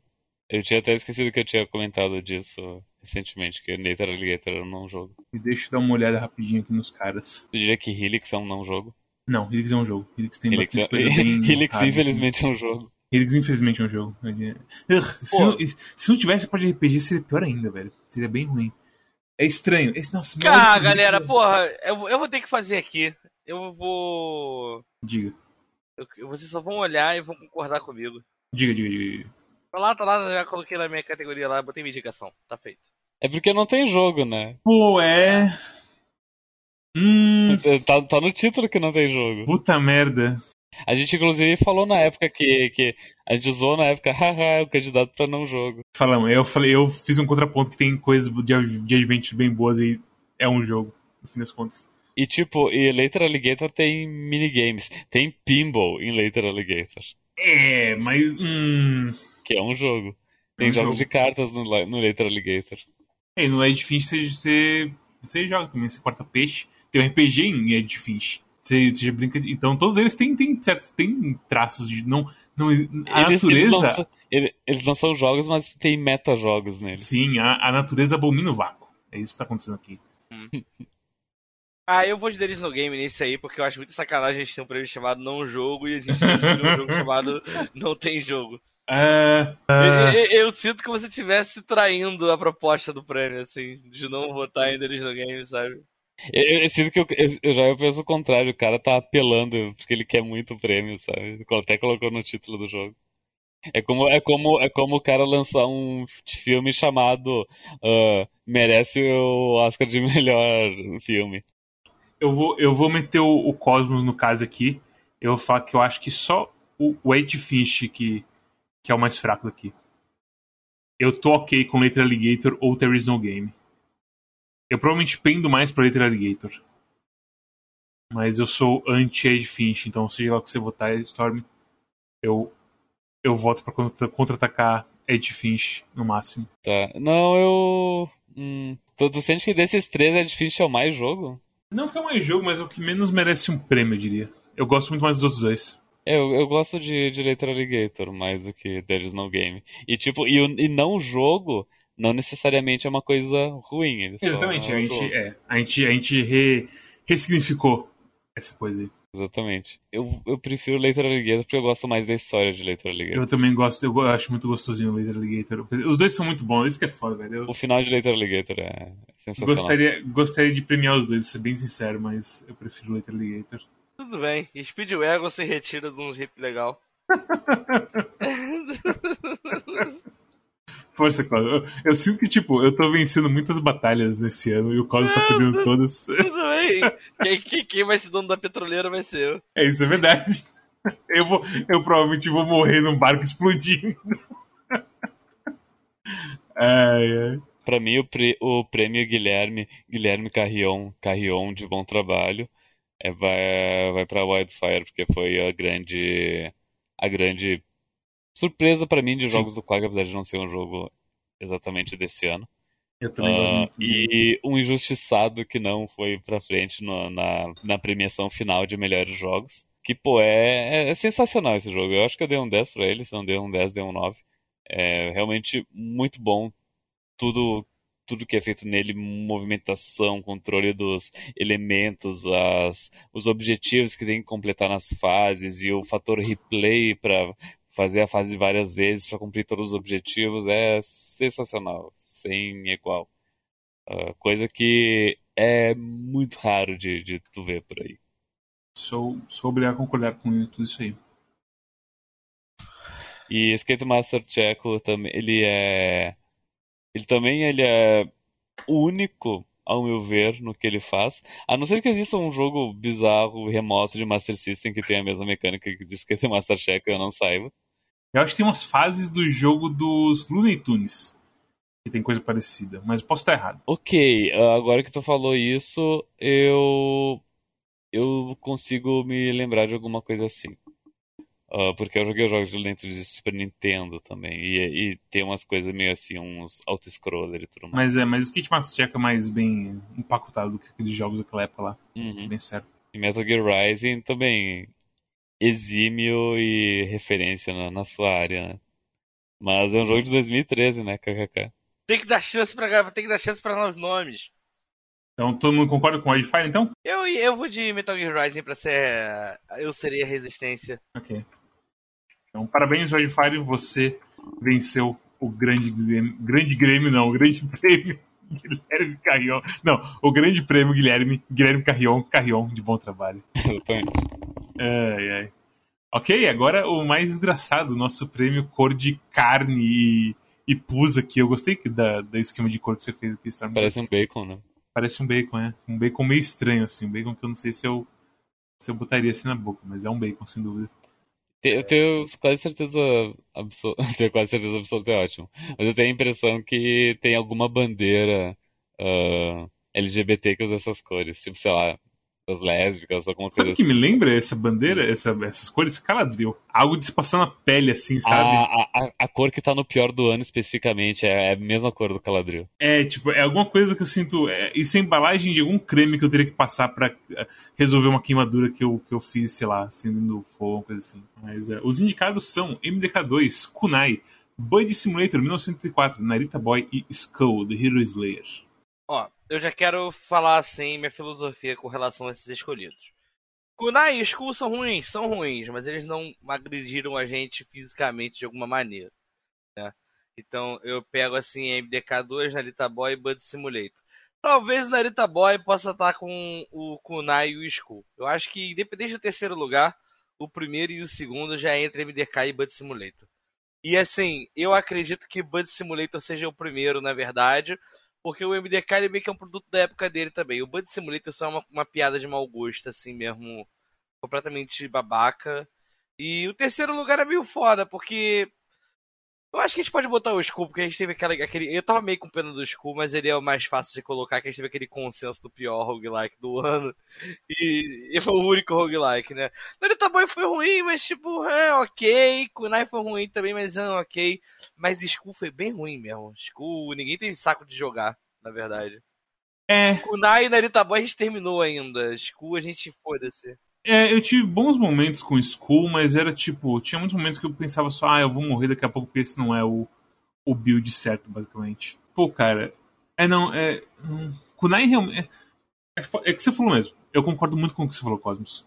Eu tinha até esquecido que eu tinha comentado disso recentemente, que Nether Alligator era um não jogo. E deixa eu dar uma olhada rapidinho aqui nos caras. Tu diria que Helix é um não jogo? Não, Helix é um jogo. Helix tem Helix, bastante é... coisa bem. Helix rara, infelizmente é um jogo. assim. Helix, infelizmente, é um jogo. Se, não, se não tivesse pode RPG, seria pior ainda, velho. Seria bem ruim. É estranho. Esse, nossa, meu Cara, Helix- galera, porra, eu, eu vou ter que fazer aqui. Eu vou. Diga. eu- vocês só vão olhar e vão concordar comigo. Diga, diga, diga. Tá lá, tá lá, já coloquei na minha categoria lá, botei minha indicação. Tá feito. É porque não tem jogo, né? Pô, é. Hum. Tá, tá no título que não tem jogo. Puta merda. A gente, inclusive, falou na época que, que a gente zoou na época, haha, é o candidato pra não jogo. Falamos, eu falei, eu fiz um contraponto que tem coisas de, de adventure bem boas e é um jogo, no fim das contas. E tipo, e Later Alligator tem minigames. Tem pinball em Later Alligator, É, mas. Hum. Que é um jogo. Tem É um jogos jogo. de cartas no, no Later Alligator. É, não é difícil você, você, você joga também, você corta peixe. Tem um RPG em Ed Finch. Você, você já brinca. Então todos eles têm, têm certos têm traços de. Não, não, a Eles, natureza. eles, não são, eles jogos, mas tem metajogos neles. Sim, a, a natureza abomina o vácuo. É isso que tá acontecendo aqui. Ah, eu vou de Deris no Game nesse aí, porque eu acho muito sacanagem a gente ter um prêmio chamado Não Jogo e a gente não escolher um jogo chamado Não Tem Jogo. Ah, Eu, eu- eu sinto que você estivesse traindo a proposta do prêmio, assim, de não votar em Deris no Game, sabe? Eu, eu- sinto que eu, eu- eu já eu penso o contrário, o cara tá apelando porque ele quer muito prêmio, sabe? Até colocou no título do jogo. É como, é como, é como o cara lançar um filme chamado ah, Merece o Oscar de melhor filme. eu, vou, eu vou meter o, o Cosmos no caso aqui. Eu vou falar que eu acho que só o, o Ed Finch que, que é o mais fraco daqui. Eu tô ok com Later Alligator ou There Is No Game. Eu provavelmente pendo mais pra Later Alligator. Mas eu sou anti-Ed Finch, então seja lá o que você votar, Storm, eu, eu voto pra contra- contra-atacar Ed Finch no máximo. Tá. Não, eu. Hum, tu, tu sente que desses três é difícil é o mais jogo? Não que é mais jogo, mas é o que menos merece um prêmio, eu diria. Eu gosto muito mais dos outros dois. É, Eu, eu gosto de, de Later Alligator mais do que There is no Game. E tipo, e, o- e não jogo não necessariamente é uma coisa ruim. Exatamente, é a gente, é, a gente, a gente re- ressignificou essa coisa aí. Exatamente. Eu, eu prefiro Later Alligator porque eu gosto mais da história de Later Alligator. Eu também gosto, eu acho muito gostosinho o Later Alligator. Os dois são muito bons, isso que é foda, velho. Eu O final de Later Alligator é sensacional. gostaria, gostaria de premiar os dois, ser bem sincero, mas eu prefiro Later Alligator. Tudo bem. Speedwagon se retira de um jeito legal. Força, Cosmo. Eu, eu sinto que, tipo, eu tô vencendo muitas batalhas nesse ano e o Cosmo tá perdendo todas. Tudo bem. Quem, quem, quem vai ser dono da petroleira vai ser eu. É isso, é verdade. Eu, vou, eu provavelmente vou morrer num barco explodindo. Ai, ai. Pra mim, o prêmio Guilherme, Guilherme Carrion, Carrion de bom trabalho, é, vai, vai pra Wildfire, porque foi a grande, a grande surpresa pra mim de Sim. jogos do Quag, apesar de não ser um jogo exatamente desse ano. Eu também Ah, gosto e um injustiçado que não foi pra frente no- na, na premiação final de melhores jogos. Que, pô, é, é sensacional esse jogo. Eu acho que eu dei um 10 pra ele, se não dei um 10, dei um 9. É realmente muito bom. Tudo, tudo que é feito nele, movimentação, controle dos elementos, as, os objetivos que tem que completar nas fases e o fator replay pra fazer a fase várias vezes pra cumprir todos os objetivos é sensacional, sem igual. Ah, coisa que é muito raro de, de tu ver por aí. Sou, sou obrigado a concordar com tudo isso aí. E Skate Master Checo também, ele é ele também ele é único ao meu ver no que ele faz, a não ser que exista um jogo bizarro remoto de Master System que tenha a mesma mecânica que de Skate Master Checo, eu não saiba. Eu acho que tem umas fases do jogo dos Looney Tunes que tem coisa parecida, mas posso estar errado. Ok, ah, agora que tu falou isso, eu eu consigo me lembrar de alguma coisa assim. Uh, porque eu joguei os jogos dentro de Super Nintendo também. E, e tem umas coisas meio assim, uns auto-scroller e tudo mais. Mas é, mas o Kit Master Chief é mais bem empacotado do que aqueles jogos daquela época lá. Uhum. Bem sério. E Metal Gear Rising também exímio e referência na, na sua área, né? Mas é um jogo de 2013, né, KKK? Tem que dar chance pra tem que dar chance para novos nomes. Então todo mundo concorda com o Wildfire, então? Eu, eu vou de Metal Gear Rising pra ser. Eu seria a resistência. Ok. Então, parabéns, Wildfire, você venceu o grande Grêmio. Grande Grêmio, não, o grande prêmio Guilherme Carrion. Não, o grande prêmio Guilherme, Guilherme Carrion, Carrion, de bom trabalho. Exatamente. Ai, ai. Ok, agora o mais desgraçado, nosso prêmio cor de carne e, e pus aqui. Eu gostei da, da esquema de cor que você fez aqui, Storm. Parece um bacon, né? Parece um bacon, né? Um bacon meio estranho, assim. Um bacon que eu não sei se eu, se eu botaria assim na boca, mas é um bacon, sem dúvida. Eu tenho quase certeza absoluta. tenho quase certeza absoluta, é ótimo. Mas eu tenho a impressão que tem alguma bandeira uh, LGBT que usa essas cores. Tipo, sei lá, das lésbicas, alguma coisa Sabe o que assim. me lembra essa bandeira, essa, essas cores? Caladril. Algo de se passar na pele, assim, sabe? A, a, a cor que tá no pior do ano especificamente é, é a mesma cor do Caladril. É, tipo, é alguma coisa que eu sinto. É, isso é embalagem de algum creme que eu teria que passar pra é, resolver uma queimadura que eu, que eu fiz, sei lá, acendendo fogo, uma coisa assim. Mas é, os indicados são MDK2, Kunai, Bud Simulator 1904, Narita Boy e Skull, The Hero Slayer. Ó, eu já quero falar assim minha filosofia com relação a esses escolhidos. Kunai e Skull são ruins, são ruins, mas eles não agrediram a gente fisicamente de alguma maneira. Né? Então eu pego assim MDK2, Narita Boy e Bud Simulator. Talvez o Narita Boy possa estar com o Kunai e o Skull. Eu acho que, independente do terceiro lugar, o primeiro e o segundo já entre MDK e Bud Simulator. E assim, eu acredito que Bud Simulator seja o primeiro, na verdade, porque o MDK ele meio que é um produto da época dele também. O Bud Simulator só é uma, uma piada de mau gosto, assim mesmo, completamente babaca. E o terceiro lugar é meio foda, porque eu acho que a gente pode botar o Skull, porque a gente teve aquela, aquele. Eu tava meio com pena do Skull, mas ele é o mais fácil de colocar, que a gente teve aquele consenso do pior roguelike do ano. E, e foi o único roguelike, né? Narita Boy foi ruim, mas tipo, é ok. Kunai foi ruim também, mas é ok. Mas Skull foi bem ruim mesmo. Skull, ninguém teve saco de jogar, na verdade. É. Kunai e Narita Boy a gente terminou ainda. Skull a gente foda-se. É, eu tive bons momentos com Skull, mas era tipo, tinha muitos momentos que eu pensava só, ah, eu vou morrer daqui a pouco porque esse não é o, o build certo, basicamente. Pô, cara, é não, é. Hum, Kunai realmente. É, é, é, que você falou mesmo. Eu concordo muito com o que você falou, Cosmos.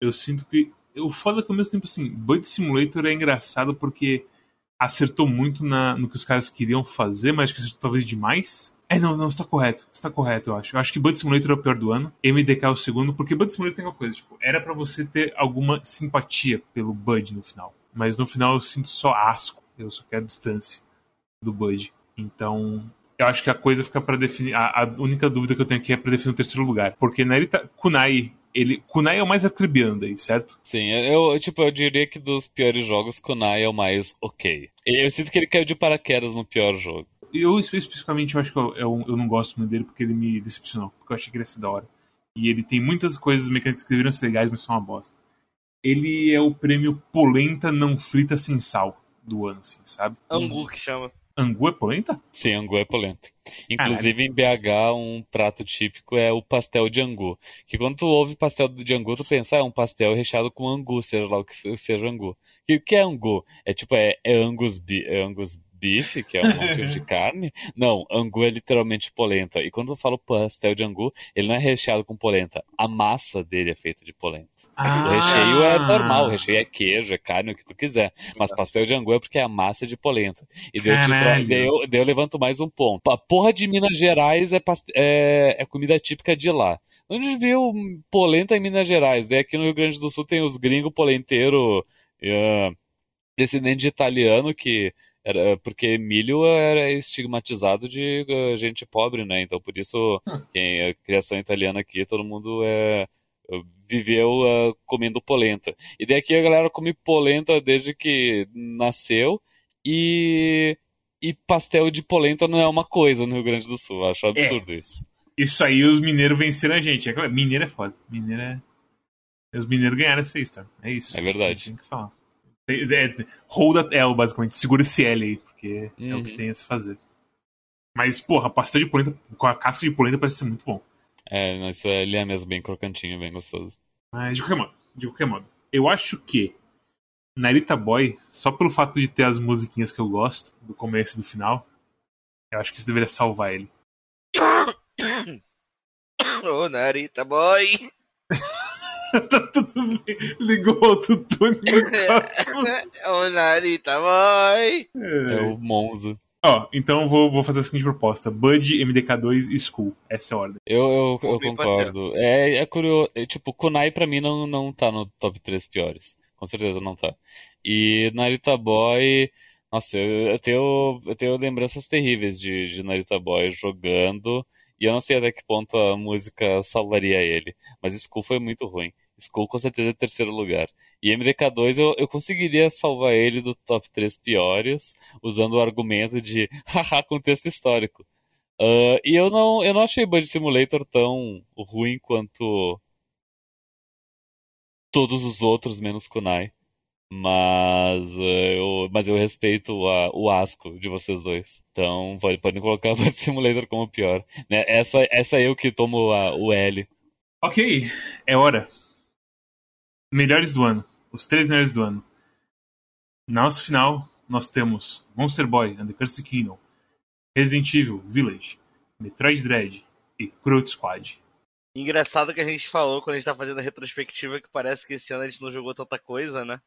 Eu sinto que. O foda é que ao mesmo tempo, assim, Bud Simulator é engraçado porque acertou muito na, no que os caras queriam fazer, mas que acertou talvez demais. É, não, não, está correto. Está correto, eu acho. Eu acho que Bud Simulator é o pior do ano. MDK é o segundo, porque Bud Simulator tem uma coisa, tipo, era para você ter alguma simpatia pelo Bud no final. Mas no final eu sinto só asco. Eu só quero a distância do Bud. Então, eu acho que a coisa fica para definir. A, a, única dúvida que eu tenho aqui é pra definir o terceiro lugar. Porque Narita Kunai. Ele, Kunai é o mais acribiando aí, certo? Sim, eu, tipo, eu diria que dos piores jogos, Kunai é o mais ok. Eu sinto que ele caiu de paraquedas no pior jogo eu especificamente eu acho que eu, eu, eu, não gosto muito dele porque ele me decepcionou, porque eu achei que ele ia ser da hora. E ele tem muitas coisas mecânicas que deveriam ser legais, mas são uma bosta. Ele é o prêmio polenta não frita sem sal do ano, assim, sabe? Angu que chama. Angu é polenta? Sim, angu é polenta. Inclusive em BH, um prato típico é o pastel de angu. Que quando tu ouve pastel de angu, tu pensa, ah, é um pastel recheado com angu, seja lá o que seja angu. O que, que é angu? É tipo, é, é angus, é angus bife, que é um monte de carne. Não, angu é literalmente polenta. E quando eu falo pastel de angu, ele não é recheado com polenta. A massa dele é feita de polenta. Ah. O recheio é normal, o recheio é queijo, é carne, o que tu quiser. Mas pastel de angu é porque é a massa de polenta. E daí eu, te, daí eu, levanto mais um ponto. A porra de Minas Gerais é, é, é comida típica de lá. Onde viu polenta em Minas Gerais? Daí aqui no Rio Grande do Sul tem os gringos polenteiros uh, descendente de italiano que era porque milho era estigmatizado de uh, gente pobre, né? Então por isso hum. quem a criação italiana aqui todo mundo é viveu uh, comendo polenta. E daqui a galera come polenta desde que nasceu e e pastel de polenta não é uma coisa no Rio Grande do Sul. acho absurdo é. isso. Isso aí os mineiros venceram a gente. Mineiro é foda. Mineiro é. Os mineiros ganharam essa história. É isso. É verdade. Tem que falar. É, hold L, basicamente. Segura esse L aí, porque uhum. é o que Uhum. tem a se fazer. Mas, porra, a pasta de polenta com a casca de polenta parece ser muito bom. É, isso ali é mesmo bem crocantinho, bem gostoso. Mas, de qualquer modo, de qualquer modo. Eu acho que Narita Boy, só pelo fato de ter as musiquinhas que eu gosto, do começo e do final, eu acho que isso deveria salvar ele. Ô, Narita Boy! tá tudo bem. Ligou o autotune no caso. Ô, Narita Boy! É o Monza. Ó, então eu vou, vou fazer a seguinte proposta: Bud, MDK2 e Skull. Essa é a ordem. Eu, eu, eu concordo. É, é curioso. é, tipo, Kunai pra mim não, não tá no top 3 piores. Com certeza não tá. E Narita Boy. Nossa, eu, eu tenho, eu tenho lembranças terríveis de, de Narita Boy jogando. E eu não sei até que ponto a música salvaria ele. Mas Skull foi muito ruim. Skull com certeza é terceiro lugar. E MDK2 eu, eu conseguiria salvar ele do top 3 piores, usando o argumento de haha, contexto histórico. Ah, e eu não, eu não achei Bud Simulator tão ruim quanto todos os outros, menos Kunai. Mas, eh, eu, mas eu respeito a- o asco de vocês dois. Então pode, podem colocar Bud Simulator como pior. Né? Essa, essa eu que tomo a- o L. Ok, é hora. Melhores do ano. Os três melhores do ano. Na nossa final, nós temos Monster Boy and the Cursed Kingdom, Resident Evil Village, Metroid Dread e Cruel Squad. Engraçado que a gente falou quando a gente tá fazendo a retrospectiva que parece que esse ano a gente não jogou tanta coisa, né?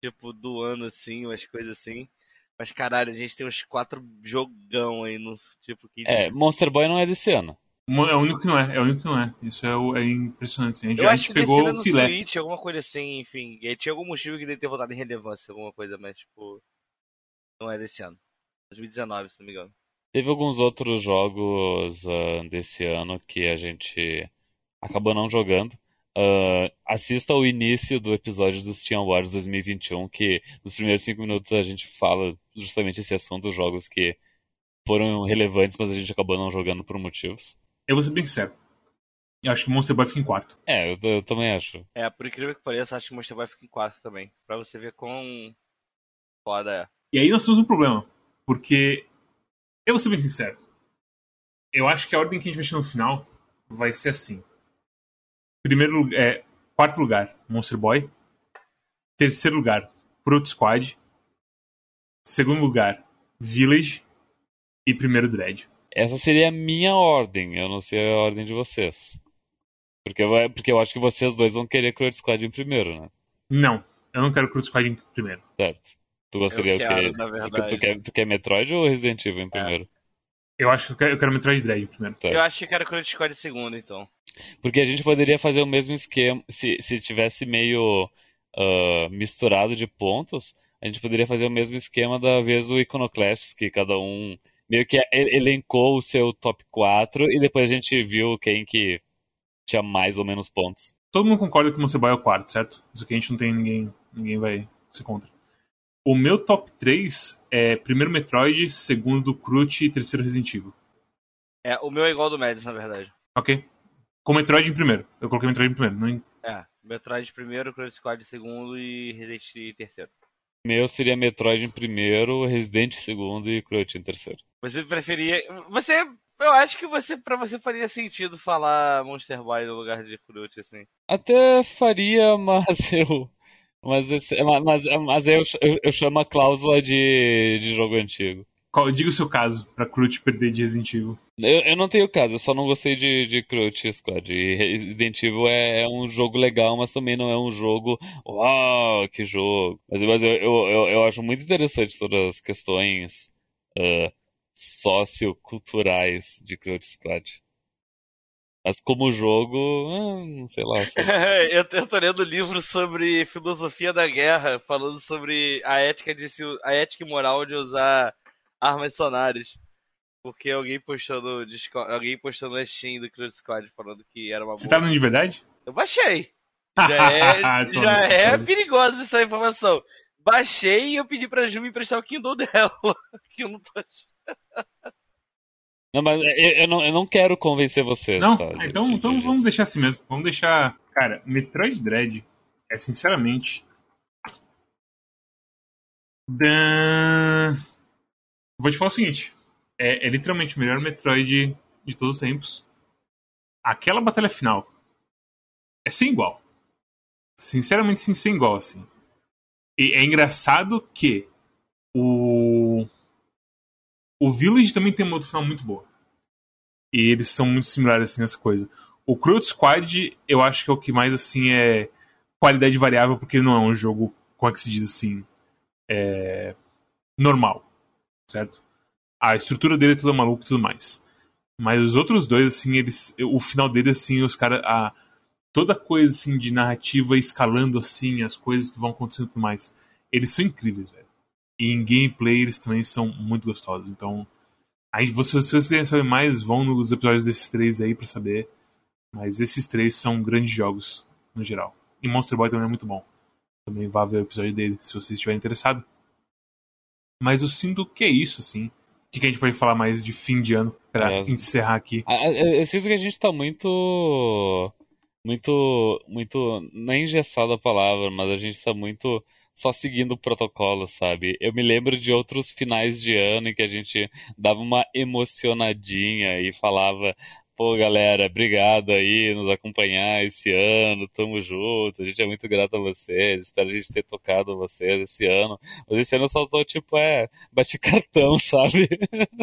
Tipo, do ano assim, umas coisas assim. Mas caralho, a gente tem uns quatro jogão aí no. Tipo, que. É, Monster Boy não é desse ano. Mo- É o único que não é, é o único que não é. Isso é, o- é impressionante. assim. A gente, Eu a gente que pegou pegou o no filé. Switch, alguma coisa assim, enfim. E tinha algum motivo que deve ter voltado em relevância, alguma coisa, mas tipo. Não é desse ano. 2019, se não me engano. Teve alguns outros jogos ah, desse ano que a gente acabou não jogando. Ah, assista o início do episódio dos Steam Awards 2021, que nos primeiros cinco minutos a gente fala justamente esse assunto, os jogos que foram relevantes, mas a gente acabou não jogando por motivos. Eu vou ser bem sincero. Eu acho que Monster Boy fica em quarto. É, eu, eu também acho. É, por incrível que pareça, acho que Monster Boy fica em 4 também. Pra você ver quão foda é. E aí nós temos um problema. Porque, eu vou ser bem sincero. Eu acho que a ordem que a gente vai chegar no final vai ser assim. Primeiro é, quarto lugar, Monster Boy. Terceiro lugar, Proto Squad. Segundo lugar, Village. E primeiro Dread. Essa seria a minha ordem, eu não sei a ordem de vocês. Porque, eu- porque eu acho que vocês dois vão querer Cruel Squad em primeiro, né? Não, eu não quero Proto Squad em primeiro. Certo. Tu gostaria Eu o quê? quero, na Tu- verdade. Tu, quer, tu quer Metroid ou Resident Evil em primeiro? Eu acho que eu quero, eu quero Metroid Dread em primeiro. Certo. Eu acho que quero Chrono Squad em segundo, então. Porque a gente poderia fazer o mesmo esquema, se, se tivesse meio ah, misturado de pontos, a gente poderia fazer o mesmo esquema da vez do Iconoclasts, que cada um meio que elencou o seu top 4 e depois a gente viu quem que tinha mais ou menos pontos. Todo mundo concorda que Monster Boy é o quarto, certo? Isso aqui a gente não tem ninguém. Ninguém vai ser contra. O meu top 3 é primeiro Metroid, segundo Crut e terceiro Resident Evil. É, o meu é igual ao do Mads, na verdade. Ok? Com Metroid em primeiro. Eu coloquei Metroid em primeiro. Não... É, Metroid primeiro, Chrono Squad em segundo e Resident Evil em terceiro. Meu seria Metroid em primeiro, Resident em segundo e Crutch em terceiro. Você preferia. Você. Eu acho que você, pra você faria sentido falar Monster Boy no lugar de Crut, assim. Até faria, mas eu. Mas, esse- mas, mas, mas aí eu, eu, eu chamo a cláusula de, de jogo antigo. Qual- Diga o seu caso pra Crut perder de Resident Evil. Eu, eu não tenho caso, eu só não gostei de, de Crutch Squad. E Resident Evil é, é um jogo legal, mas também não é um jogo. Uau, que jogo! Mas, mas eu, eu, eu, acho muito interessante todas as questões ah, socioculturais de Crutch Squad. Mas como jogo, não sei lá. sei lá. eu, eu tô lendo livro sobre filosofia da guerra, falando sobre a ética, de, se- a ética e moral de usar armas sonares. Porque alguém postou no Discord, alguém postou no Steam do Cruz Squad falando que era uma Você boa. tá lendo de verdade? Eu baixei. Já é, Tô já é perigosa essa informação. Baixei e eu pedi pra Ju me emprestar o Kindle dela. Que eu não tô achando. Não, mas eu, eu não, eu não quero convencer vocês, Não? tá? De- então, então vamos deixar assim mesmo. Vamos deixar. Cara, Metroid Dread é sinceramente Da... Vou te falar o seguinte: é, é literalmente o melhor Metroid de todos os tempos. Aquela batalha final é sem igual. Sinceramente, sim, sem igual, assim. E é engraçado que o. O Village também tem uma outra final muito boa. E eles são muito similares, assim, nessa coisa. O Cruel Squad, eu acho que é o que mais, assim, é qualidade variável, porque não é um jogo, como é que se diz assim, é... normal, certo? A estrutura dele é toda maluca e tudo mais. Mas os outros dois, assim, eles. O final dele, assim, os caras. A... Toda coisa assim de narrativa escalando assim, as coisas que vão acontecendo e tudo mais. Eles são incríveis, velho. E em gameplay eles também são muito gostosos. Então, aí vocês, se vocês querem saber mais, vão nos episódios desses três aí para saber. Mas esses três são grandes jogos, no geral. E Monster Boy também é muito bom. Também vá ver o episódio dele, se você estiver interessado. Mas eu sinto que é isso, assim. O que, que a gente pode falar mais de fim de ano pra É, encerrar aqui? Eu, sinto que a gente tá muito. Muito. Muito. Não é engessado a palavra, mas a gente tá muito só seguindo o protocolo, sabe? Eu me lembro de outros finais de ano em que a gente dava uma emocionadinha e falava. Pô, galera, obrigado aí nos acompanhar esse ano, tamo junto, a gente é muito grato a vocês, espero a gente ter tocado vocês esse ano. Mas esse ano eu só tô, tipo, é, bate cartão, sabe?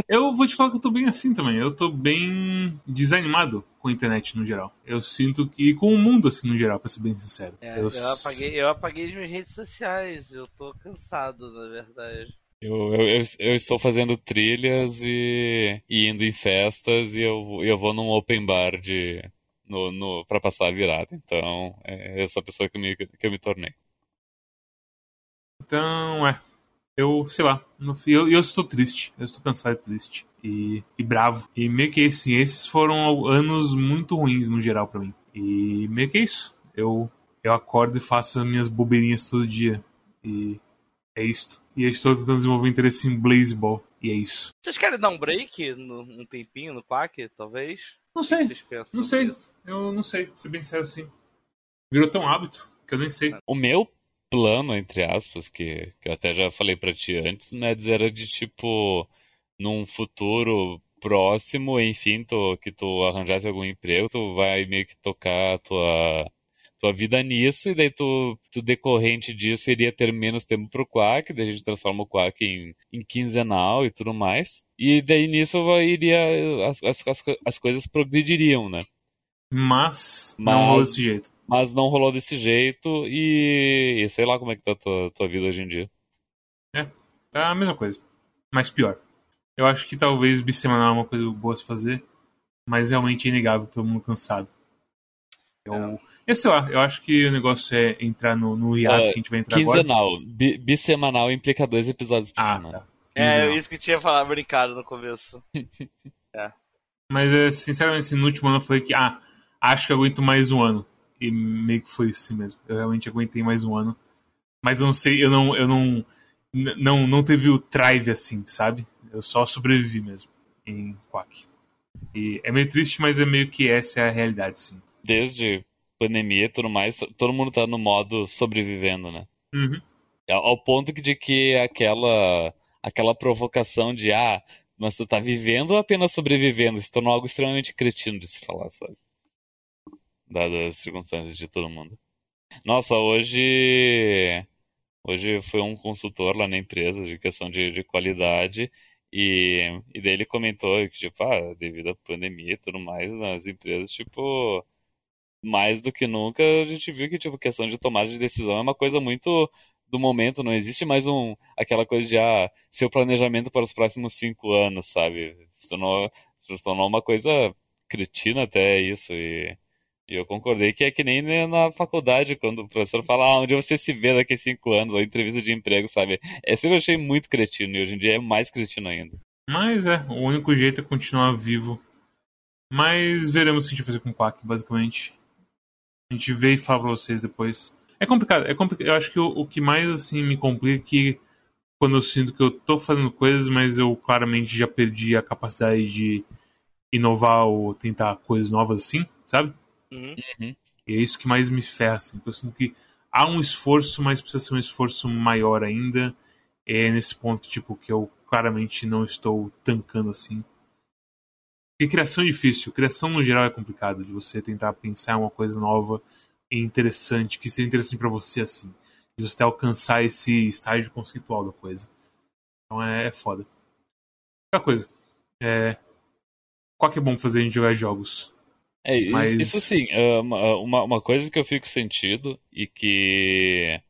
Eu vou te falar que eu tô bem assim também. Eu tô bem desanimado com a internet no geral. Eu sinto que. com o mundo assim no geral, pra ser bem sincero. É, eu, eu, apaguei, eu apaguei as minhas redes sociais, eu tô cansado, na verdade. Eu, eu, eu, estou fazendo trilhas e, e indo em festas e eu, eu vou num open bar de, no, no, pra passar a virada. Então, é essa pessoa que eu me, que eu me tornei. Então, é. Eu, sei lá, no eu, eu estou triste. Eu estou cansado e triste. E, e bravo. E meio que assim, esses foram anos muito ruins no geral pra mim. E meio que é isso. Eu, eu acordo e faço as minhas bobeirinhas todo dia. E é isto. E eu estou tentando desenvolver interesse em Blazeball. E é isso. Vocês querem dar um break no, um tempinho no Quack, talvez? Não sei. Não sei. disso? Eu não sei. Ser bem sincero assim. Virou tão hábito que eu nem sei. O meu plano, entre aspas, que, que eu até já falei pra ti antes, né, era de tipo, num futuro próximo, enfim, tu, que tu arranjasse algum emprego, tu vai meio que tocar a tua, tua vida nisso, e daí tu, tu decorrente disso iria ter menos tempo pro Quack, daí a gente transforma o Quack em, em quinzenal e tudo mais. E daí nisso iria, as, as, as, as coisas progrediriam, né? Mas, Mas- não rolou desse jeito. Mas não rolou desse jeito e, e sei lá como é que tá a tua, tua vida hoje em dia. Tá a mesma coisa. Mas pior. Eu acho que talvez bissemanal é uma coisa boa se fazer. Mas realmente é inegável todo mundo cansado. Eu, eu sei lá, eu acho que o negócio é entrar no, no hiato É, que a gente vai entrar agora. Quinzenal. Bi- bissemanal implica dois episódios por Ah, semana. tá. É, Quinzenal. isso que tinha falado, brincado no começo. Mas, é, sinceramente, no último ano eu falei que, ah, acho que aguento mais um ano. E meio que foi assim mesmo. Eu realmente aguentei mais um ano. Mas eu não sei, eu não. Eu não, não, não teve o drive assim, sabe? Eu só sobrevivi mesmo em Quack. E é meio triste, mas é meio que essa é a realidade, sim. Desde pandemia e tudo mais, todo mundo tá no modo sobrevivendo, né? Uhum. Ao ao ponto de que aquela, aquela provocação de, ah, mas tu tá vivendo ou apenas sobrevivendo, se tornou algo extremamente cretino de se falar, sabe? Dadas as circunstâncias de todo mundo. Nossa, hoje. Hoje foi um consultor lá na empresa de questão de, de qualidade. E, e daí ele comentou que, tipo, ah, devido à pandemia e tudo mais, nas empresas, tipo, mais do que nunca, a gente viu que, tipo, questão de tomada de decisão é uma coisa muito do momento, não existe mais um, aquela coisa de, ah, seu planejamento para os próximos cinco anos, sabe? Se tornou, se tornou uma coisa cretina até isso, e, e eu concordei que é que nem na faculdade, quando o professor fala, ah, onde você se vê daqui a cinco anos, ou entrevista de emprego, sabe? É sempre eu achei muito cretino, e hoje em dia é mais cretino ainda. Mas é, o único jeito é continuar vivo. Mas veremos o que a gente vai fazer com o Quack, basicamente. A gente vê e fala pra vocês depois. É complicado, é complicado. Eu acho que o, o que mais assim me complica é que quando eu sinto que eu tô fazendo coisas, mas eu claramente já perdi a capacidade de inovar ou tentar coisas novas assim, sabe? Uhum. E é isso que mais me ferra, assim. Eu sinto que há um esforço, mas precisa ser um esforço maior ainda. é nesse ponto tipo, que eu claramente não estou tancando assim. Porque criação é difícil. Criação no geral é complicado de você tentar pensar uma coisa nova e interessante, que seja interessante para você assim. De você alcançar esse estágio conceitual da coisa. Então é, é foda. Outra coisa. É, qual que é bom fazer a gente jogar jogos? É, Mas... isso, sim, é uma, uma coisa que eu fico sentido e que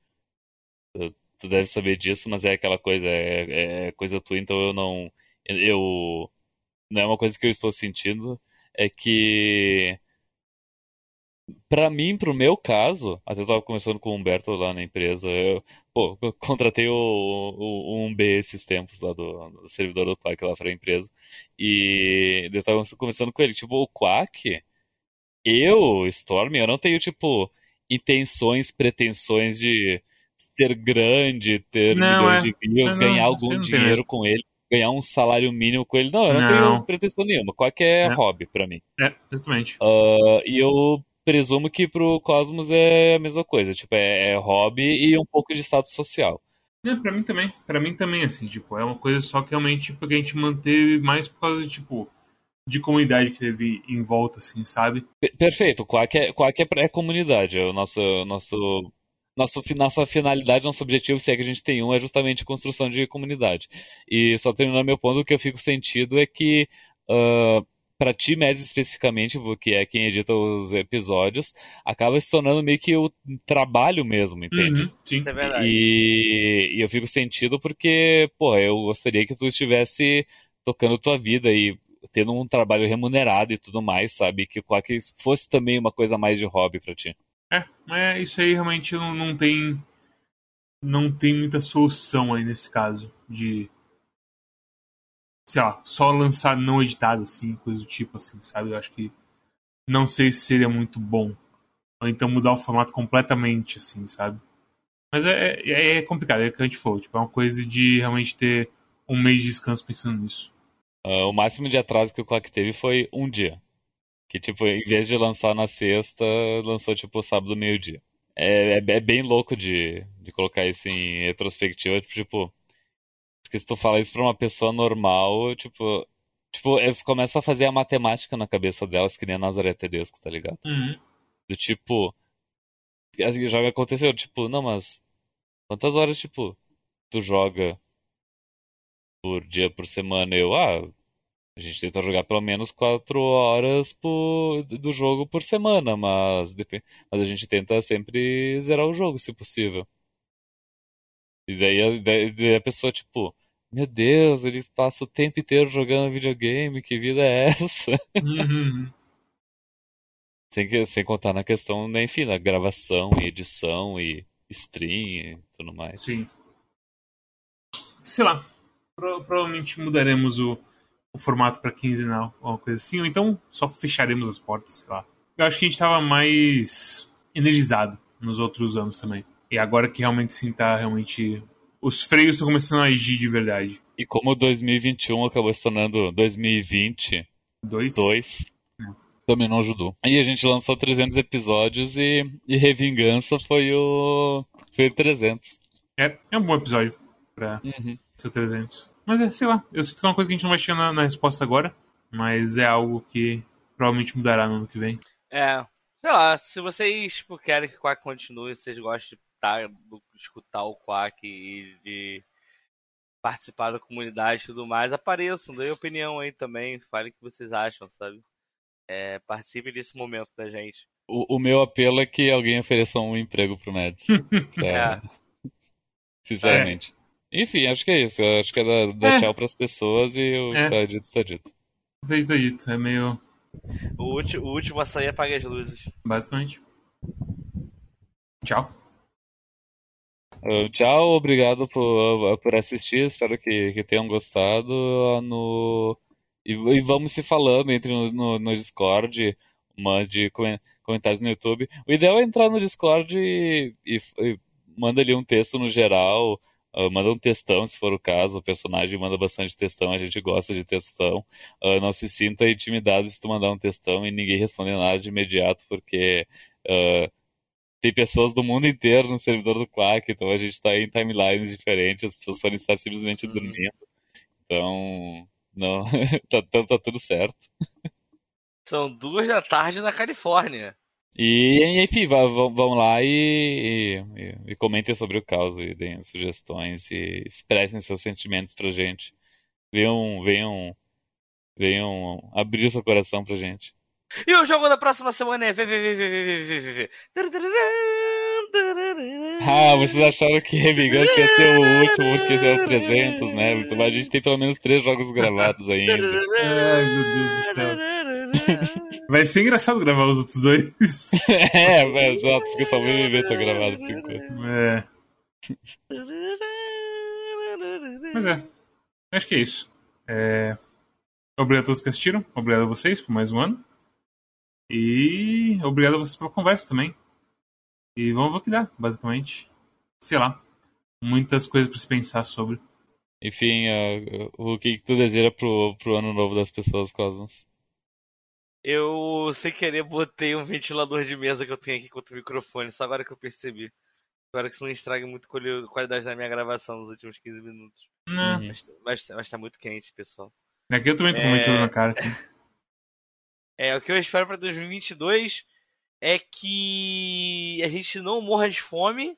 tu deve saber disso, mas é aquela coisa, é, é coisa tua, então eu não. Eu. Não é uma coisa que eu estou sentindo, é que. Pra mim, pro meu caso, até eu tava conversando com o Humberto lá na empresa, eu, pô, eu contratei o, o, o 1B esses tempos lá do, do servidor do Quack lá pra empresa, e eu tava conversando com ele, tipo, o Quack, eu, Storm, eu não tenho, tipo, intenções, pretensões de ser grande, ter não, milhões é. de views, não, ganhar algum dinheiro com ele, ganhar um salário mínimo com ele. Não, eu não, não. tenho pretensão nenhuma. Qualquer é. hobby para mim. É, exatamente. Uh, e eu presumo que pro Cosmos é a mesma coisa. Tipo, é, é hobby e um pouco de status social. É, pra mim também. Pra mim também, assim, tipo, é uma coisa só que realmente tipo, a gente manteve mais por causa de, tipo, de comunidade que teve em volta, assim, sabe? Perfeito. Quack é, Quack é, é comunidade. É o nosso, nosso nosso, nossa finalidade, nosso objetivo, se é que a gente tem um, é justamente a construção de comunidade. E só terminando meu ponto, o que eu fico sentido é que uh, para ti, Mads, especificamente, que é quem edita os episódios, acaba se tornando meio que o trabalho mesmo, entende? Uhum, sim. Isso é verdade. E, e, eu fico sentido porque, pô, eu gostaria que tu estivesse tocando tua vida e tendo um trabalho remunerado e tudo mais, sabe? Que Quack fosse também uma coisa mais de hobby para ti. É, mas isso aí realmente não, não tem. Não tem muita solução aí nesse caso. De. Sei lá, só lançar não editado, assim, coisa do tipo, assim, sabe? Eu acho que. Não sei se seria muito bom. Ou então mudar o formato completamente, assim, sabe? Mas é, é, é complicado, é que a gente falou. Tipo, é uma coisa de realmente ter um mês de descanso pensando nisso. Uh, o máximo de atraso que o Quack teve foi um dia. Que, tipo, em vez de lançar na sexta, lançou, tipo, sábado, meio-dia. É, é, é, bem louco de, de colocar isso em retrospectiva, tipo... Porque se tu fala isso pra uma pessoa normal, tipo... Tipo, eles começam a fazer a matemática na cabeça delas, que nem a Nazaré Tedesco, tá ligado? Uhum. Do tipo... Já me aconteceu, tipo, não, mas... Quantas horas, tipo, tu joga por dia, por semana? Eu, ah, a gente tenta jogar pelo menos 4 horas por, do jogo por semana, mas, mas a gente tenta sempre zerar o jogo, se possível. E daí, daí, daí a pessoa, tipo, meu Deus, ele passa o tempo inteiro jogando videogame, que vida é essa? Uhum. sem, sem contar na questão, né, enfim, da gravação e edição e stream e tudo mais. Sim. Sei lá, pro, provavelmente mudaremos o o formato para quinzenal, uma coisa assim, ou então só fecharemos as portas, sei lá. Eu acho que a gente tava mais energizado nos outros anos também. E agora que realmente sim tá realmente os freios estão começando a agir de verdade. E como 2021 acabou se tornando 2020 dois, dois é. também não ajudou. E a gente lançou 300 episódios e, e Revingança foi o foi o 300. É, é um bom episódio pra uhum. ser 300. Mas é, sei lá, eu sinto que é uma coisa que a gente não vai chegar na, na resposta agora, mas é algo que provavelmente mudará no ano que vem. É, sei lá, se vocês tipo, querem que o Quack continue, vocês gostam de, tá, de escutar o Quack e de participar da comunidade e tudo mais, apareçam, dêem opinião aí também, falem o que vocês acham, sabe? É, participem desse momento da gente. O, o, meu apelo é que alguém ofereça um emprego pro Mads. é. Sinceramente. É. Enfim, acho que é isso. Acho que é dar, dar é. tchau pras pessoas e o é. que tá dito, está dito. O que está dito. É meio. O, último, o último a sair apaga as luzes. Basicamente. Tchau. Uh, tchau, obrigado por, por assistir. Espero que, que tenham gostado. Uh, no... E, e, vamos se falando, entre no, no, no Discord, mande comentários no YouTube. O ideal é entrar no Discord e, e, e manda ali um texto no geral Uh, manda um textão, se for o caso. O personagem manda bastante textão, a gente gosta de textão. Uh, não se sinta intimidado se tu mandar um textão e ninguém responder nada de imediato, porque uh, tem pessoas do mundo inteiro no servidor do Quack, então a gente tá em timelines diferentes, as pessoas podem estar simplesmente Uhum. dormindo. Então, não, tá, tá, tá tudo certo. São duas da tarde na Califórnia. E, enfim, vão, lá e, e- e comentem sobre o caos e deem sugestões e expressem seus sentimentos pra gente. Venham, venham, venham abrir seu coração pra gente. E o jogo da próxima semana é. Ah, vocês acharam que Revingança ia ser o último, porque é o 300, né? Mas a gente tem pelo menos três jogos gravados ainda. Ai, meu Deus do céu. Vai ser engraçado gravar os outros dois. é, mas só, porque só o BBB tá gravado por enquanto. É. Mas é. Acho que é isso. É, Obrigado a todos que assistiram. Obrigado a vocês por mais um ano. E obrigado a vocês pela conversa também. E vamos ver o que dá, basicamente. Sei lá. Muitas coisas pra se pensar sobre. Enfim, ah, o que, que tu deseja pro, pro ano novo das pessoas, Cosmos? Eu, sem querer, botei um ventilador de mesa que eu tenho aqui contra o microfone, só agora que eu percebi. Espero que isso não estrague muito a qualidade da minha gravação nos últimos 15 minutos. Uhum. Mas, mas, mas tá muito quente, pessoal. Aqui eu também tô com É. ventilador na cara. aqui. É, o que eu espero pra 2022 é que a gente não morra de fome,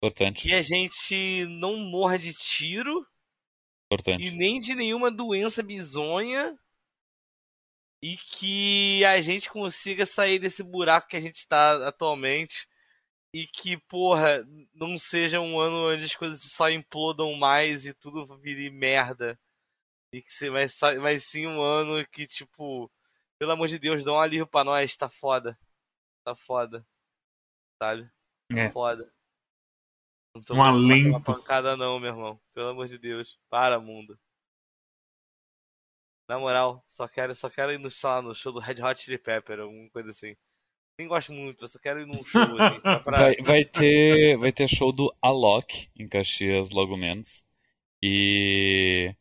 Importante, que a gente não morra de tiro e importante. nem de nenhuma doença bizonha e que a gente consiga sair desse buraco que a gente tá atualmente e que, porra, não seja um ano onde as coisas só implodam mais e tudo vire merda. E que se- vai sim um ano que, tipo, pelo amor de Deus, dá um alívio pra nós, tá foda. Tá foda. Sabe? Tá É. foda. Não tô Um alento. pancada não, meu irmão. Pelo amor de Deus. Para, mundo. Na moral, só quero, só quero ir no, lá, no show do Red Hot Chili Pepper, alguma coisa assim. Nem gosto muito, eu só quero ir num show, assim, pra... Vai, vai ter, vai ter show do Alok em Caxias logo menos. E,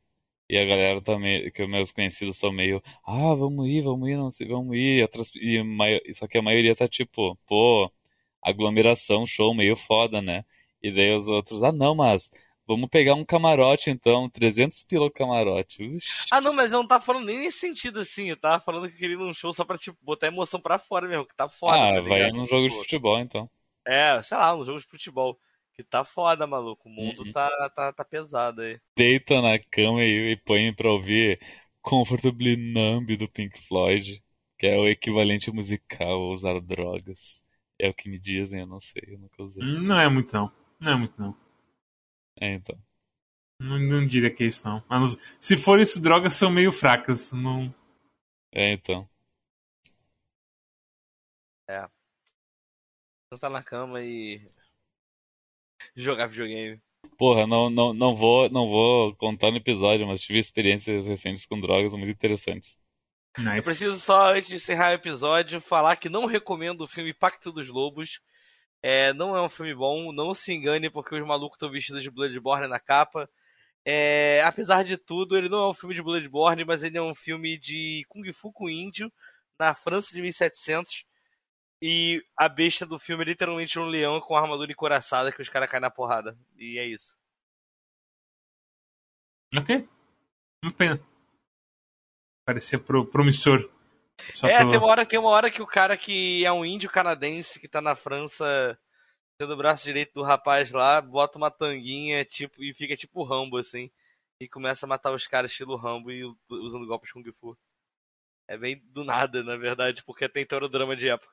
e a galera meio, que os meus conhecidos estão meio, ah, vamos ir, vamos ir, não sei, vamos ir. Outras, e só que a maioria tá tipo, pô, aglomeração, show meio foda, né? E daí os outros, ah, não, mas vamos pegar um camarote então, 300 pila o camarote. Uxi. Ah, não, mas eu não tava falando nem nesse sentido, assim. Eu tava falando que eu queria ir num show só pra, tipo, botar emoção pra fora mesmo, que tá foda, Ah, tá vai num jogo de Tipo, futebol então. É, sei lá, num jogo de futebol. Que tá foda, maluco. O mundo Uhum. tá, tá, tá pesado aí. deita na cama e, e põe pra ouvir Comfortably Numb do Pink Floyd, que é o equivalente musical a usar drogas. É o que me dizem, eu não sei, eu nunca usei. Não é muito, não. Não é muito, não. É, então. Não, não diria que é isso, não. Mas, se for isso, drogas são meio fracas. Não... É, então. Sentar na cama e. jogar videogame. Porra, não, não, não vou, não vou contar no episódio, mas tive experiências recentes com drogas muito interessantes. Eu Nice. preciso só, antes de encerrar o episódio, falar que não recomendo o filme Pacto dos Lobos. É, não é um filme bom, não se engane porque os malucos estão vestidos de Bloodborne na capa. É, apesar de tudo, ele não é um filme de Bloodborne, mas ele é um filme de Kung Fu com índio, na França de 1700. E a besta do filme é literalmente um leão com armadura encoraçada que os caras caem na porrada. E é isso. Ok. Uma pena. Parecia pro, promissor. Só é, pelo- tem uma, hora, tem uma hora que o cara que é um índio canadense que tá na França, sendo o braço direito do rapaz lá, bota uma tanguinha tipo e fica tipo Rambo, assim. E começa a matar os caras estilo Rambo e usando golpes Kung Fu. É bem do nada, na verdade, porque tem todo o drama de época.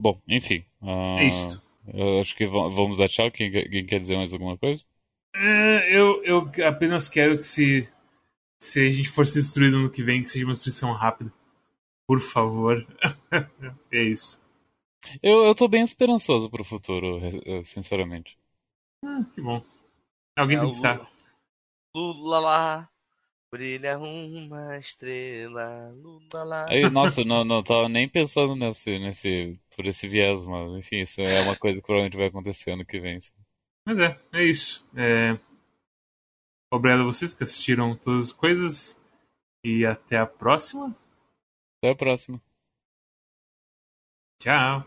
Bom, enfim. ah, É isto. Eu acho que va- vamos dar tchau. Quem, quem quer dizer mais alguma coisa? É, eu, eu apenas quero que se, se a gente for se destruir no ano que vem, que seja uma destruição rápida. Por favor. é isso. Eu, eu tô bem esperançoso pro futuro, eh, sinceramente. Ah, que bom. Alguém É tem que estar. Lula lá, brilha uma estrela, Lula lá. Aí, nossa, não, não tava nem pensando nesse, nesse, por esse viés, mas enfim, isso é uma coisa que provavelmente vai acontecer ano que vem. sim. Mas é, é isso. É... Obrigado a vocês que assistiram todas as coisas. E até a próxima. Até a próxima. Tchau.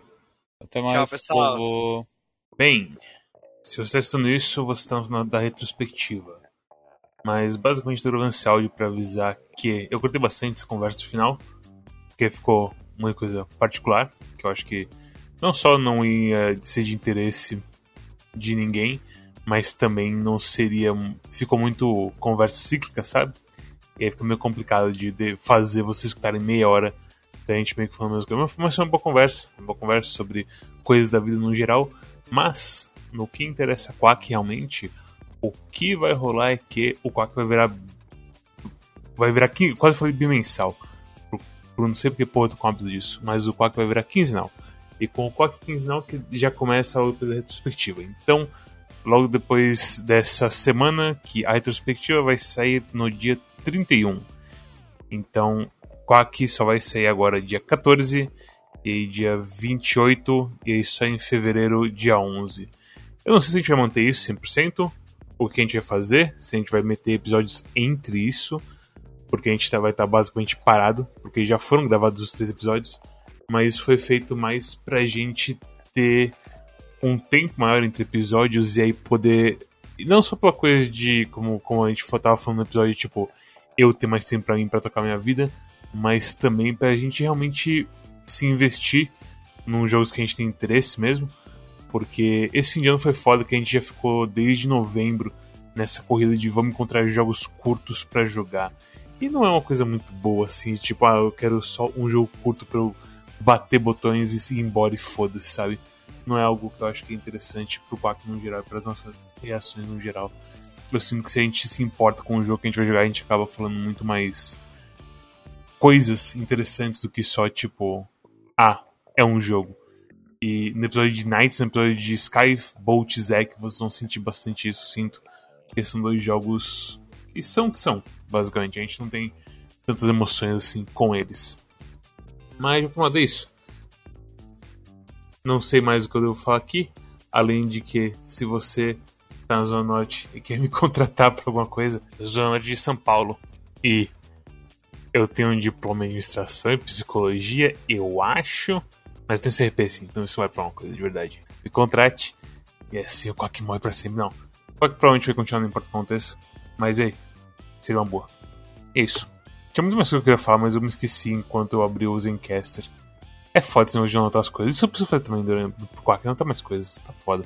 Até mais, pessoal. povo. Bem, se você está estando isso, você está na da retrospectiva. Mas basicamente eu trouxe esse áudio para avisar que eu curti bastante essa conversa final, porque ficou uma coisa particular, que eu acho que não só não ia ser de interesse de ninguém, mas também não seria. Ficou muito conversa cíclica, sabe? E aí fica meio complicado de, de fazer vocês escutarem meia hora da gente meio que falando a mesma coisa. Mas foi uma boa conversa, uma boa conversa sobre coisas da vida no geral. Mas, no que interessa a Quack realmente, o que vai rolar é que o Quack vai virar. Vai virar. Quase falei bimensal. Por, por não sei porque, porra, eu tô com hábito disso. Mas o Quack vai virar quinzenal. E com o Quack quinzenal que já começa a outra retrospectiva. Então, logo depois dessa semana, que a retrospectiva vai sair no dia 31. Então, Quack só vai sair agora dia 14 e dia 28 e aí só em fevereiro, dia 11. Eu não sei se a gente vai manter isso 100%, o que a gente vai fazer, se a gente vai meter episódios entre isso, porque a gente tá- vai estar basicamente parado, porque já foram gravados os três episódios, mas isso foi feito mais pra gente ter um tempo maior entre episódios e aí poder. E não só pela coisa de, como, como a gente tava falando no episódio, tipo, eu ter mais tempo pra mim pra tocar minha vida, mas também pra gente realmente se investir nos jogos que a gente tem interesse mesmo. Porque esse fim de ano foi foda que a gente já ficou desde novembro nessa corrida de vamos encontrar jogos curtos pra jogar. E não é uma coisa muito boa assim, tipo, ah, eu quero só um jogo curto pra eu bater botões e ir embora e foda-se, sabe? Não é algo que eu acho que é interessante pro Quack no geral, para as nossas reações no geral. Eu sinto que se a gente se importa com o jogo que a gente vai jogar, a gente acaba falando muito mais coisas interessantes do que só, tipo, ah, é um jogo. E no episódio de Knights, no episódio de Skybolt Zack, vocês vão sentir bastante isso, sinto. Porque são dois jogos que são que são, basicamente. A gente não tem tantas emoções assim com eles. Mas, de modo é isso. Não sei mais o que eu devo falar aqui. Além de que, se você tá na Zona Norte e quer me contratar pra alguma coisa, Zona Norte de São Paulo. E eu tenho um diploma em administração e psicologia, eu acho. Mas tenho CRP sim, então isso vai pra uma coisa de verdade. Me contrate. E assim o Quack morre pra sempre. Não. O Quack provavelmente vai continuar, não importa o que aconteça. Mas aí, seria uma boa. É isso. Tinha muito mais coisa que eu queria falar, mas eu me esqueci enquanto eu abri o Zencaster. É foda esse negócio de anotar as coisas. Isso eu preciso fazer também durante o Quack, anotar mais coisas. Tá foda.